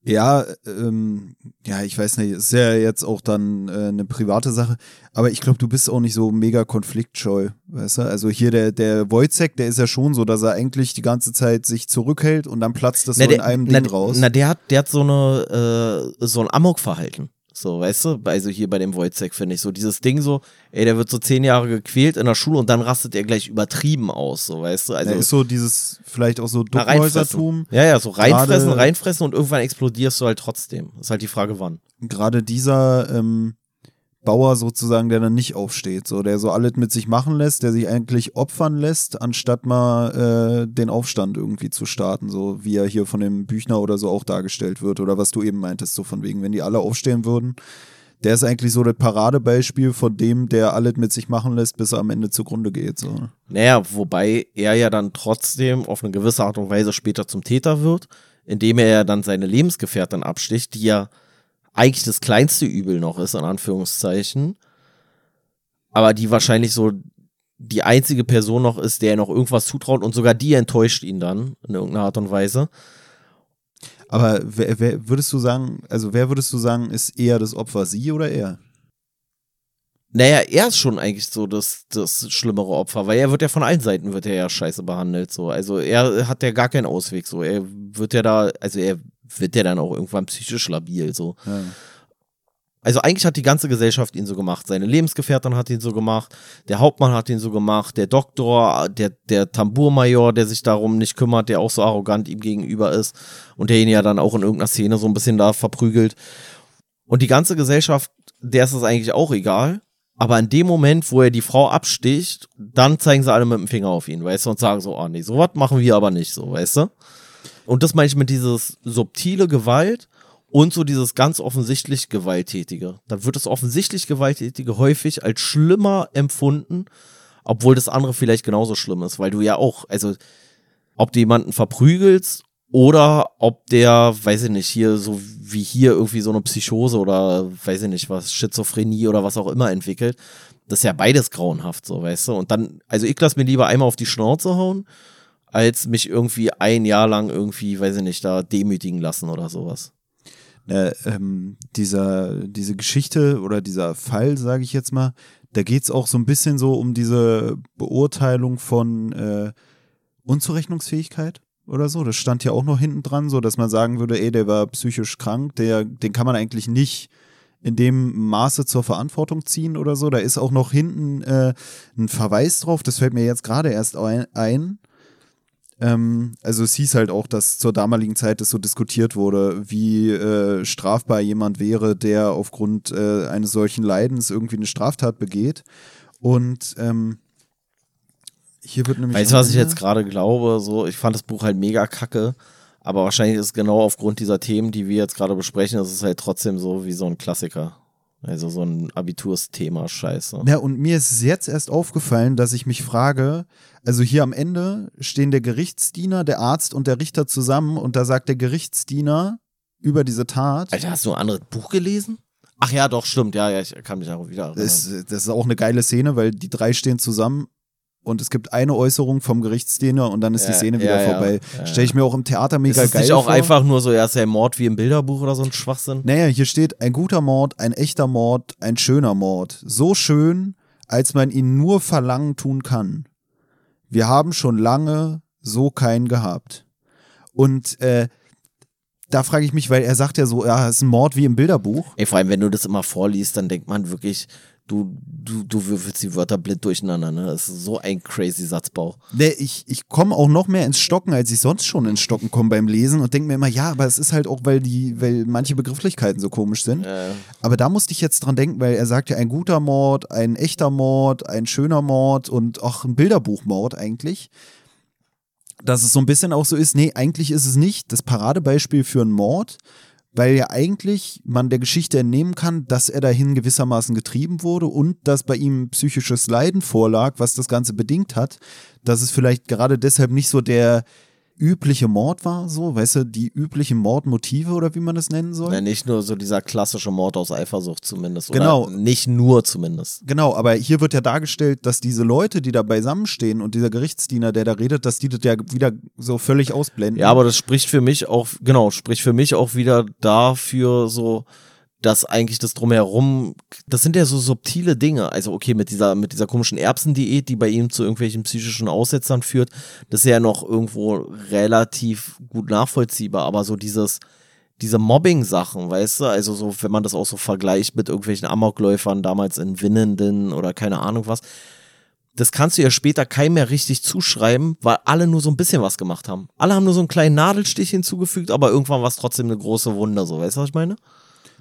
Ja, ähm, ja, ich weiß nicht, ist ja jetzt auch dann äh, eine private Sache, aber ich glaube, du bist auch nicht so mega konfliktscheu, weißt du? Also hier der, der Wojcek, der ist ja schon so, dass er eigentlich die ganze Zeit sich zurückhält und dann platzt das na, so der, in einem na, Ding raus. Na, der hat, der hat so eine, äh, so ein Amokverhalten. So, weißt du, also hier bei dem Wojcek finde ich so dieses Ding so, ey, der wird so zehn Jahre gequält in der Schule und dann rastet er gleich übertrieben aus, so, weißt du. Also ja, ist so dieses, vielleicht auch so Duckhäusertum. Ja, ja, so reinfressen, Grade, reinfressen und irgendwann explodierst du halt trotzdem. Ist halt die Frage, wann. Gerade dieser, ähm, Bauer sozusagen, der dann nicht aufsteht, so der so alles mit sich machen lässt, der sich eigentlich opfern lässt, anstatt mal äh, den Aufstand irgendwie zu starten, so wie er hier von dem Büchner oder so auch dargestellt wird oder was du eben meintest, so von wegen, wenn die alle aufstehen würden. Der ist eigentlich so das Paradebeispiel von dem, der alles mit sich machen lässt, bis er am Ende zugrunde geht. So. Naja, wobei er ja dann trotzdem auf eine gewisse Art und Weise später zum Täter wird, indem er ja dann seine Lebensgefährtin absticht, die ja eigentlich das kleinste Übel noch ist, in Anführungszeichen. Aber die wahrscheinlich so die einzige Person noch ist, der noch irgendwas zutraut und sogar die enttäuscht ihn dann in irgendeiner Art und Weise. Aber wer, wer würdest du sagen, also wer würdest du sagen, ist eher das Opfer, sie oder er? Naja, er ist schon eigentlich so das, das schlimmere Opfer, weil er wird ja von allen Seiten wird er ja scheiße behandelt. So. Also er hat ja gar keinen Ausweg. So. Er wird ja da, also er wird ja dann auch irgendwann psychisch labil. So. Ja. Also eigentlich hat die ganze Gesellschaft ihn so gemacht. Seine Lebensgefährtin hat ihn so gemacht, der Hauptmann hat ihn so gemacht, der Doktor, der, der Tambourmajor, der sich darum nicht kümmert, der auch so arrogant ihm gegenüber ist und der ihn ja dann auch in irgendeiner Szene so ein bisschen da verprügelt. Und die ganze Gesellschaft, der ist es eigentlich auch egal. Aber in dem Moment, wo er die Frau absticht, dann zeigen sie alle mit dem Finger auf ihn, weißt du, und sagen so, oh nee, sowas machen wir aber nicht so, weißt du? Und das meine ich mit dieses subtile Gewalt und so dieses ganz offensichtlich Gewalttätige. Dann wird das offensichtlich Gewalttätige häufig als schlimmer empfunden, obwohl das andere vielleicht genauso schlimm ist, weil du ja auch, also, ob du jemanden verprügelst oder ob der, weiß ich nicht, hier so wie hier irgendwie so eine Psychose oder weiß ich nicht was, Schizophrenie oder was auch immer entwickelt. Das ist ja beides grauenhaft, so, weißt du? Und dann, also ich lasse mir lieber einmal auf die Schnauze hauen, als mich irgendwie ein Jahr lang irgendwie, weiß ich nicht, da demütigen lassen oder sowas. äh, ähm, dieser, diese Geschichte oder dieser Fall, sage ich jetzt mal, da geht es auch so ein bisschen so um diese Beurteilung von äh, Unzurechnungsfähigkeit oder so. Das stand ja auch noch hinten dran, so dass man sagen würde, ey, der war psychisch krank, der, den kann man eigentlich nicht in dem Maße zur Verantwortung ziehen oder so. Da ist auch noch hinten äh, ein Verweis drauf, das fällt mir jetzt gerade erst ein. ein. Ähm, also es hieß halt auch, dass zur damaligen Zeit das so diskutiert wurde, wie äh, strafbar jemand wäre, der aufgrund äh, eines solchen Leidens irgendwie eine Straftat begeht. Und ähm, hier wird nämlich. Weißt du, was ich jetzt gerade glaube? So, ich fand das Buch halt mega kacke. Aber wahrscheinlich ist es genau aufgrund dieser Themen, die wir jetzt gerade besprechen, ist es halt trotzdem so wie so ein Klassiker. Also so ein Abitursthema, scheiße. Ja, und mir ist es jetzt erst aufgefallen, dass ich mich frage, also hier am Ende stehen der Gerichtsdiener, der Arzt und der Richter zusammen und da sagt der Gerichtsdiener über diese Tat. Alter, hast du ein anderes Buch gelesen? Ach ja, doch, stimmt. Ja, ja, ich kann mich auch wieder erinnern. Das, das ist auch eine geile Szene, weil die drei stehen zusammen und es gibt eine Äußerung vom Gerichtsdiener und dann ist die Ja, Szene wieder ja, ja. vorbei. Ja, Stelle ich mir auch im Theater mega ist es geil nicht auch vor. einfach nur so, ja, ist ja Mord wie im Bilderbuch oder so ein Schwachsinn? Naja, hier steht ein guter Mord, ein echter Mord, ein schöner Mord. So schön, als man ihn nur verlangen tun kann. Wir haben schon lange so keinen gehabt. Und äh, da frage ich mich, weil er sagt ja so, ja, es ist ein Mord wie im Bilderbuch. Ey, vor allem, wenn du das immer vorliest, dann denkt man wirklich, du, du, du würfelst die Wörter blind durcheinander, ne? Das ist so ein crazy Satzbau. Nee, ich, ich komme auch noch mehr ins Stocken, als ich sonst schon ins Stocken komme beim Lesen und denke mir immer, ja, aber es ist halt auch, weil die, weil manche Begrifflichkeiten so komisch sind. Äh, Aber da musste ich jetzt dran denken, weil er sagt ja ein guter Mord, ein echter Mord, ein schöner Mord und auch ein Bilderbuchmord eigentlich. Dass es so ein bisschen auch so ist, nee, eigentlich ist es nicht das Paradebeispiel für einen Mord, weil ja eigentlich man der Geschichte entnehmen kann, dass er dahin gewissermaßen getrieben wurde und dass bei ihm psychisches Leiden vorlag, was das Ganze bedingt hat, dass es vielleicht gerade deshalb nicht so der übliche Mord war, so, weißt du, die üblichen Mordmotive oder wie man das nennen soll. ja, nicht nur so dieser klassische Mord aus Eifersucht zumindest. Genau. Nicht nur zumindest. Genau, aber hier wird ja dargestellt, dass diese Leute, die da beisammenstehen und dieser Gerichtsdiener, der da redet, dass die das ja wieder so völlig ausblenden. Ja, aber das spricht für mich auch, genau, spricht für mich auch wieder dafür so, dass eigentlich das drumherum, das sind ja so subtile Dinge. Also okay, mit dieser, mit dieser komischen Erbsendiät, die bei ihm zu irgendwelchen psychischen Aussetzern führt, das ist ja noch irgendwo relativ gut nachvollziehbar, aber so dieses, diese Mobbing-Sachen, weißt du, also so, wenn man das auch so vergleicht mit irgendwelchen Amokläufern damals in Winnenden oder keine Ahnung was, das kannst du ja später keinem mehr richtig zuschreiben, weil alle nur so ein bisschen was gemacht haben. Alle haben nur so einen kleinen Nadelstich hinzugefügt, aber irgendwann war es trotzdem eine große Wunder, so, weißt du, was ich meine?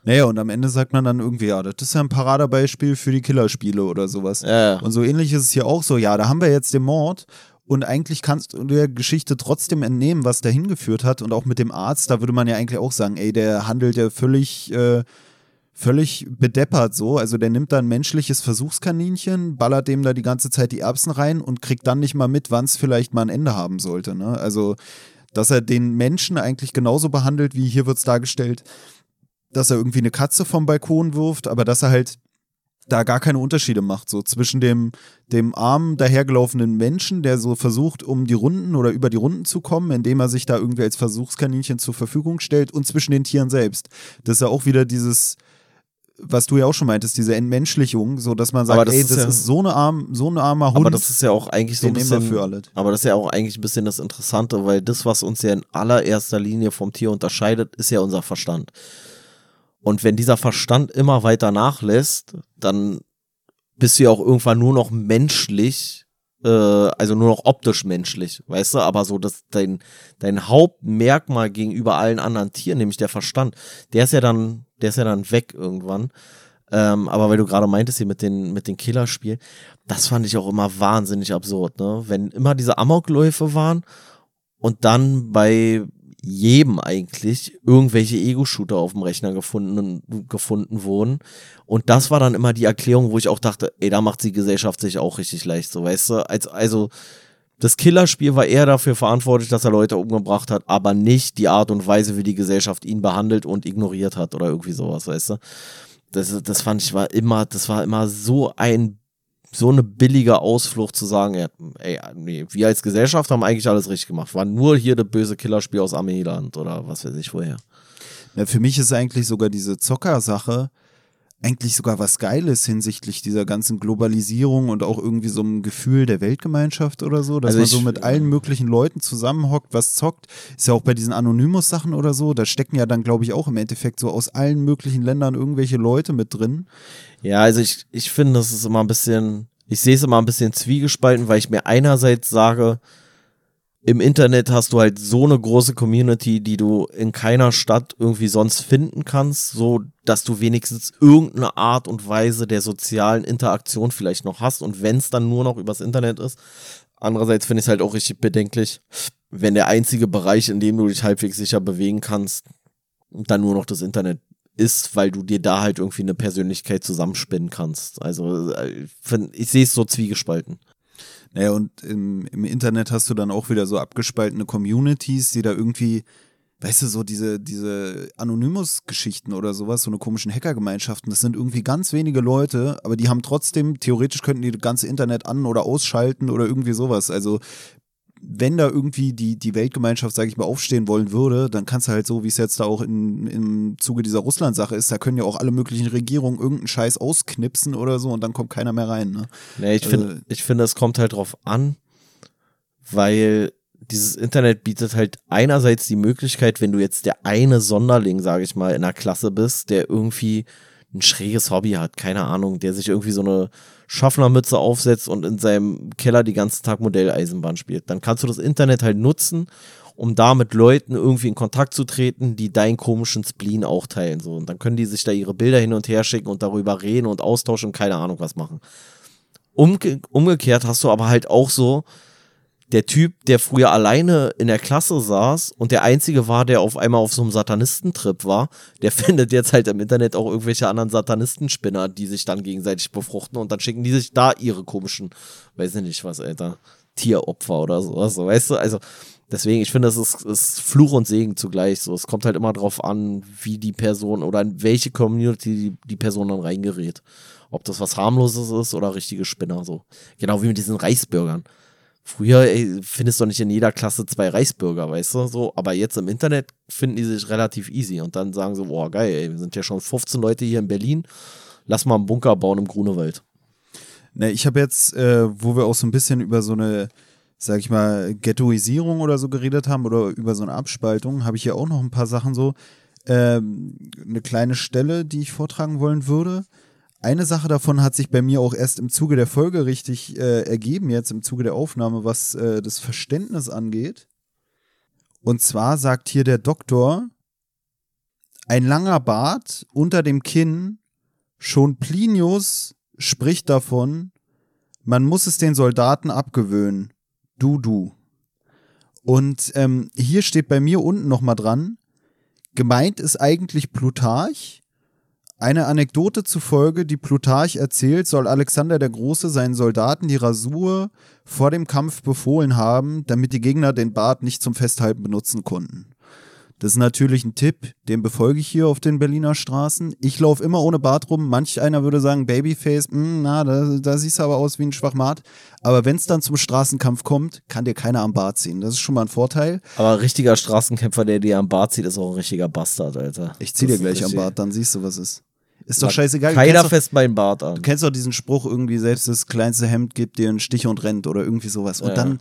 Naja, und am Ende sagt man dann irgendwie, ja, das ist ja ein Paradebeispiel für die Killerspiele oder sowas. Ja. Und so ähnlich ist es hier auch so, ja, da haben wir jetzt den Mord und eigentlich kannst du der Geschichte trotzdem entnehmen, was dahin geführt hat und auch mit dem Arzt, da würde man ja eigentlich auch sagen, ey, der handelt ja völlig, äh, völlig bedeppert so, also der nimmt da ein menschliches Versuchskaninchen, ballert dem da die ganze Zeit die Erbsen rein und kriegt dann nicht mal mit, wann es vielleicht mal ein Ende haben sollte, ne? Also, dass er den Menschen eigentlich genauso behandelt, wie hier wird es dargestellt, dass er irgendwie eine Katze vom Balkon wirft, aber dass er halt da gar keine Unterschiede macht, so zwischen dem, dem armen, dahergelaufenen Menschen, der so versucht, um die Runden oder über die Runden zu kommen, indem er sich da irgendwie als Versuchskaninchen zur Verfügung stellt, und zwischen den Tieren selbst. Das ist ja auch wieder dieses was du ja auch schon meintest, diese Entmenschlichung, so dass man sagt, Aber das ey, ist das ja- ist so eine arm, so ein armer Hund. Aber das ist ja auch eigentlich so ein bisschen, für alles. aber das ist ja auch eigentlich ein bisschen das Interessante, weil das, was uns ja in allererster Linie vom Tier unterscheidet, ist ja unser Verstand. Und wenn dieser Verstand immer weiter nachlässt, dann bist du ja auch irgendwann nur noch menschlich, äh, also nur noch optisch menschlich, weißt du? Aber so, dass dein, dein Hauptmerkmal gegenüber allen anderen Tieren, nämlich der Verstand, der ist ja dann, der ist ja dann weg irgendwann. Ähm, aber weil du gerade meintest hier mit den, mit den Killerspielen, das fand ich auch immer wahnsinnig absurd, ne? Wenn immer diese Amokläufe waren und dann bei jedem eigentlich irgendwelche Ego-Shooter auf dem Rechner gefunden, gefunden wurden. Und das war dann immer die Erklärung, wo ich auch dachte, ey, da macht die Gesellschaft sich auch richtig leicht, so weißt du? Als, also, das Killerspiel war eher dafür verantwortlich, dass er Leute umgebracht hat, aber nicht die Art und Weise, wie die Gesellschaft ihn behandelt und ignoriert hat oder irgendwie sowas, weißt du? Das, das fand ich war immer, das war immer so ein, so eine billige Ausflucht zu sagen, ja, ey, nee, wir als Gesellschaft haben eigentlich alles richtig gemacht. War nur hier das böse Killerspiel aus Armeeland oder was weiß ich woher. Ja, für mich ist eigentlich sogar diese Zocker-Sache eigentlich sogar was Geiles hinsichtlich dieser ganzen Globalisierung und auch irgendwie so einem Gefühl der Weltgemeinschaft oder so, dass Also man so mit allen möglichen Leuten zusammenhockt, was zockt. Ist ja auch bei diesen Anonymous-Sachen oder so, da stecken ja dann, glaube ich, auch im Endeffekt so aus allen möglichen Ländern irgendwelche Leute mit drin. Ja, also ich, ich finde, das ist immer ein bisschen, ich sehe es immer ein bisschen zwiegespalten, weil ich mir einerseits sage, im Internet hast du halt so eine große Community, die du in keiner Stadt irgendwie sonst finden kannst, so dass du wenigstens irgendeine Art und Weise der sozialen Interaktion vielleicht noch hast und wenn es dann nur noch übers Internet ist. Andererseits finde ich es halt auch richtig bedenklich, wenn der einzige Bereich, in dem du dich halbwegs sicher bewegen kannst, dann nur noch das Internet ist, weil du dir da halt irgendwie eine Persönlichkeit zusammenspinnen kannst. Also äh, ich sehe es so zwiegespalten. Naja, und im, im Internet hast du dann auch wieder so abgespaltene Communities, die da irgendwie, weißt du, so diese, diese Anonymous-Geschichten oder sowas, so eine komischen Hackergemeinschaften, das sind irgendwie ganz wenige Leute, aber die haben trotzdem, theoretisch könnten die das ganze Internet an- oder ausschalten oder irgendwie sowas. Also wenn da irgendwie die, die Weltgemeinschaft, sage ich mal, aufstehen wollen würde, dann kannst du halt so, wie es jetzt da auch in, im Zuge dieser Russland-Sache ist, da können ja auch alle möglichen Regierungen irgendeinen Scheiß ausknipsen oder so und dann kommt keiner mehr rein. Ne? Nee, ich Also- finde, ich finde, es kommt halt drauf an, weil dieses Internet bietet halt einerseits die Möglichkeit, wenn du jetzt der eine Sonderling, sage ich mal, in der Klasse bist, der irgendwie ein schräges Hobby hat, keine Ahnung, der sich irgendwie so eine Schaffnermütze aufsetzt und in seinem Keller die ganzen Tag Modelleisenbahn spielt. Dann kannst du das Internet halt nutzen, um da mit Leuten irgendwie in Kontakt zu treten, die deinen komischen Spleen auch teilen. So. Und dann können die sich da ihre Bilder hin und her schicken und darüber reden und austauschen und keine Ahnung was machen. Umge umgekehrt hast du aber halt auch so, der Typ, der früher alleine in der Klasse saß und der einzige war, der auf einmal auf so einem Satanistentrip war, der findet jetzt halt im Internet auch irgendwelche anderen Satanistenspinner, die sich dann gegenseitig befruchten und dann schicken die sich da ihre komischen, weiß ich nicht was, Alter, Tieropfer oder sowas, so, weißt du? Also, deswegen, ich finde, das ist, ist Fluch und Segen zugleich. So, es kommt halt immer drauf an, wie die Person oder in welche Community die, die Person dann reingerät. Ob das was harmloses ist oder richtige Spinner, so. Genau wie mit diesen Reichsbürgern. Früher ey, findest du nicht in jeder Klasse zwei Reichsbürger, weißt du, so. Aber jetzt im Internet finden die sich relativ easy und dann sagen sie, boah, geil, ey, wir sind ja schon 15 Leute hier in Berlin. Lass mal einen Bunker bauen im Grunewald. Ne, ich habe jetzt, äh, wo wir auch so ein bisschen über so eine, sag ich mal, Ghettoisierung oder so geredet haben oder über so eine Abspaltung, habe ich hier auch noch ein paar Sachen so. Ähm, eine kleine Stelle, die ich vortragen wollen würde. Eine Sache davon hat sich bei mir auch erst im Zuge der Folge richtig äh, ergeben, jetzt im Zuge der Aufnahme, was äh, das Verständnis angeht. Und zwar sagt hier der Doktor, ein langer Bart unter dem Kinn, schon Plinius spricht davon, man muss es den Soldaten abgewöhnen. Du, du. Und ähm, hier steht bei mir unten nochmal dran, gemeint ist eigentlich Plutarch. Eine Anekdote zufolge, die Plutarch erzählt, soll Alexander der Große seinen Soldaten die Rasur vor dem Kampf befohlen haben, damit die Gegner den Bart nicht zum Festhalten benutzen konnten. Das ist natürlich ein Tipp, den befolge ich hier auf den Berliner Straßen. Ich laufe immer ohne Bart rum. Manch einer würde sagen, Babyface, mh, na, da, da siehst du aber aus wie ein Schwachmat. Aber wenn es dann zum Straßenkampf kommt, kann dir keiner am Bart ziehen. Das ist schon mal ein Vorteil. Aber richtiger Straßenkämpfer, der dir am Bart zieht, ist auch ein richtiger Bastard, Alter. Ich zieh dir Das ist gleich am Bart, dann siehst du, was ist. Ist doch scheißegal. Keiner fest meinen Bart an. Du kennst doch diesen Spruch irgendwie, selbst das kleinste Hemd gibt dir einen Stich und rennt oder irgendwie sowas. Und Ja. dann,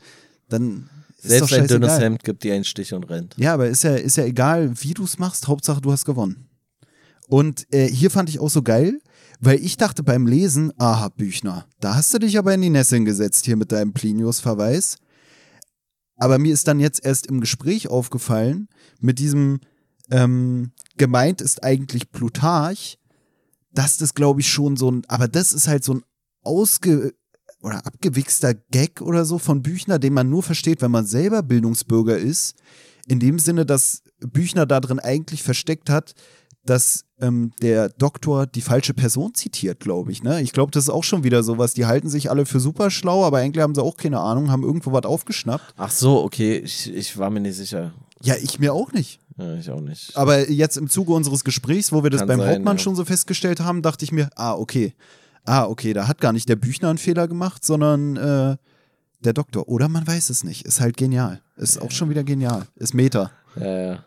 dann ist doch Selbst ein dünnes. Hemd gibt dir einen Stich und rennt. Ja, aber ist ja, ist ja egal, wie du es machst, Hauptsache du hast gewonnen. Und äh, hier fand ich auch so geil, weil ich dachte beim Lesen, aha, Büchner, da hast du dich aber in die Nesseln gesetzt hier mit deinem Plinius-Verweis. Aber mir ist dann jetzt erst im Gespräch aufgefallen, mit diesem ähm, gemeint ist eigentlich Plutarch, dass das glaube ich schon so ein, aber das ist halt so ein ausge oder abgewichster Gag oder so von Büchner, den man nur versteht, wenn man selber Bildungsbürger ist. In dem Sinne, dass Büchner da drin eigentlich versteckt hat, dass ähm, der Doktor die falsche Person zitiert, glaube ich. Ne? Ich glaube, das ist auch schon wieder sowas. Die halten sich alle für super schlau, aber eigentlich haben sie auch keine Ahnung, haben irgendwo was aufgeschnappt. Ach so, okay. Ich, ich war mir nicht sicher. Ja, ich mir auch nicht. Ja, ich auch nicht. Aber jetzt im Zuge unseres Gesprächs, wo wir das Kann beim sein, Hauptmann ja. schon so festgestellt haben, dachte ich mir, ah, okay. Ah, okay, da hat gar nicht der Büchner einen Fehler gemacht, sondern äh, der Doktor. Oder man weiß es nicht. Ist halt genial. Ist auch schon wieder genial. Ist Meta. Ja, ja.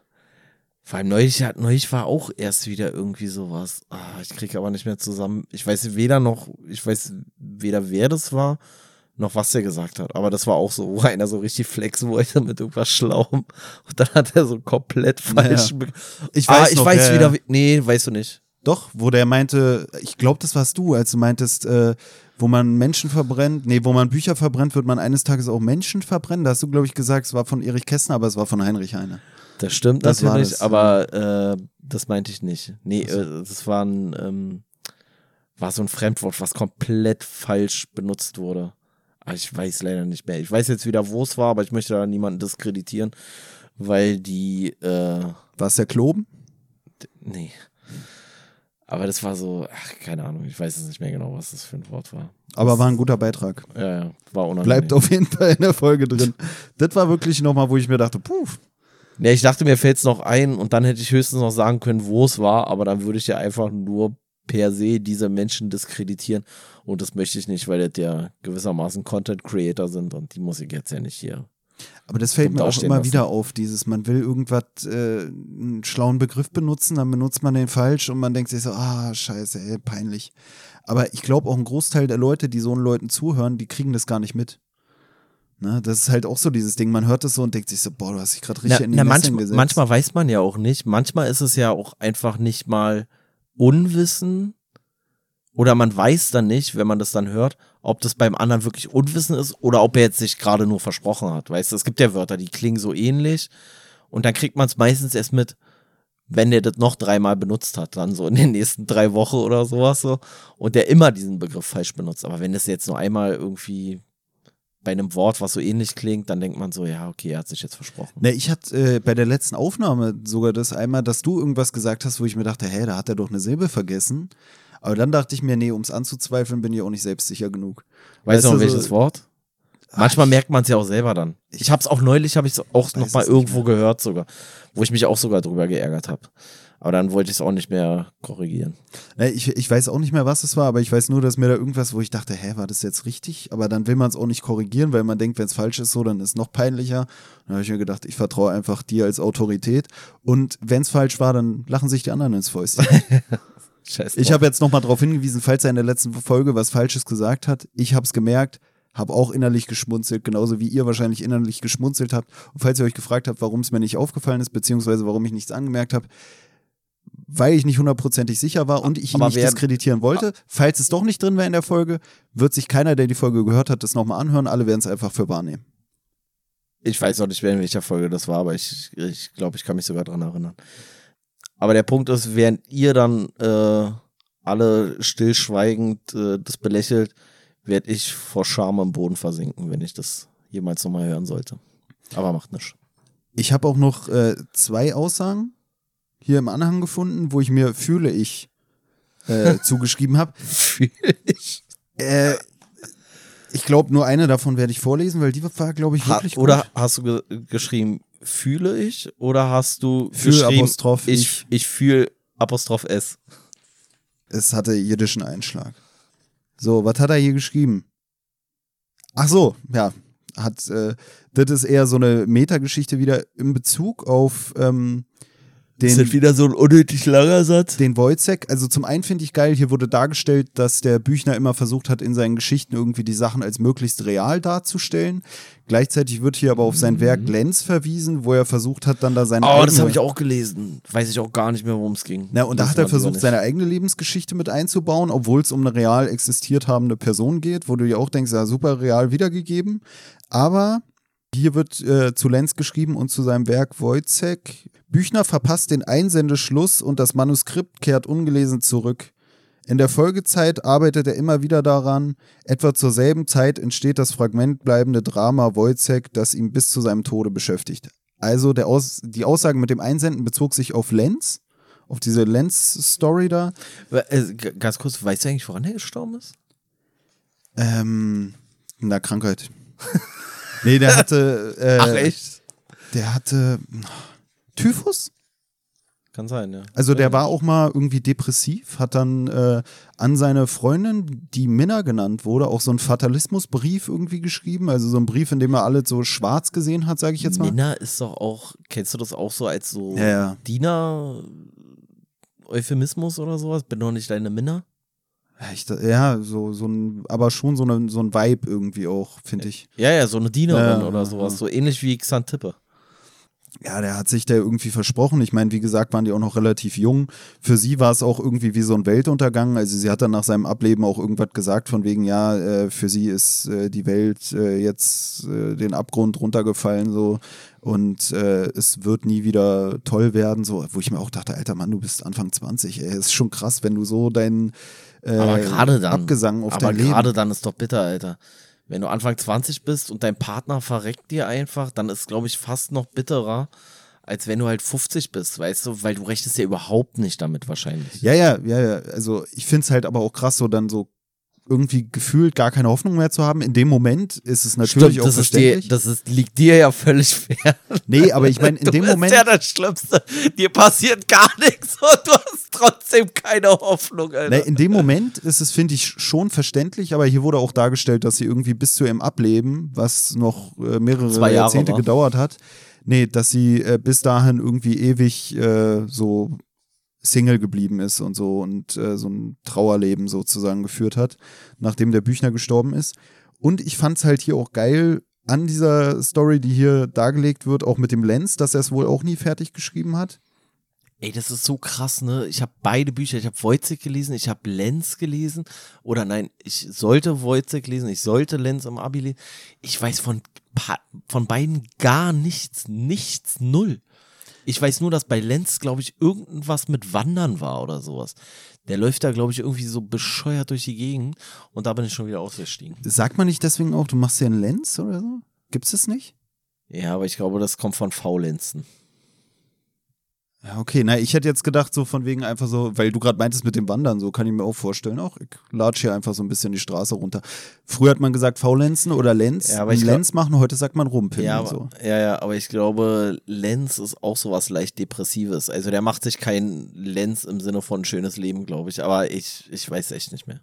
Vor allem neulich, neulich war auch erst wieder irgendwie sowas. Ah, ich kriege aber nicht mehr zusammen. Ich weiß weder noch, ich weiß weder wer das war, noch was der gesagt hat. Aber das war auch so, wo einer so richtig flexen wollte mit irgendwas Schlauem. Und dann hat er so komplett falsch. Ja. be- Ich ah, weiß ich noch, weiß ja, wieder. wie- Nee, weißt du nicht. Doch, wo der meinte, ich glaube, das warst du, als du meintest, äh, wo man Menschen verbrennt, nee, wo man Bücher verbrennt, wird man eines Tages auch Menschen verbrennen. Da hast du, glaube ich, gesagt, es war von Erich Kästner, aber es war von Heinrich Heine. Das stimmt Das war natürlich, das, aber äh, das meinte ich nicht. Nee, äh, das war ein, ähm, war so ein Fremdwort, was komplett falsch benutzt wurde. Aber ich weiß leider nicht mehr. Ich weiß jetzt wieder, wo es war, aber ich möchte da niemanden diskreditieren, weil die, äh, War es der Kloben? nee. Aber das war so, ach, keine Ahnung, ich weiß es nicht mehr genau, was das für ein Wort war. Aber war ein guter Beitrag. Ja, ja, war unangenehm. Bleibt auf jeden Fall in der Folge drin. Das war wirklich nochmal, wo ich mir dachte, puh, Ja, ich dachte, mir fällt es noch ein und dann hätte ich höchstens noch sagen können, wo es war, aber dann würde ich ja einfach nur per se diese Menschen diskreditieren und das möchte ich nicht, weil das ja gewissermaßen Content Creator sind und die muss ich jetzt ja nicht hier. Aber das fällt mir auch immer lassen. wieder auf, dieses, man will irgendwas, äh, einen schlauen Begriff benutzen, dann benutzt man den falsch und man denkt sich so, ah, scheiße, ey, peinlich. Aber ich glaube auch ein Großteil der Leute, die so einen Leuten zuhören, die kriegen das gar nicht mit. Ne, das ist halt auch so dieses Ding, man hört das so und denkt sich so, boah, du hast dich gerade richtig Na, in die na, manchmal, gesetzt. manchmal weiß man ja auch nicht. Manchmal ist es ja auch einfach nicht mal Unwissen oder man weiß dann nicht, wenn man das dann hört, ob das beim anderen wirklich Unwissen ist oder ob er jetzt sich gerade nur versprochen hat. Weißt du, es gibt ja Wörter, die klingen so ähnlich und dann kriegt man es meistens erst mit, wenn der das noch dreimal benutzt hat, dann so in den nächsten drei Wochen oder sowas so und der immer diesen Begriff falsch benutzt. Aber wenn das jetzt nur einmal irgendwie bei einem Wort, was so ähnlich klingt, dann denkt man so, ja, okay, er hat sich jetzt versprochen. Ne, ich hatte äh, bei der letzten Aufnahme sogar das einmal, dass du irgendwas gesagt hast, wo ich mir dachte, hä, da hat er doch eine Silbe vergessen. Aber dann dachte ich mir, nee, ums anzuzweifeln, bin ich auch nicht selbstsicher genug. Weißt du noch welches so- Wort? Ah, Manchmal merkt man es ja auch selber dann. Ich habe es auch neulich, habe ich es auch noch mal es irgendwo gehört sogar, wo ich mich auch sogar drüber geärgert habe. Aber dann wollte ich es auch nicht mehr korrigieren. Ne, ich, ich weiß auch nicht mehr, was es war, aber ich weiß nur, dass mir da irgendwas, wo ich dachte, hä, war das jetzt richtig? Aber dann will man es auch nicht korrigieren, weil man denkt, wenn es falsch ist, so, dann ist es noch peinlicher. Dann habe ich mir gedacht, ich vertraue einfach dir als Autorität. Und wenn es falsch war, dann lachen sich die anderen ins Fäustchen. Scheiße. Ich habe jetzt nochmal darauf hingewiesen, falls er in der letzten Folge was Falsches gesagt hat. Ich habe es gemerkt, habe auch innerlich geschmunzelt, genauso wie ihr wahrscheinlich innerlich geschmunzelt habt. Und falls ihr euch gefragt habt, warum es mir nicht aufgefallen ist, beziehungsweise warum ich nichts angemerkt habe, weil ich nicht hundertprozentig sicher war und ich ihn Aber nicht wer- diskreditieren wollte. Falls es doch nicht drin wäre in der Folge, wird sich keiner, der die Folge gehört hat, das nochmal anhören. Alle werden es einfach für wahrnehmen. Ich weiß auch nicht mehr, in welcher Folge das war, aber ich, ich glaube, ich kann mich sogar dran erinnern. Aber der Punkt ist, während ihr dann äh, alle stillschweigend äh, das belächelt, werde ich vor Scham am Boden versinken, wenn ich das jemals nochmal hören sollte. Aber macht nichts. Ich habe auch noch äh, zwei Aussagen hier im Anhang gefunden, wo ich mir fühle ich äh, zugeschrieben habe. Fühl ich. Äh, ich glaube, nur eine davon werde ich vorlesen, weil die war, glaube ich, Ha wirklich oder gut. hast du ge geschrieben, fühle ich? Oder hast du Fühl Apostroph ich, ich fühle Apostroph S? Es hatte jiddischen Einschlag. So, was hat er hier geschrieben? Ach so, ja. Hat, äh, das ist eher so eine Metageschichte wieder in Bezug auf ähm, Den, ist das wieder so ein unnötig langer Satz? den Wojcek, also zum einen finde ich geil, hier wurde dargestellt, dass der Büchner immer versucht hat, in seinen Geschichten irgendwie die Sachen als möglichst real darzustellen. Gleichzeitig wird hier aber auf sein Werk Lenz verwiesen, wo er versucht hat, dann da seine Mhm. Oh, das habe ich auch gelesen. Weiß ich auch gar nicht mehr, worum es ging. Na, und da Das hat er versucht, seine eigene Lebensgeschichte mit einzubauen, obwohl es um eine real existiert habende Person geht, wo du dir auch denkst, ja, super real wiedergegeben. Aber hier wird äh, zu Lenz geschrieben und zu seinem Werk Wojcek. Büchner verpasst den Einsendeschluss und das Manuskript kehrt ungelesen zurück. In der Folgezeit arbeitet er immer wieder daran. Etwa zur selben Zeit entsteht das fragmentbleibende Drama Wojcek, das ihn bis zu seinem Tode beschäftigt. Also der Aus die Aussage mit dem Einsenden bezog sich auf Lenz, auf diese Lenz-Story da. Äh, ganz kurz, weißt du eigentlich, woran er gestorben ist? Ähm, na, Krankheit. nee, der hatte. Äh, Ach, echt? Der hatte Typhus? Kann sein, ja. Also der war auch mal irgendwie depressiv, hat dann äh, an seine Freundin, die Minna genannt wurde, auch so einen Fatalismusbrief irgendwie geschrieben. Also so ein Brief, in dem er alles so schwarz gesehen hat, sage ich jetzt mal. Minna ist doch auch, kennst du das auch so als so Ja, ja. Diener-Euphemismus oder sowas? Bin doch nicht deine Minna? Ja, Ich, ja, so, so ein, aber schon so, eine, so ein Vibe irgendwie auch, finde ich. Ja, ja, so eine Dienerin Ja, oder sowas. ja. So ähnlich wie Xantippe. Ja, der hat sich da irgendwie versprochen. Ich meine, wie gesagt, waren die auch noch relativ jung. Für sie war es auch irgendwie wie so ein Weltuntergang. Also sie hat dann nach seinem Ableben auch irgendwas gesagt von wegen, ja, äh, für sie ist äh, die Welt äh, jetzt äh, den Abgrund runtergefallen so und äh, es wird nie wieder toll werden. So, wo ich mir auch dachte, alter Mann, du bist Anfang 20. Ey, ist schon krass, wenn du so deinen äh, Aber gerade dann. Abgesang auf aber dein Leben. gerade dann ist doch bitter, Alter. Wenn du Anfang 20 bist und dein Partner verreckt dir einfach, dann ist, glaube ich, fast noch bitterer, als wenn du halt 50 bist, weißt du, weil du rechnest ja überhaupt nicht damit wahrscheinlich. Ja, ja, ja, ja. Also ich finde es halt aber auch krass, so dann so irgendwie gefühlt gar keine Hoffnung mehr zu haben. In dem Moment ist es natürlich auch das, ist dir, verständlich. das ist, liegt dir ja völlig fair. nee, aber ich meine, in du dem bist Moment. ja das Schlimmste. Dir passiert gar nichts und du hast trotzdem keine Hoffnung, Alter. Ne, in dem Moment ist es, finde ich, schon verständlich, aber hier wurde auch dargestellt, dass sie irgendwie bis zu ihrem Ableben, was noch äh, mehrere Jahrzehnte war. gedauert hat, nee, dass sie äh, bis dahin irgendwie ewig äh, so Single geblieben ist und so und äh, so ein Trauerleben sozusagen geführt hat, nachdem der Büchner gestorben ist. Und ich fand es halt hier auch geil an dieser Story, die hier dargelegt wird, auch mit dem Lenz, dass er es wohl auch nie fertig geschrieben hat. Ey, das ist so krass, ne? Ich habe beide Bücher, ich habe Wojcik gelesen, ich habe Lenz gelesen. Oder nein, ich sollte Wojcik lesen, ich sollte Lenz im Abi lesen. Ich weiß von, von beiden gar nichts, nichts, null. Ich weiß nur, dass bei Lenz, glaube ich, irgendwas mit Wandern war oder sowas. Der läuft da, glaube ich, irgendwie so bescheuert durch die Gegend und da bin ich schon wieder ausgestiegen. Sagt man nicht deswegen auch, du machst dir einen Lenz oder so? Gibt's es nicht? Ja, aber ich glaube, das kommt von Faulenzen. Ja, okay. Na, ich hätte jetzt gedacht, so von wegen einfach so, weil du gerade meintest mit dem Wandern, so kann ich mir auch vorstellen. Auch ich latsch hier einfach so ein bisschen die Straße runter. Früher hat man gesagt Faulenzen oder Lenz. Ja, aber ich Lenz machen, heute sagt man Rumpeln Ja, so. ja, ja, aber ich glaube, Lenz ist auch sowas leicht Depressives. Also der macht sich kein Lenz im Sinne von schönes Leben, glaube ich. Aber ich, ich weiß echt nicht mehr.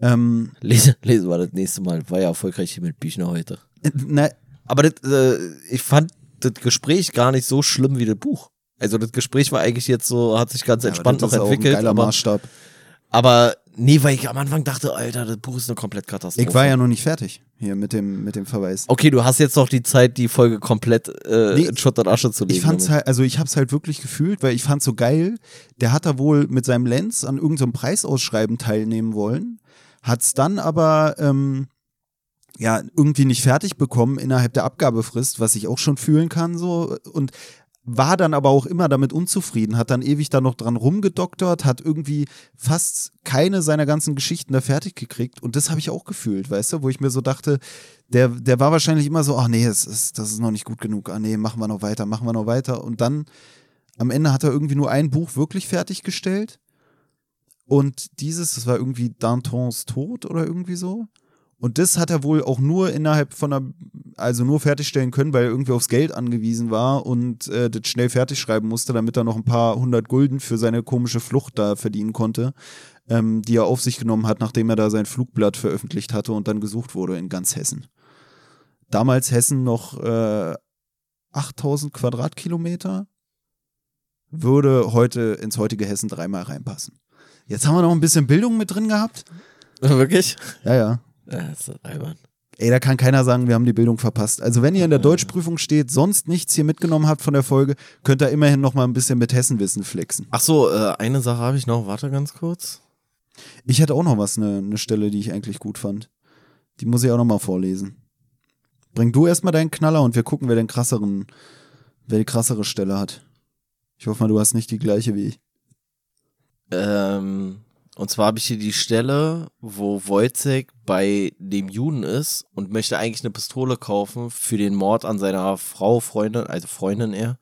Ähm, Lese, lesen wir das nächste Mal. War ja erfolgreich hier mit Büchner heute. äh, na, Aber das, äh, ich fand das Gespräch gar nicht so schlimm wie das Buch. Also das Gespräch war eigentlich jetzt so, hat sich ganz entspannt das noch entwickelt. geiler Aber, Maßstab. aber nee, weil ich am Anfang dachte, Alter, das Buch ist eine komplett Katastrophe. Ich war ja noch nicht fertig hier mit dem, mit dem Verweis. Okay, du hast jetzt noch die Zeit, die Folge komplett äh, Nee, in Schutt und Asche zu legen. Ich fand's damit. halt, also ich hab's halt wirklich gefühlt, weil ich fand's so geil. Der hat da wohl mit seinem Lenz an irgendeinem Preisausschreiben teilnehmen wollen, hat's dann aber ähm, ja irgendwie nicht fertig bekommen innerhalb der Abgabefrist, was ich auch schon fühlen kann so und war dann aber auch immer damit unzufrieden, hat dann ewig da noch dran rumgedoktert, hat irgendwie fast keine seiner ganzen Geschichten da fertig gekriegt. Und das habe ich auch gefühlt, weißt du, wo ich mir so dachte, der, der war wahrscheinlich immer so, ach nee, das ist, das ist noch nicht gut genug, ah nee, machen wir noch weiter, machen wir noch weiter. Und dann am Ende hat er irgendwie nur ein Buch wirklich fertiggestellt. Und dieses, das war irgendwie Dantons Tod oder irgendwie so und das hat er wohl auch nur innerhalb von einer, also nur fertigstellen können, weil er irgendwie aufs Geld angewiesen war und äh, das schnell fertig schreiben musste, damit er noch ein paar hundert Gulden für seine komische Flucht da verdienen konnte, ähm, die er auf sich genommen hat, nachdem er da sein Flugblatt veröffentlicht hatte und dann gesucht wurde in ganz Hessen. Damals Hessen noch äh, 8000 Quadratkilometer. würde heute ins heutige Hessen dreimal reinpassen. Jetzt haben wir noch ein bisschen Bildung mit drin gehabt. Wirklich? Ja, ja. Das ist albern. Ey, da kann keiner sagen, wir haben die Bildung verpasst. Also wenn ihr in der Deutschprüfung steht, sonst nichts hier mitgenommen habt von der Folge, könnt ihr immerhin noch mal ein bisschen mit Hessenwissen flexen. Ach so, äh, eine Sache habe ich noch. Warte ganz kurz. Ich hätte auch noch was, eine ne Stelle, die ich eigentlich gut fand. Die muss ich auch noch mal vorlesen. Bring du erstmal deinen Knaller und wir gucken, wer den krasseren, wer die krassere Stelle hat. Ich hoffe mal, du hast nicht die gleiche wie ich. Ähm, und zwar habe ich hier die Stelle, wo Wojciech bei dem Juden ist und möchte eigentlich eine Pistole kaufen für den Mord an seiner Frau, Freundin, also Freundin er.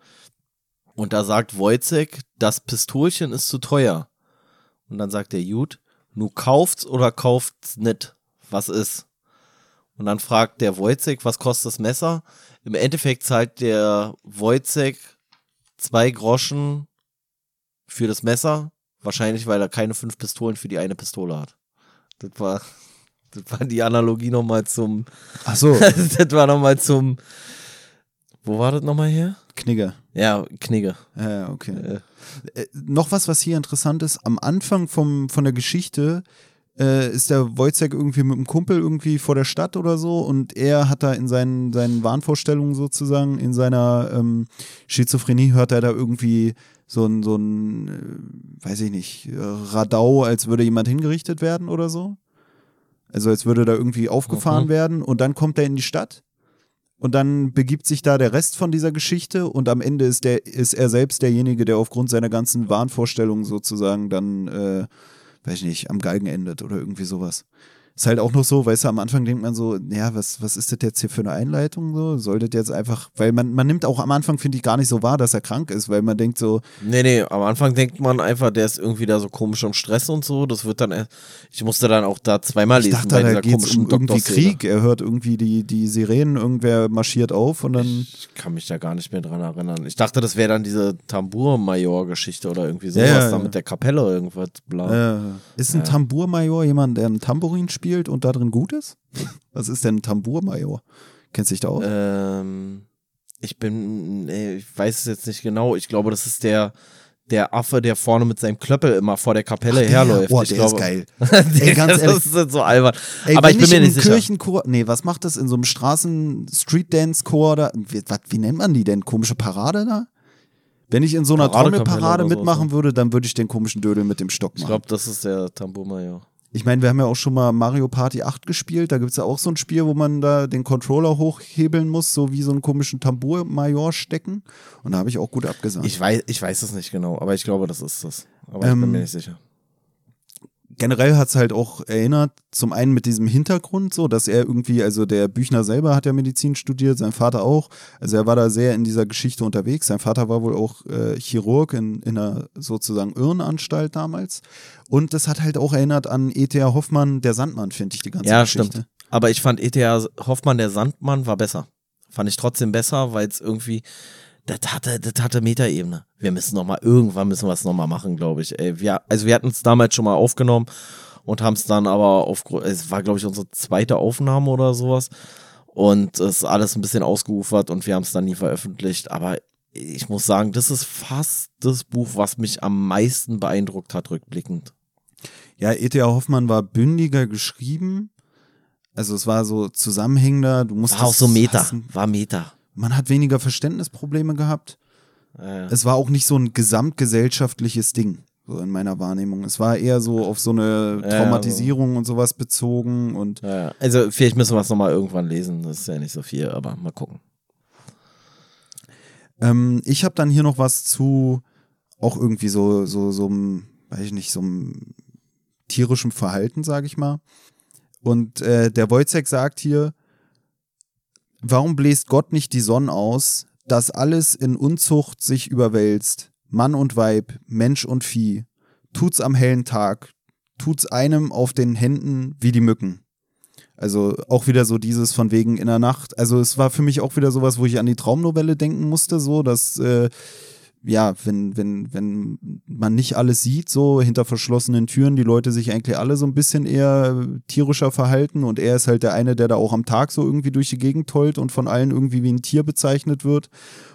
Und da sagt Wojciech, das Pistolchen ist zu teuer. Und dann sagt der Jude, nu kauft's oder kauft's nicht? Was ist? Und dann fragt der Wojciech, was kostet das Messer? Im Endeffekt zahlt der Wojciech zwei Groschen für das Messer. Wahrscheinlich, weil er keine fünf Pistolen für die eine Pistole hat. Das war, das war die Analogie nochmal zum, Ach so, das war nochmal zum, wo war das nochmal her? Knigge. Ja, Knigge. Ja, okay. Äh, Äh, noch was, was hier interessant ist, am Anfang vom, von der Geschichte äh, ist der Wojciech irgendwie mit einem Kumpel irgendwie vor der Stadt oder so und er hat da in seinen, seinen Wahnvorstellungen sozusagen, in seiner ähm, Schizophrenie hört er da irgendwie so ein, so ein, äh, weiß ich nicht, äh, Radau, als würde jemand hingerichtet werden oder so. Also als würde da irgendwie aufgefahren Mhm. werden und dann kommt er in die Stadt und dann begibt sich da der Rest von dieser Geschichte und am Ende ist, der, ist er selbst derjenige, der aufgrund seiner ganzen Wahnvorstellungen sozusagen dann, äh, weiß ich nicht, am Galgen endet oder irgendwie sowas. Ist halt auch noch so, weißt du, am Anfang denkt man so, ja, was, was ist das jetzt hier für eine Einleitung so? Solltet jetzt einfach, weil man, man nimmt auch am Anfang, finde ich, gar nicht so wahr, dass er krank ist, weil man denkt so, nee, nee, am Anfang denkt man einfach, der ist irgendwie da so komisch im Stress und so. Das wird dann, ich musste dann auch da zweimal ich lesen dachte, bei da dieser geht es komischen um irgendwie. Krieg. Er hört irgendwie die, die Sirenen, irgendwer marschiert auf und dann. Ich kann mich da gar nicht mehr dran erinnern. Ich dachte, das wäre dann diese Tambour-Major-Geschichte oder irgendwie Ja, sowas, ja, da ja. mit der Kapelle irgendwas, bla. Äh, ist ein Tambourmajor jemand, der ein Tambourin spielt und da drin gut ist? Was ist denn ein Tambourmajor? Kennst du dich da aus? Ähm, ich bin, ich weiß es jetzt nicht genau. Ich glaube, das ist der, der Affe, der vorne mit seinem Klöppel immer vor der Kapelle Der- herläuft. Oh, ich der glaube, ist geil. Ey, ganz ehrlich. Das ist so albern. Ey, Aber ich bin mir in nicht einem sicher. Kirchenchor, nee, was macht das in so einem Straßen-Street-Dance-Chor da? Wie, was, wie nennt man die denn? Komische Parade da? Wenn ich in so einer Trommelparade oder so, mitmachen würde, dann würde ich den komischen Dödel mit dem Stock Ich machen. glaube, das ist der Tambour-Major. Ich meine, wir haben ja auch schon mal Mario Party 8 gespielt. Da gibt es ja auch so ein Spiel, wo man da den Controller hochhebeln muss, so wie so einen komischen Tambour-Major stecken. Und da habe ich auch gut abgesagt. Ich weiß, ich weiß es nicht genau, aber ich glaube, das ist das. Aber ich Ähm, bin mir nicht sicher. Generell hat es halt auch erinnert, zum einen mit diesem Hintergrund, so, dass er irgendwie, also der Büchner selber hat ja Medizin studiert, sein Vater auch. Also er war da sehr in dieser Geschichte unterwegs. Sein Vater war wohl auch äh, Chirurg in, in einer sozusagen Irrenanstalt damals. Und das hat halt auch erinnert an E.T.A. Hoffmann, der Sandmann, finde ich, die ganze Ja, Geschichte. stimmt. Aber ich fand E.T.A. Hoffmann, der Sandmann, war besser. Fand ich trotzdem besser, weil es irgendwie, das hatte, das hatte Metaebene. Wir müssen noch mal, irgendwann müssen wir es noch mal machen, glaube ich. Ey, wir, also wir hatten es damals schon mal aufgenommen und haben es dann aber auf, es war, glaube ich, unsere zweite Aufnahme oder sowas. Und es ist alles ein bisschen ausgeufert und wir haben es dann nie veröffentlicht. Aber ich muss sagen, das ist fast das Buch, was mich am meisten beeindruckt hat, rückblickend. Ja, E.T.A. Hoffmann war bündiger geschrieben. Also es war so zusammenhängender. Du musst War auch so Meta, war Meta. Man hat weniger Verständnisprobleme gehabt. Äh, Es war auch nicht so ein gesamtgesellschaftliches Ding, so in meiner Wahrnehmung. Es war eher so auf so eine Ja, Traumatisierung und sowas bezogen und Ja, also vielleicht müssen wir es nochmal irgendwann lesen. Das ist ja nicht so viel, aber mal gucken. ähm, ich habe dann hier noch was zu auch irgendwie so so so einem, weiß ich nicht, so einem tierischem Verhalten, sage ich mal. Und äh, der Wojciech sagt hier, warum bläst Gott nicht die Sonne aus, dass alles in Unzucht sich überwälzt, Mann und Weib, Mensch und Vieh, tut's am hellen Tag, tut's einem auf den Händen wie die Mücken. Also auch wieder so dieses von wegen in der Nacht. Also es war für mich auch wieder sowas, wo ich an die Traumnovelle denken musste, so dass äh, ja, wenn, wenn, wenn man nicht alles sieht, so hinter verschlossenen Türen, die Leute sich eigentlich alle so ein bisschen eher tierischer verhalten und er ist halt der eine, der da auch am Tag so irgendwie durch die Gegend tollt und von allen irgendwie wie ein Tier bezeichnet wird.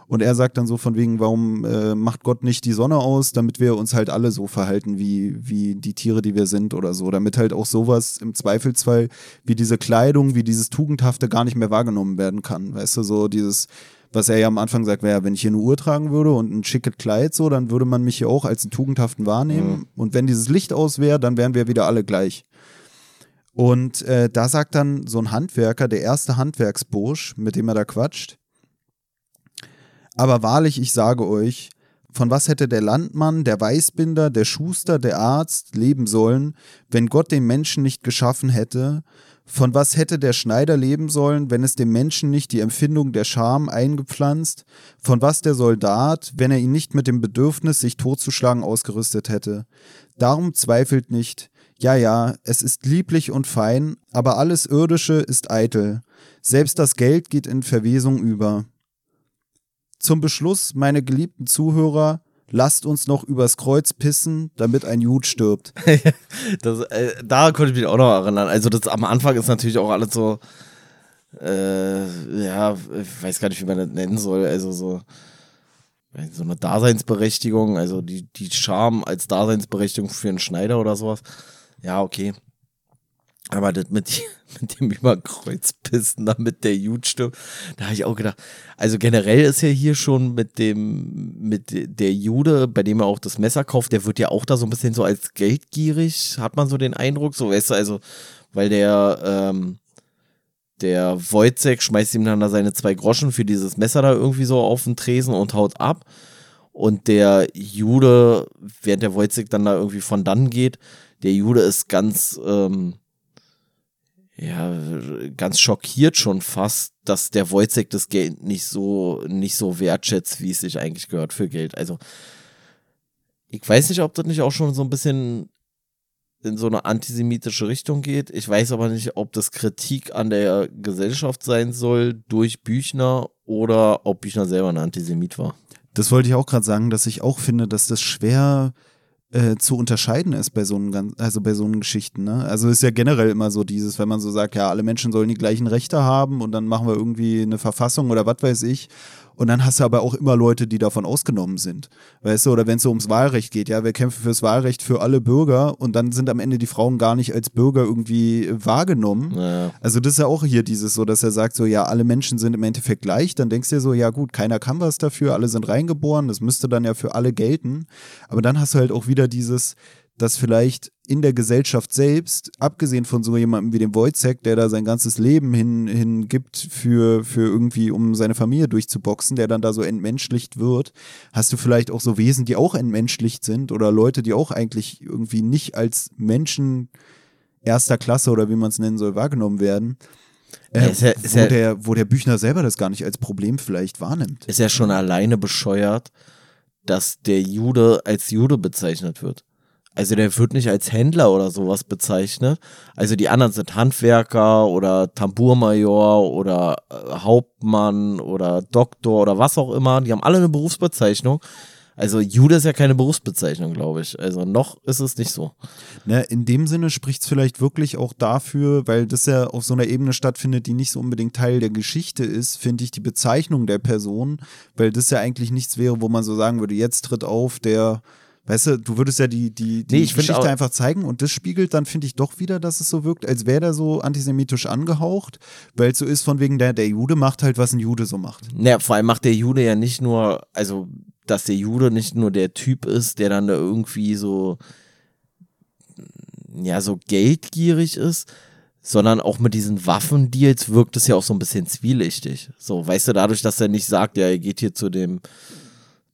Und er sagt dann so von wegen, warum äh, macht Gott nicht die Sonne aus, damit wir uns halt alle so verhalten wie, wie die Tiere, die wir sind oder so. Damit halt auch sowas im Zweifelsfall wie diese Kleidung, wie dieses Tugendhafte gar nicht mehr wahrgenommen werden kann. Weißt du, so dieses, was er ja am Anfang sagt, wäre, wenn ich hier eine Uhr tragen würde und ein schickes Kleid so, dann würde man mich hier auch als einen Tugendhaften wahrnehmen. Mhm. Und wenn dieses Licht aus wäre, dann wären wir wieder alle gleich. Und äh, da sagt dann so ein Handwerker, der erste Handwerksbursch, mit dem er da quatscht, aber wahrlich, ich sage euch, von was hätte der Landmann, der Weißbinder, der Schuster, der Arzt leben sollen, wenn Gott den Menschen nicht geschaffen hätte? Von was hätte der Schneider leben sollen, wenn es dem Menschen nicht die Empfindung der Scham eingepflanzt? Von was der Soldat, wenn er ihn nicht mit dem Bedürfnis, sich totzuschlagen, ausgerüstet hätte? Darum zweifelt nicht. Ja, ja, es ist lieblich und fein, aber alles Irdische ist eitel. Selbst das Geld geht in Verwesung über. Zum Beschluss, meine geliebten Zuhörer, lasst uns noch übers Kreuz pissen, damit ein Jude stirbt. das, äh, da konnte ich mich auch noch erinnern. Also das am Anfang ist natürlich auch alles so, äh, ja, ich weiß gar nicht, wie man das nennen soll. Also so, so eine Daseinsberechtigung, also die, die Charme als Daseinsberechtigung für einen Schneider oder sowas. Ja, okay. Aber das mit, mit dem Überkreuzpisten, damit der Jude stirbt, da habe ich auch gedacht, also generell ist ja hier schon mit dem, mit der Jude, bei dem er auch das Messer kauft, der wird ja auch da so ein bisschen so als geldgierig, hat man so den Eindruck, so weißt du, also, weil der, ähm, der Wojcek schmeißt ihm dann da seine zwei Groschen für dieses Messer da irgendwie so auf den Tresen und haut ab. Und der Jude, während der Wojcek dann da irgendwie von dann geht, der Jude ist ganz, ähm, ja, ganz schockiert schon fast, dass der Wojcek das Geld nicht so, nicht so wertschätzt, wie es sich eigentlich gehört für Geld. Also, ich weiß nicht, ob das nicht auch schon so ein bisschen in so eine antisemitische Richtung geht. Ich weiß aber nicht, ob das Kritik an der Gesellschaft sein soll durch Büchner oder ob Büchner selber ein Antisemit war. Das wollte ich auch gerade sagen, dass ich auch finde, dass das schwer äh, zu unterscheiden ist bei so einen, also bei so einen Geschichten. Ne? Also ist ja generell immer so dieses, wenn man so sagt, ja, alle Menschen sollen die gleichen Rechte haben und dann machen wir irgendwie eine Verfassung oder was weiß ich. Und dann hast du aber auch immer Leute, die davon ausgenommen sind. Weißt du, oder wenn es so ums Wahlrecht geht, ja, wir kämpfen fürs Wahlrecht für alle Bürger und dann sind am Ende die Frauen gar nicht als Bürger irgendwie wahrgenommen. Ja. Also das ist ja auch hier dieses so, dass er sagt so, ja, alle Menschen sind im Endeffekt gleich. Dann denkst du dir so, ja gut, keiner kann was dafür, alle sind reingeboren, das müsste dann ja für alle gelten. Aber dann hast du halt auch wieder dieses, dass vielleicht in der Gesellschaft selbst, abgesehen von so jemandem wie dem Wojcek, der da sein ganzes Leben hin, hingibt für, für irgendwie, um seine Familie durchzuboxen, der dann da so entmenschlicht wird, hast du vielleicht auch so Wesen, die auch entmenschlicht sind oder Leute, die auch eigentlich irgendwie nicht als Menschen erster Klasse oder wie man es nennen soll, wahrgenommen werden. Äh, ist ja, ist wo, ja, der, wo der Büchner selber das gar nicht als Problem vielleicht wahrnimmt. ist ja schon alleine bescheuert, dass der Jude als Jude bezeichnet wird. Also der wird nicht als Händler oder sowas bezeichnet. Also die anderen sind Handwerker oder Tambourmajor oder äh, Hauptmann oder Doktor oder was auch immer. Die haben alle eine Berufsbezeichnung. Also Jude ist ja keine Berufsbezeichnung, glaube ich. Also noch ist es nicht so. Ne, in dem Sinne spricht es vielleicht wirklich auch dafür, weil das ja auf so einer Ebene stattfindet, die nicht so unbedingt Teil der Geschichte ist, finde ich die Bezeichnung der Person, weil das ja eigentlich nichts wäre, wo man so sagen würde, jetzt tritt auf der Weißt du, du würdest ja die, die, die Nee, Geschichte auch- einfach zeigen und das spiegelt dann, finde ich, doch wieder, dass es so wirkt, als wäre der so antisemitisch angehaucht, weil es so ist von wegen, der, der Jude macht halt, was ein Jude so macht. Naja, vor allem macht der Jude ja nicht nur, also, dass der Jude nicht nur der Typ ist, der dann da irgendwie so, ja, so geldgierig ist, sondern auch mit diesen Waffendeals wirkt es ja auch so ein bisschen zwielichtig. So, weißt du, dadurch, dass er nicht sagt, ja, er geht hier zu dem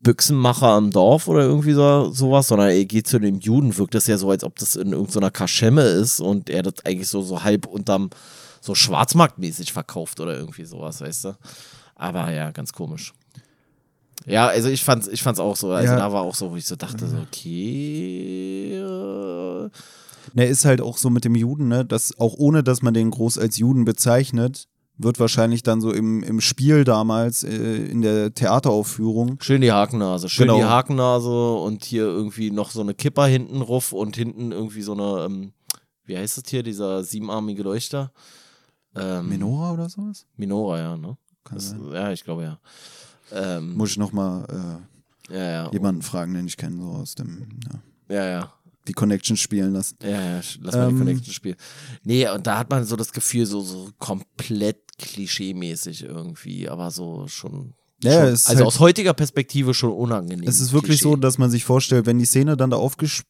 Büchsenmacher am Dorf oder irgendwie so, sowas, sondern er geht zu dem Juden, wirkt das ja so, als ob das in irgendeiner Kaschemme ist und er das eigentlich so, so halb unterm, so schwarzmarktmäßig verkauft oder irgendwie sowas, weißt du. Aber ja, ganz komisch. Ja, also ich fand's, ich fand's auch so. Also Ja. da war auch so, wo ich so dachte, so, okay. äh, Ne, ist halt auch so mit dem Juden, ne, dass auch ohne, dass man den groß als Juden bezeichnet, wird wahrscheinlich dann so im, im Spiel damals äh, in der Theateraufführung. Schön die Hakennase, schön Genau. die Hakennase und hier irgendwie noch so eine Kipper hinten ruf und hinten irgendwie so eine, ähm, wie heißt das hier, dieser siebenarmige Leuchter? Ähm, Menora oder sowas? Minora, ja, ne? Das, ja, ich glaube ja. Ähm, Muss ich nochmal äh, ja, ja. jemanden fragen, den ich kenne, so aus dem, ja, Ja, ja. Die Connections spielen lassen. Ja, ja, lass mal die Ähm, Connection spielen. Nee, und da hat man so das Gefühl, so, so komplett klischee-mäßig irgendwie, aber so schon. Ja, schon, also halt- aus heutiger Perspektive schon unangenehm. Es ist wirklich Klischee. so, dass man sich vorstellt, wenn die Szene dann da aufgestellt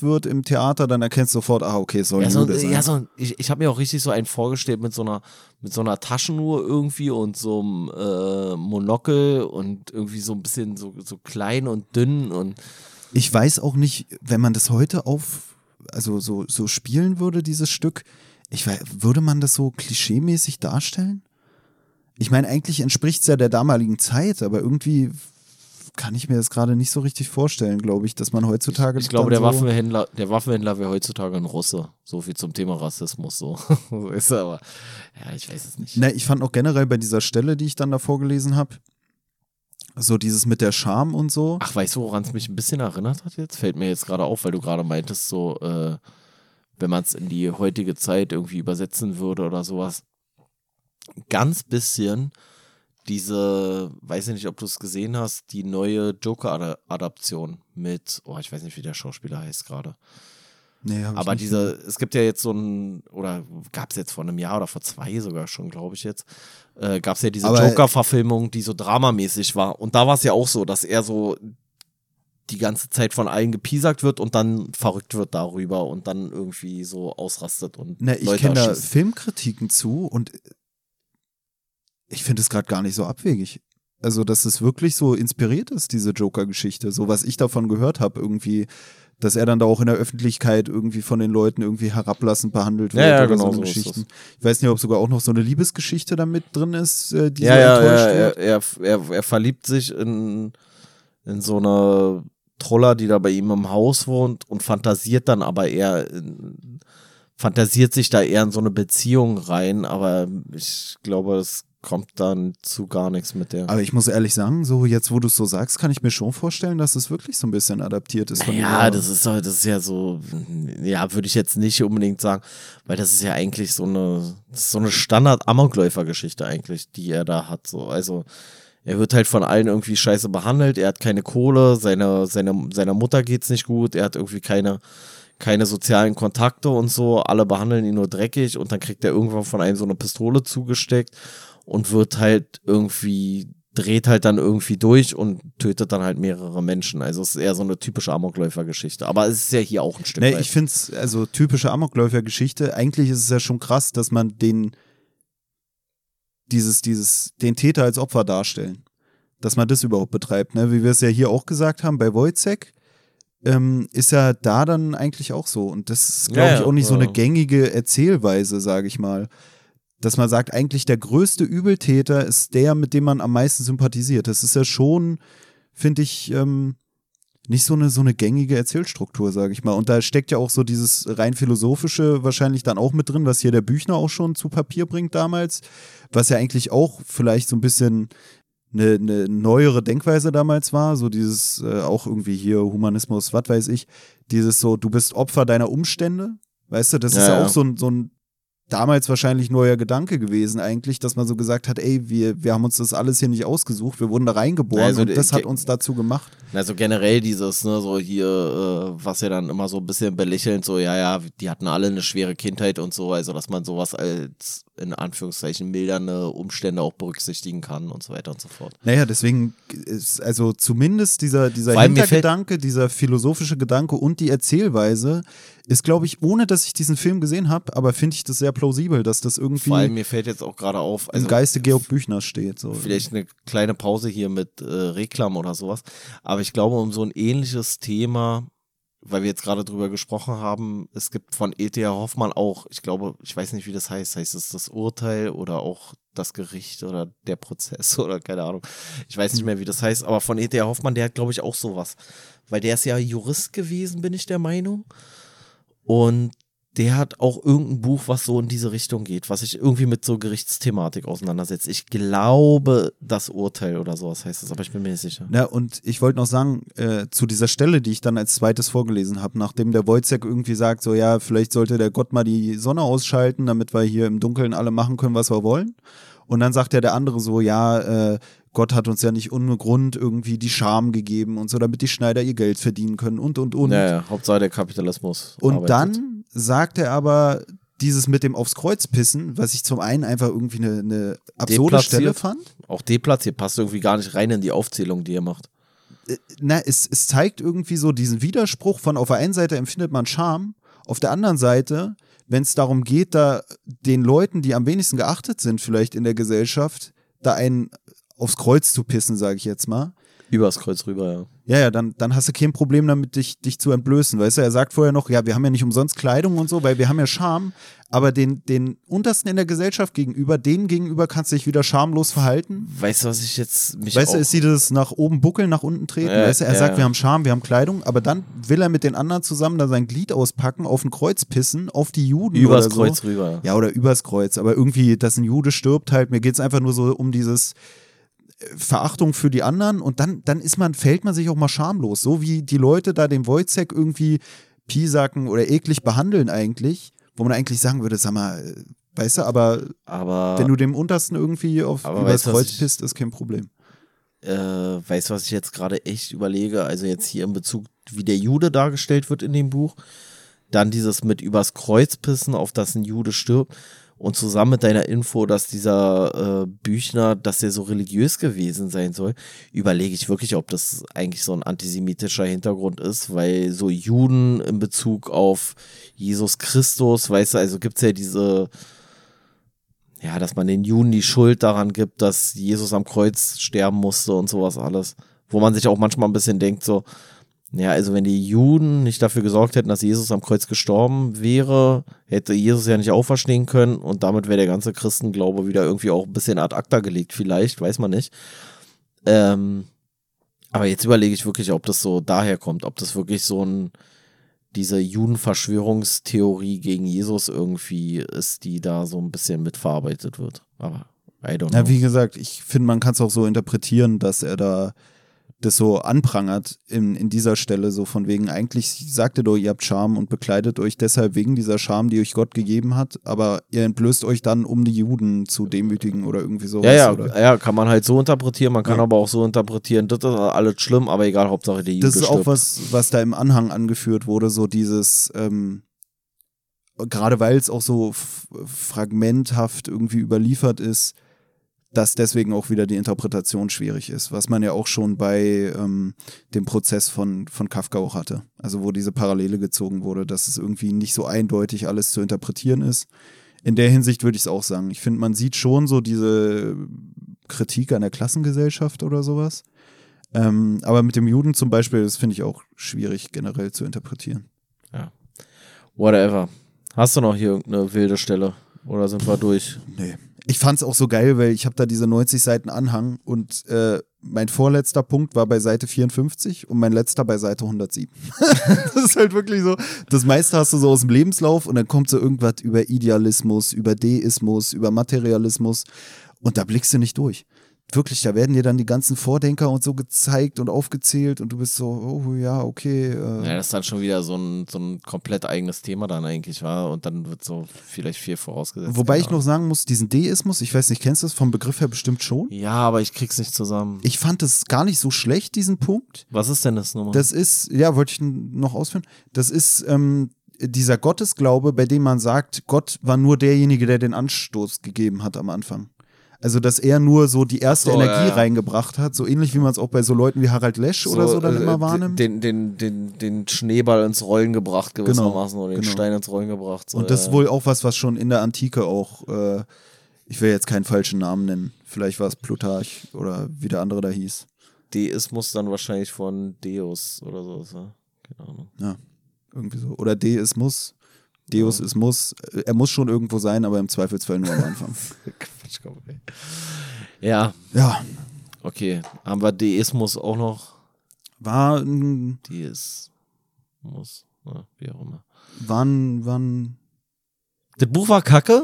wird im Theater, dann erkennst du sofort, ah, okay, es soll Ja, so, sein. ja, so, ich, ich habe mir auch richtig so einen vorgestellt mit so einer, mit so einer Taschenuhr irgendwie und so einem äh, Monokel und irgendwie so ein bisschen so, so klein und dünn und Ich weiß auch nicht, wenn man das heute auf, also so, so spielen würde, dieses Stück, ich weiß, würde man das so klischeemäßig darstellen? Ich meine, eigentlich entspricht es ja der damaligen Zeit, aber irgendwie kann ich mir das gerade nicht so richtig vorstellen, glaube ich, dass man heutzutage. ich glaube, dann der so, Waffenhändler, der Waffenhändler wäre heutzutage ein Russe. So viel zum Thema Rassismus, so. so ist er aber. Ja, ich weiß es nicht. Ne, ich fand auch generell bei dieser Stelle, die ich dann da vorgelesen habe, so dieses mit der Scham und so. Ach, weißt du, woran es mich ein bisschen erinnert hat jetzt? Fällt mir jetzt gerade auf, weil du gerade meintest, so, äh, wenn man es in die heutige Zeit irgendwie übersetzen würde oder sowas. Ganz bisschen diese, weiß ich nicht, ob du es gesehen hast, die neue Joker-Adaption mit, oh, ich weiß nicht, wie der Schauspieler heißt gerade. Nee, Aber nicht diese, es gibt ja jetzt so ein, oder gab es jetzt vor einem Jahr oder vor zwei sogar schon, glaube ich jetzt, äh, gab es ja diese Joker-Verfilmung, die so dramamäßig war. Und da war es ja auch so, dass er so die ganze Zeit von allen gepiesackt wird und dann verrückt wird darüber und dann irgendwie so ausrastet und Ne, ich kenne da. Filmkritiken zu und ich finde es gerade gar nicht so abwegig. Also, dass es wirklich so inspiriert ist, diese Joker-Geschichte. So, was ich davon gehört habe, irgendwie, dass er dann da auch in der Öffentlichkeit irgendwie von den Leuten irgendwie herablassend behandelt wird Ja, ja, oder genau so Geschichten. Ich weiß nicht, ob sogar auch noch so eine Liebesgeschichte da mit drin ist, äh, die ja, so ja, enttäuscht ja, wird. er, er, er, er verliebt sich in, in so eine Troller, die da bei ihm im Haus wohnt und fantasiert dann aber eher, in, fantasiert sich da eher in so eine Beziehung rein, aber ich glaube, es kommt dann zu gar nichts mit der. Aber ich muss ehrlich sagen, so jetzt, wo du es so sagst, kann ich mir schon vorstellen, dass es wirklich so ein bisschen adaptiert ist. Von Ja, das ist, halt- das ist ja so, ja, würde ich jetzt nicht unbedingt sagen, weil das ist ja eigentlich so eine, so eine Standard-Amokläufer-Geschichte eigentlich, die er da hat. So. Also er wird halt von allen irgendwie scheiße behandelt, er hat keine Kohle, seine, seine, seiner Mutter geht's nicht gut, er hat irgendwie keine, keine sozialen Kontakte und so, alle behandeln ihn nur dreckig und dann kriegt er irgendwann von einem so eine Pistole zugesteckt und wird halt irgendwie dreht halt dann irgendwie durch und tötet dann halt mehrere Menschen. Also es ist eher so eine typische Amokläufer-Geschichte. Aber es ist ja hier auch ein Stück Nee, weit. ich finde es, also typische Amokläufer-Geschichte, eigentlich ist es ja schon krass, dass man den, dieses, dieses, den Täter als Opfer darstellen. Dass man das überhaupt betreibt, ne? Wie wir es ja hier auch gesagt haben bei Wojcek, ähm, ist ja da dann eigentlich auch so. Und das ist, glaube Ja, ich, ja, auch nicht so eine ja. gängige Erzählweise, sage ich mal. Dass man sagt, eigentlich der größte Übeltäter ist der, mit dem man am meisten sympathisiert. Das ist ja schon, finde ich, ähm, nicht so eine, so eine gängige Erzählstruktur, sage ich mal. Und da steckt ja auch so dieses rein philosophische wahrscheinlich dann auch mit drin, was hier der Büchner auch schon zu Papier bringt damals, was ja eigentlich auch vielleicht so ein bisschen eine, eine neuere Denkweise damals war, so dieses äh, auch irgendwie hier Humanismus, was weiß ich, dieses so, du bist Opfer deiner Umstände, weißt du, das ist Ja, ja ja. auch so ein, so ein damals wahrscheinlich neuer Gedanke gewesen eigentlich, dass man so gesagt hat, ey, wir, wir haben uns das alles hier nicht ausgesucht, wir wurden da reingeboren Also, und das ge- hat uns dazu gemacht. Also generell dieses, ne, so hier, äh, was ja dann immer so ein bisschen belächelnd, so, ja, ja, die hatten alle eine schwere Kindheit und so, also dass man sowas als in Anführungszeichen mildernde Umstände auch berücksichtigen kann und so weiter und so fort. Naja, deswegen ist also zumindest dieser, dieser Hintergedanke, dieser philosophische Gedanke und die Erzählweise ist, glaube ich, ohne dass ich diesen Film gesehen habe, aber finde ich das sehr plausibel, dass das irgendwie Vor allem mir fällt jetzt auch gerade auf, also im Geiste Georg Büchner steht. So. vielleicht eine kleine Pause hier mit äh, Reklam oder sowas. Aber ich glaube, um so ein ähnliches Thema, weil wir jetzt gerade drüber gesprochen haben, es gibt von E.T.A. Hoffmann auch, ich glaube, ich weiß nicht, wie das heißt, heißt es das Urteil oder auch das Gericht oder der Prozess oder keine Ahnung. Ich weiß nicht mehr, wie das heißt, aber von E.T.A. Hoffmann, der hat, glaube ich, auch sowas. Weil der ist ja Jurist gewesen, bin ich der Meinung. Und der hat auch irgendein Buch, was so in diese Richtung geht, was sich irgendwie mit so Gerichtsthematik auseinandersetzt. Ich glaube, das Urteil oder sowas heißt es, aber ich bin mir nicht sicher. Ja, und ich wollte noch sagen, äh, zu dieser Stelle, die ich dann als zweites vorgelesen habe, nachdem der Wojciech irgendwie sagt, so ja, vielleicht sollte der Gott mal die Sonne ausschalten, damit wir hier im Dunkeln alle machen können, was wir wollen. Und dann sagt ja der andere so, ja, äh, Gott hat uns ja nicht ohne Grund irgendwie die Scham gegeben und so, damit die Schneider ihr Geld verdienen können und und und. Ja, ja, Hauptsache der Kapitalismus. Und arbeitet. dann sagt er aber dieses mit dem aufs Kreuz pissen, was ich zum einen einfach irgendwie eine, eine absurde. Stelle fand. Auch deplatziert passt irgendwie gar nicht rein in die Aufzählung, die er macht. Äh, Na, es, es zeigt irgendwie so diesen Widerspruch von auf der einen Seite empfindet man Scham, auf der anderen Seite, wenn es darum geht, da den Leuten, die am wenigsten geachtet sind, vielleicht in der Gesellschaft, da einen aufs Kreuz zu pissen, sage ich jetzt mal. Übers Kreuz rüber, ja. Ja, ja, dann, dann hast du kein Problem damit, dich, dich zu entblößen. Weißt du, er sagt vorher noch, ja, wir haben ja nicht umsonst Kleidung und so, weil wir haben ja Scham, aber den, den Untersten in der Gesellschaft gegenüber, denen gegenüber kannst du dich wieder schamlos verhalten. Weißt du, was ich jetzt mich Weißt du, ist sie das nach oben buckeln, nach unten treten? Ja, weißt du, er ja, sagt, wir haben Scham, wir haben Kleidung, aber dann will er mit den anderen zusammen da sein Glied auspacken, auf ein Kreuz pissen, auf die Juden übers oder so. Kreuz rüber. Ja, oder übers Kreuz. Aber irgendwie, dass ein Jude stirbt halt, mir geht es einfach nur so um dieses äh, Verachtung für die anderen und dann, dann ist man, fällt man sich auch mal schamlos. So wie die Leute da den Wojciech irgendwie piesacken oder eklig behandeln eigentlich, wo man eigentlich sagen würde, sag mal, äh, weißt du, aber Aber wenn du dem Untersten irgendwie auf übers Kreuz ich- pisst, ist kein Problem. äh, weißt du, was ich jetzt gerade echt überlege? Also jetzt hier in Bezug, wie der Jude dargestellt wird in dem Buch. Dann dieses mit übers Kreuz pissen, auf das ein Jude stirbt. Und zusammen mit deiner Info, dass dieser äh, Büchner, dass der so religiös gewesen sein soll, überlege ich wirklich, ob das eigentlich so ein antisemitischer Hintergrund ist, weil so Juden in Bezug auf Jesus Christus, weißt du, also gibt es ja diese, ja, dass man den Juden die Schuld daran gibt, dass Jesus am Kreuz sterben musste und sowas alles. Wo man sich auch manchmal ein bisschen denkt, so, ja, also wenn die Juden nicht dafür gesorgt hätten, dass Jesus am Kreuz gestorben wäre, hätte Jesus ja nicht auferstehen können und damit wäre der ganze Christenglaube wieder irgendwie auch ein bisschen ad acta gelegt, vielleicht, weiß man nicht. Ähm, aber jetzt überlege ich wirklich, ob das so daher kommt, ob das wirklich so ein, diese Judenverschwörungstheorie gegen Jesus irgendwie ist, die da so ein bisschen mitverarbeitet wird. Aber I don't know. Ja, wie gesagt, ich finde, man kann es auch so interpretieren, dass er da das so anprangert in, in dieser Stelle, so von wegen, eigentlich sagt er doch, ihr habt Scham und bekleidet euch deshalb wegen dieser Scham, die euch Gott gegeben hat, aber ihr entblößt euch dann, um die Juden zu demütigen oder irgendwie sowas. ja, ja, oder? ja, kann man halt so interpretieren, man kann Ja. aber auch so interpretieren, das ist alles schlimm, aber egal, Hauptsache der Jude Das ist auch stirbt. was, was da im Anhang angeführt wurde, so dieses, ähm, gerade weil es auch so fragmenthaft irgendwie überliefert ist, dass deswegen auch wieder die Interpretation schwierig ist, was man ja auch schon bei ähm, dem Prozess von, von Kafka auch hatte. Also wo diese Parallele gezogen wurde, dass es irgendwie nicht so eindeutig alles zu interpretieren ist. In der Hinsicht würde ich es auch sagen. Ich finde, man sieht schon so diese Kritik an der Klassengesellschaft oder sowas. Ähm, aber mit dem Juden zum Beispiel, das finde ich auch schwierig generell zu interpretieren. Whatever. Hast du noch hier irgendeine wilde Stelle? Oder sind wir durch? Nee. Ich fand es auch so geil, weil ich habe da diese 90 Seiten Anhang und äh, mein vorletzter Punkt war bei Seite 54 und mein letzter bei Seite 107. das ist halt wirklich so, das meiste hast du so aus dem Lebenslauf und dann kommt so irgendwas über Idealismus, über Deismus, über Materialismus und da blickst du nicht durch. Wirklich, da werden dir dann die ganzen Vordenker und so gezeigt und aufgezählt und du bist so, oh ja, okay. Äh, Ja, das ist dann schon wieder so ein, so ein komplett eigenes Thema dann eigentlich war und dann wird so vielleicht viel vorausgesetzt. Wobei ich noch sagen muss, diesen Deismus, ich weiß nicht, kennst du das vom Begriff her bestimmt schon? Ja, aber ich krieg's nicht zusammen. Ich fand es gar nicht so schlecht, diesen Punkt. Was ist denn das nochmal? Das ist, ja, wollte ich noch ausführen. Das ist ähm, dieser Gottesglaube, bei dem man sagt, Gott war nur derjenige, der den Anstoß gegeben hat am Anfang. Also, dass er nur so die erste so, Energie ja, reingebracht hat, so ähnlich wie man es auch bei so Leuten wie Harald Lesch oder so dann äh, immer wahrnimmt. Den, den, den, den Schneeball ins Rollen gebracht gewissermaßen oder den genau. Stein ins Rollen gebracht. So, Und das ist wohl auch was, was schon in der Antike auch, äh, ich will jetzt keinen falschen Namen nennen. Vielleicht war es Plutarch oder wie der andere da hieß. Deismus dann wahrscheinlich von Deus oder so. Keine Ahnung. Ja, irgendwie so. Oder Deismus. Deus ist muss. Er muss schon irgendwo sein, aber im Zweifelsfall nur am Anfang. Quatsch, komm, ey. Ja, ja, okay. Haben wir Deismus auch noch? war ein, Deismus. Ja, wie auch immer. war ein Das Buch war kacke.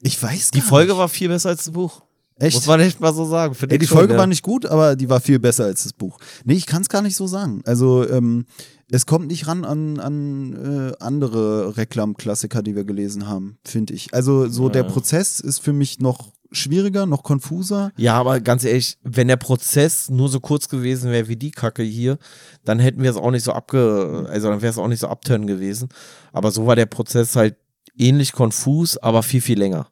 Ich weiß Die Folge nicht. war viel besser als das Buch. echt. Muss man echt mal so sagen. Ey, die schon, Folge ja. war nicht gut, aber die war viel besser als das Buch. Nee, ich kann es gar nicht so sagen. Also, ähm, es kommt nicht ran an, an äh, andere Reklamklassiker, die wir gelesen haben, finde ich. Also, so der Ja. Prozess ist für mich noch schwieriger, noch konfuser. Ja, aber ganz ehrlich, wenn der Prozess nur so kurz gewesen wäre wie die Kacke hier, dann hätten wir es auch nicht so abge, also dann wäre es auch nicht so abturn gewesen. Aber so war der Prozess halt ähnlich konfus, aber viel, viel länger.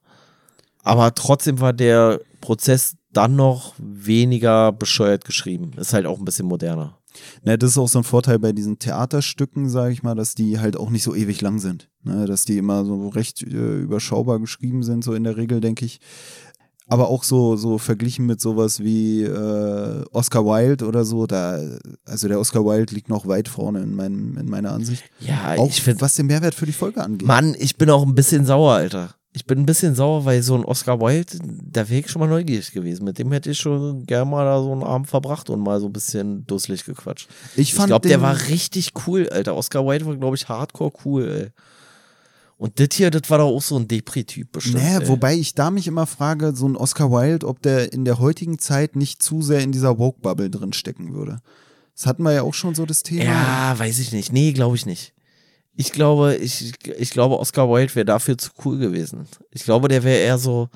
Aber trotzdem war der Prozess dann noch weniger bescheuert geschrieben. Ist halt auch ein bisschen moderner. Ne, das ist auch so ein Vorteil bei diesen Theaterstücken, sage ich mal, dass die halt auch nicht so ewig lang sind. Ne, dass die immer so recht äh, überschaubar geschrieben sind, so in der Regel, denke ich. Aber auch so, so verglichen mit sowas wie äh, Oscar Wilde oder so, da, also der Oscar Wilde liegt noch weit vorne in, meinem, in meiner Ansicht. Ja, Auch ich finde, was den Mehrwert für die Folge angeht. Mann, ich bin auch ein bisschen sauer, Alter. Ich bin ein bisschen sauer, weil so ein Oscar Wilde, da wäre ich schon mal neugierig gewesen. Mit dem hätte ich schon gerne mal da so einen Abend verbracht und mal so ein bisschen dusselig gequatscht. ich Ich fand glaube, der war richtig cool, Alter. Oscar Wilde war, glaube ich, hardcore cool, ey. Und das hier, das war doch auch so ein Depri-Typ bestimmt. Nee, ey. wobei ich da mich immer frage, so ein Oscar Wilde, ob der in der heutigen Zeit nicht zu sehr in dieser Woke-Bubble drin stecken würde. Das hatten wir ja auch schon so das Thema. Ja, weiß ich nicht. Nee, glaube ich nicht. Ich glaube, ich, ich glaube, Oscar Wilde wäre dafür zu cool gewesen. Ich glaube, der wäre eher so.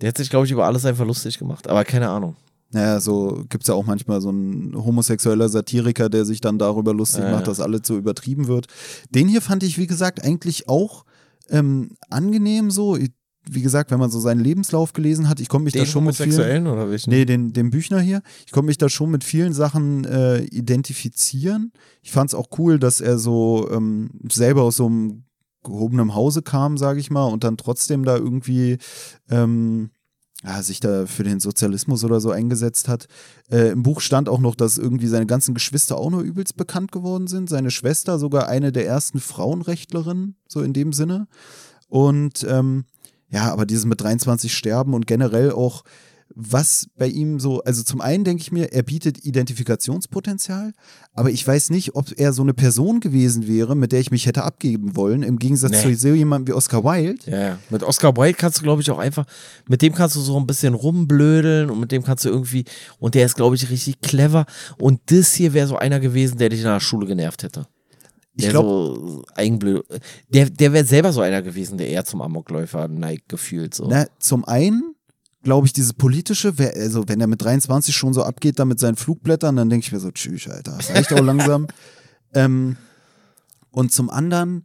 Der hat sich, glaube ich, über alles einfach lustig gemacht. Aber keine Ahnung. Naja, so gibt's ja auch manchmal so ein homosexueller Satiriker, der sich dann darüber lustig Ja, macht, ja. dass alles so übertrieben wird. Den hier fand ich, wie gesagt, eigentlich auch ähm, angenehm so. Ich- Wie gesagt, wenn man so seinen Lebenslauf gelesen hat, ich konnte mich da schon mit vielen, oder welchen? Nee, den, den Büchner hier. Ich konnte mich da schon mit vielen Sachen äh, identifizieren. Ich fand es auch cool, dass er so ähm, selber aus so einem gehobenen Hause kam, sage ich mal, und dann trotzdem da irgendwie ähm, ja, sich da für den Sozialismus oder so eingesetzt hat. Äh, Im Buch stand auch noch, dass irgendwie seine ganzen Geschwister auch noch übelst bekannt geworden sind. Seine Schwester sogar eine der ersten Frauenrechtlerinnen, so in dem Sinne. Und ähm, ja, aber dieses mit 23 Sterben und generell auch, was bei ihm so, also zum einen denke ich mir, er bietet Identifikationspotenzial, aber ich weiß nicht, ob er so eine Person gewesen wäre, mit der ich mich hätte abgeben wollen, im Gegensatz Nee. zu so jemandem wie Oscar Wilde. Ja, ja. Mit Oscar Wilde kannst du, glaube ich, auch einfach, mit dem kannst du so ein bisschen rumblödeln und mit dem kannst du irgendwie, und der ist, glaube ich, richtig clever. Und das hier wäre so einer gewesen, der dich in der Schule genervt hätte. Ich Der glaube, so eigenblöd. Der, der wäre selber so einer gewesen, der eher zum Amokläufer neigt, gefühlt so. Na, zum einen glaube ich, dieses politische, also wenn er mit 23 schon so abgeht, da mit seinen Flugblättern, dann denke ich mir so, tschüss, Alter, das reicht auch langsam. Ähm, und zum anderen,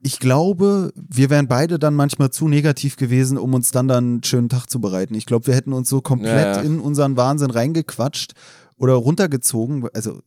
ich glaube, wir wären beide dann manchmal zu negativ gewesen, um uns dann dann einen schönen Tag zu bereiten. Ich glaube, wir hätten uns so komplett Ja, ja. in unseren Wahnsinn reingequatscht oder runtergezogen. Also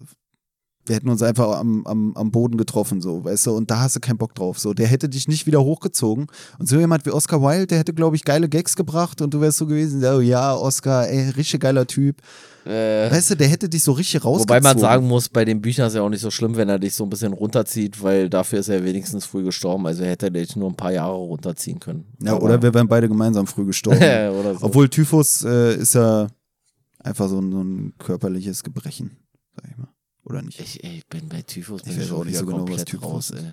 wir hätten uns einfach am, am, am Boden getroffen, so, weißt du, und da hast du keinen Bock drauf. So, der hätte dich nicht wieder hochgezogen. Und so jemand wie Oscar Wilde, der hätte, glaube ich, geile Gags gebracht und du wärst so gewesen, oh ja, Oscar, ey, richtig geiler Typ. Äh, Weißt du, der hätte dich so richtig rausgezogen. wobei man sagen muss, bei den Büchern ist ja auch nicht so schlimm, wenn er dich so ein bisschen runterzieht, weil dafür ist er wenigstens früh gestorben. Also hätte er dich nur ein paar Jahre runterziehen können. Ja, Aber- oder wir wären beide gemeinsam früh gestorben. oder so. Obwohl Typhus äh, ist ja einfach so ein, so ein körperliches Gebrechen, sag ich mal. Oder nicht? Ich, ich bin bei Typhus Ich weiß auch nicht so genau, was Typhus ist.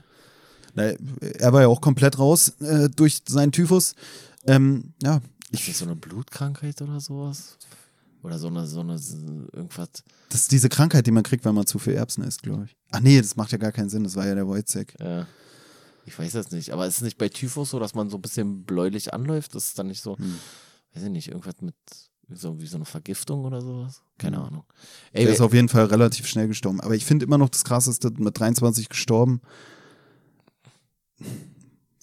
er war ja auch komplett raus äh, durch seinen Typhus. Ähm, ja, Ist das so eine Blutkrankheit oder sowas? Oder so eine, so eine, irgendwas. das ist diese Krankheit, die man kriegt, wenn man zu viel Erbsen isst, glaube ich. Ach nee, das macht ja gar keinen Sinn. Das war ja der Wojciech. Ja. Ich weiß das nicht. Aber ist es nicht bei Typhus so, dass man so ein bisschen bläulich anläuft? Das ist dann nicht so, Hm. weiß ich nicht, irgendwas mit so wie so eine Vergiftung oder sowas? Keine Hm. Ahnung. Ey, ist auf jeden Fall relativ schnell gestorben. Aber ich finde immer noch das Krasseste, mit 23 gestorben.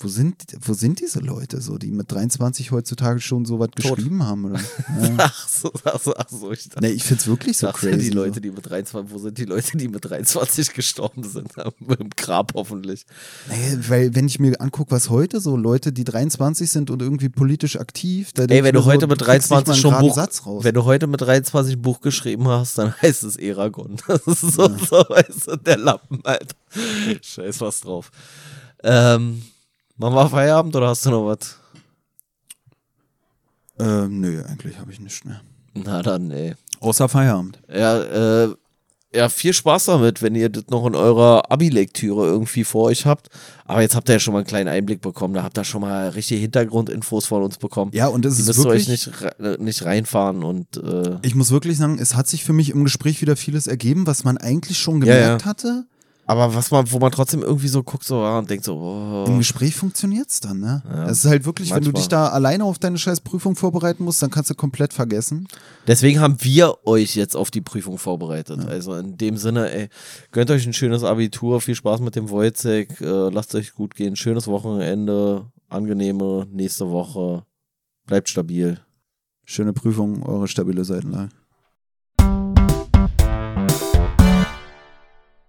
Wo sind, wo sind diese Leute so, die mit 23 heutzutage schon so was geschrieben haben? Oder? Ja. ach so, ach so, ach so. Ich dachte, nee, ich finde es wirklich so crazy. die Leute, die mit 23, wo sind die Leute, die mit 23 gestorben sind? Im Grab hoffentlich. Nee, weil wenn ich mir angucke, was heute so Leute, die 23 sind und irgendwie politisch aktiv, da Ey, wenn du heute so, mit du kriegst nicht mal 23 einen schon Buch, Satz raus. wenn du heute mit 23 ein Buch geschrieben hast, dann heißt es Eragon. Das ist so, so weißt du, der Lappen, Alter. Scheiß was drauf. Ähm, machen wir Feierabend oder hast du noch was? ähm, nö, eigentlich habe ich nichts mehr. Na dann, ey. Außer Feierabend. Ja, äh, ja, viel Spaß damit, wenn ihr das noch in eurer Abi-Lektüre irgendwie vor euch habt. Aber jetzt habt ihr ja schon mal einen kleinen Einblick bekommen. Da habt ihr schon mal richtige Hintergrundinfos von uns bekommen. Ja, und es ist müsst ihr wirklich, euch nicht, nicht reinfahren und äh, ich muss wirklich sagen, es hat sich für mich im Gespräch wieder vieles ergeben, was man eigentlich schon Ja, gemerkt ja. hatte. Aber was man, wo man trotzdem irgendwie so guckt so ah, und denkt so, oh, Im Gespräch funktioniert's dann, ne? Ja, es ist halt wirklich, wenn du manchmal. dich da alleine auf deine scheiß Prüfung vorbereiten musst, dann kannst du komplett vergessen. Deswegen haben wir euch jetzt auf die Prüfung vorbereitet. Also in dem Sinne, ey, gönnt euch ein schönes Abitur, viel Spaß mit dem Wojcek, äh, lasst euch gut gehen, schönes Wochenende, angenehme nächste Woche, bleibt stabil. Schöne Prüfung, eure stabile Seitenlage.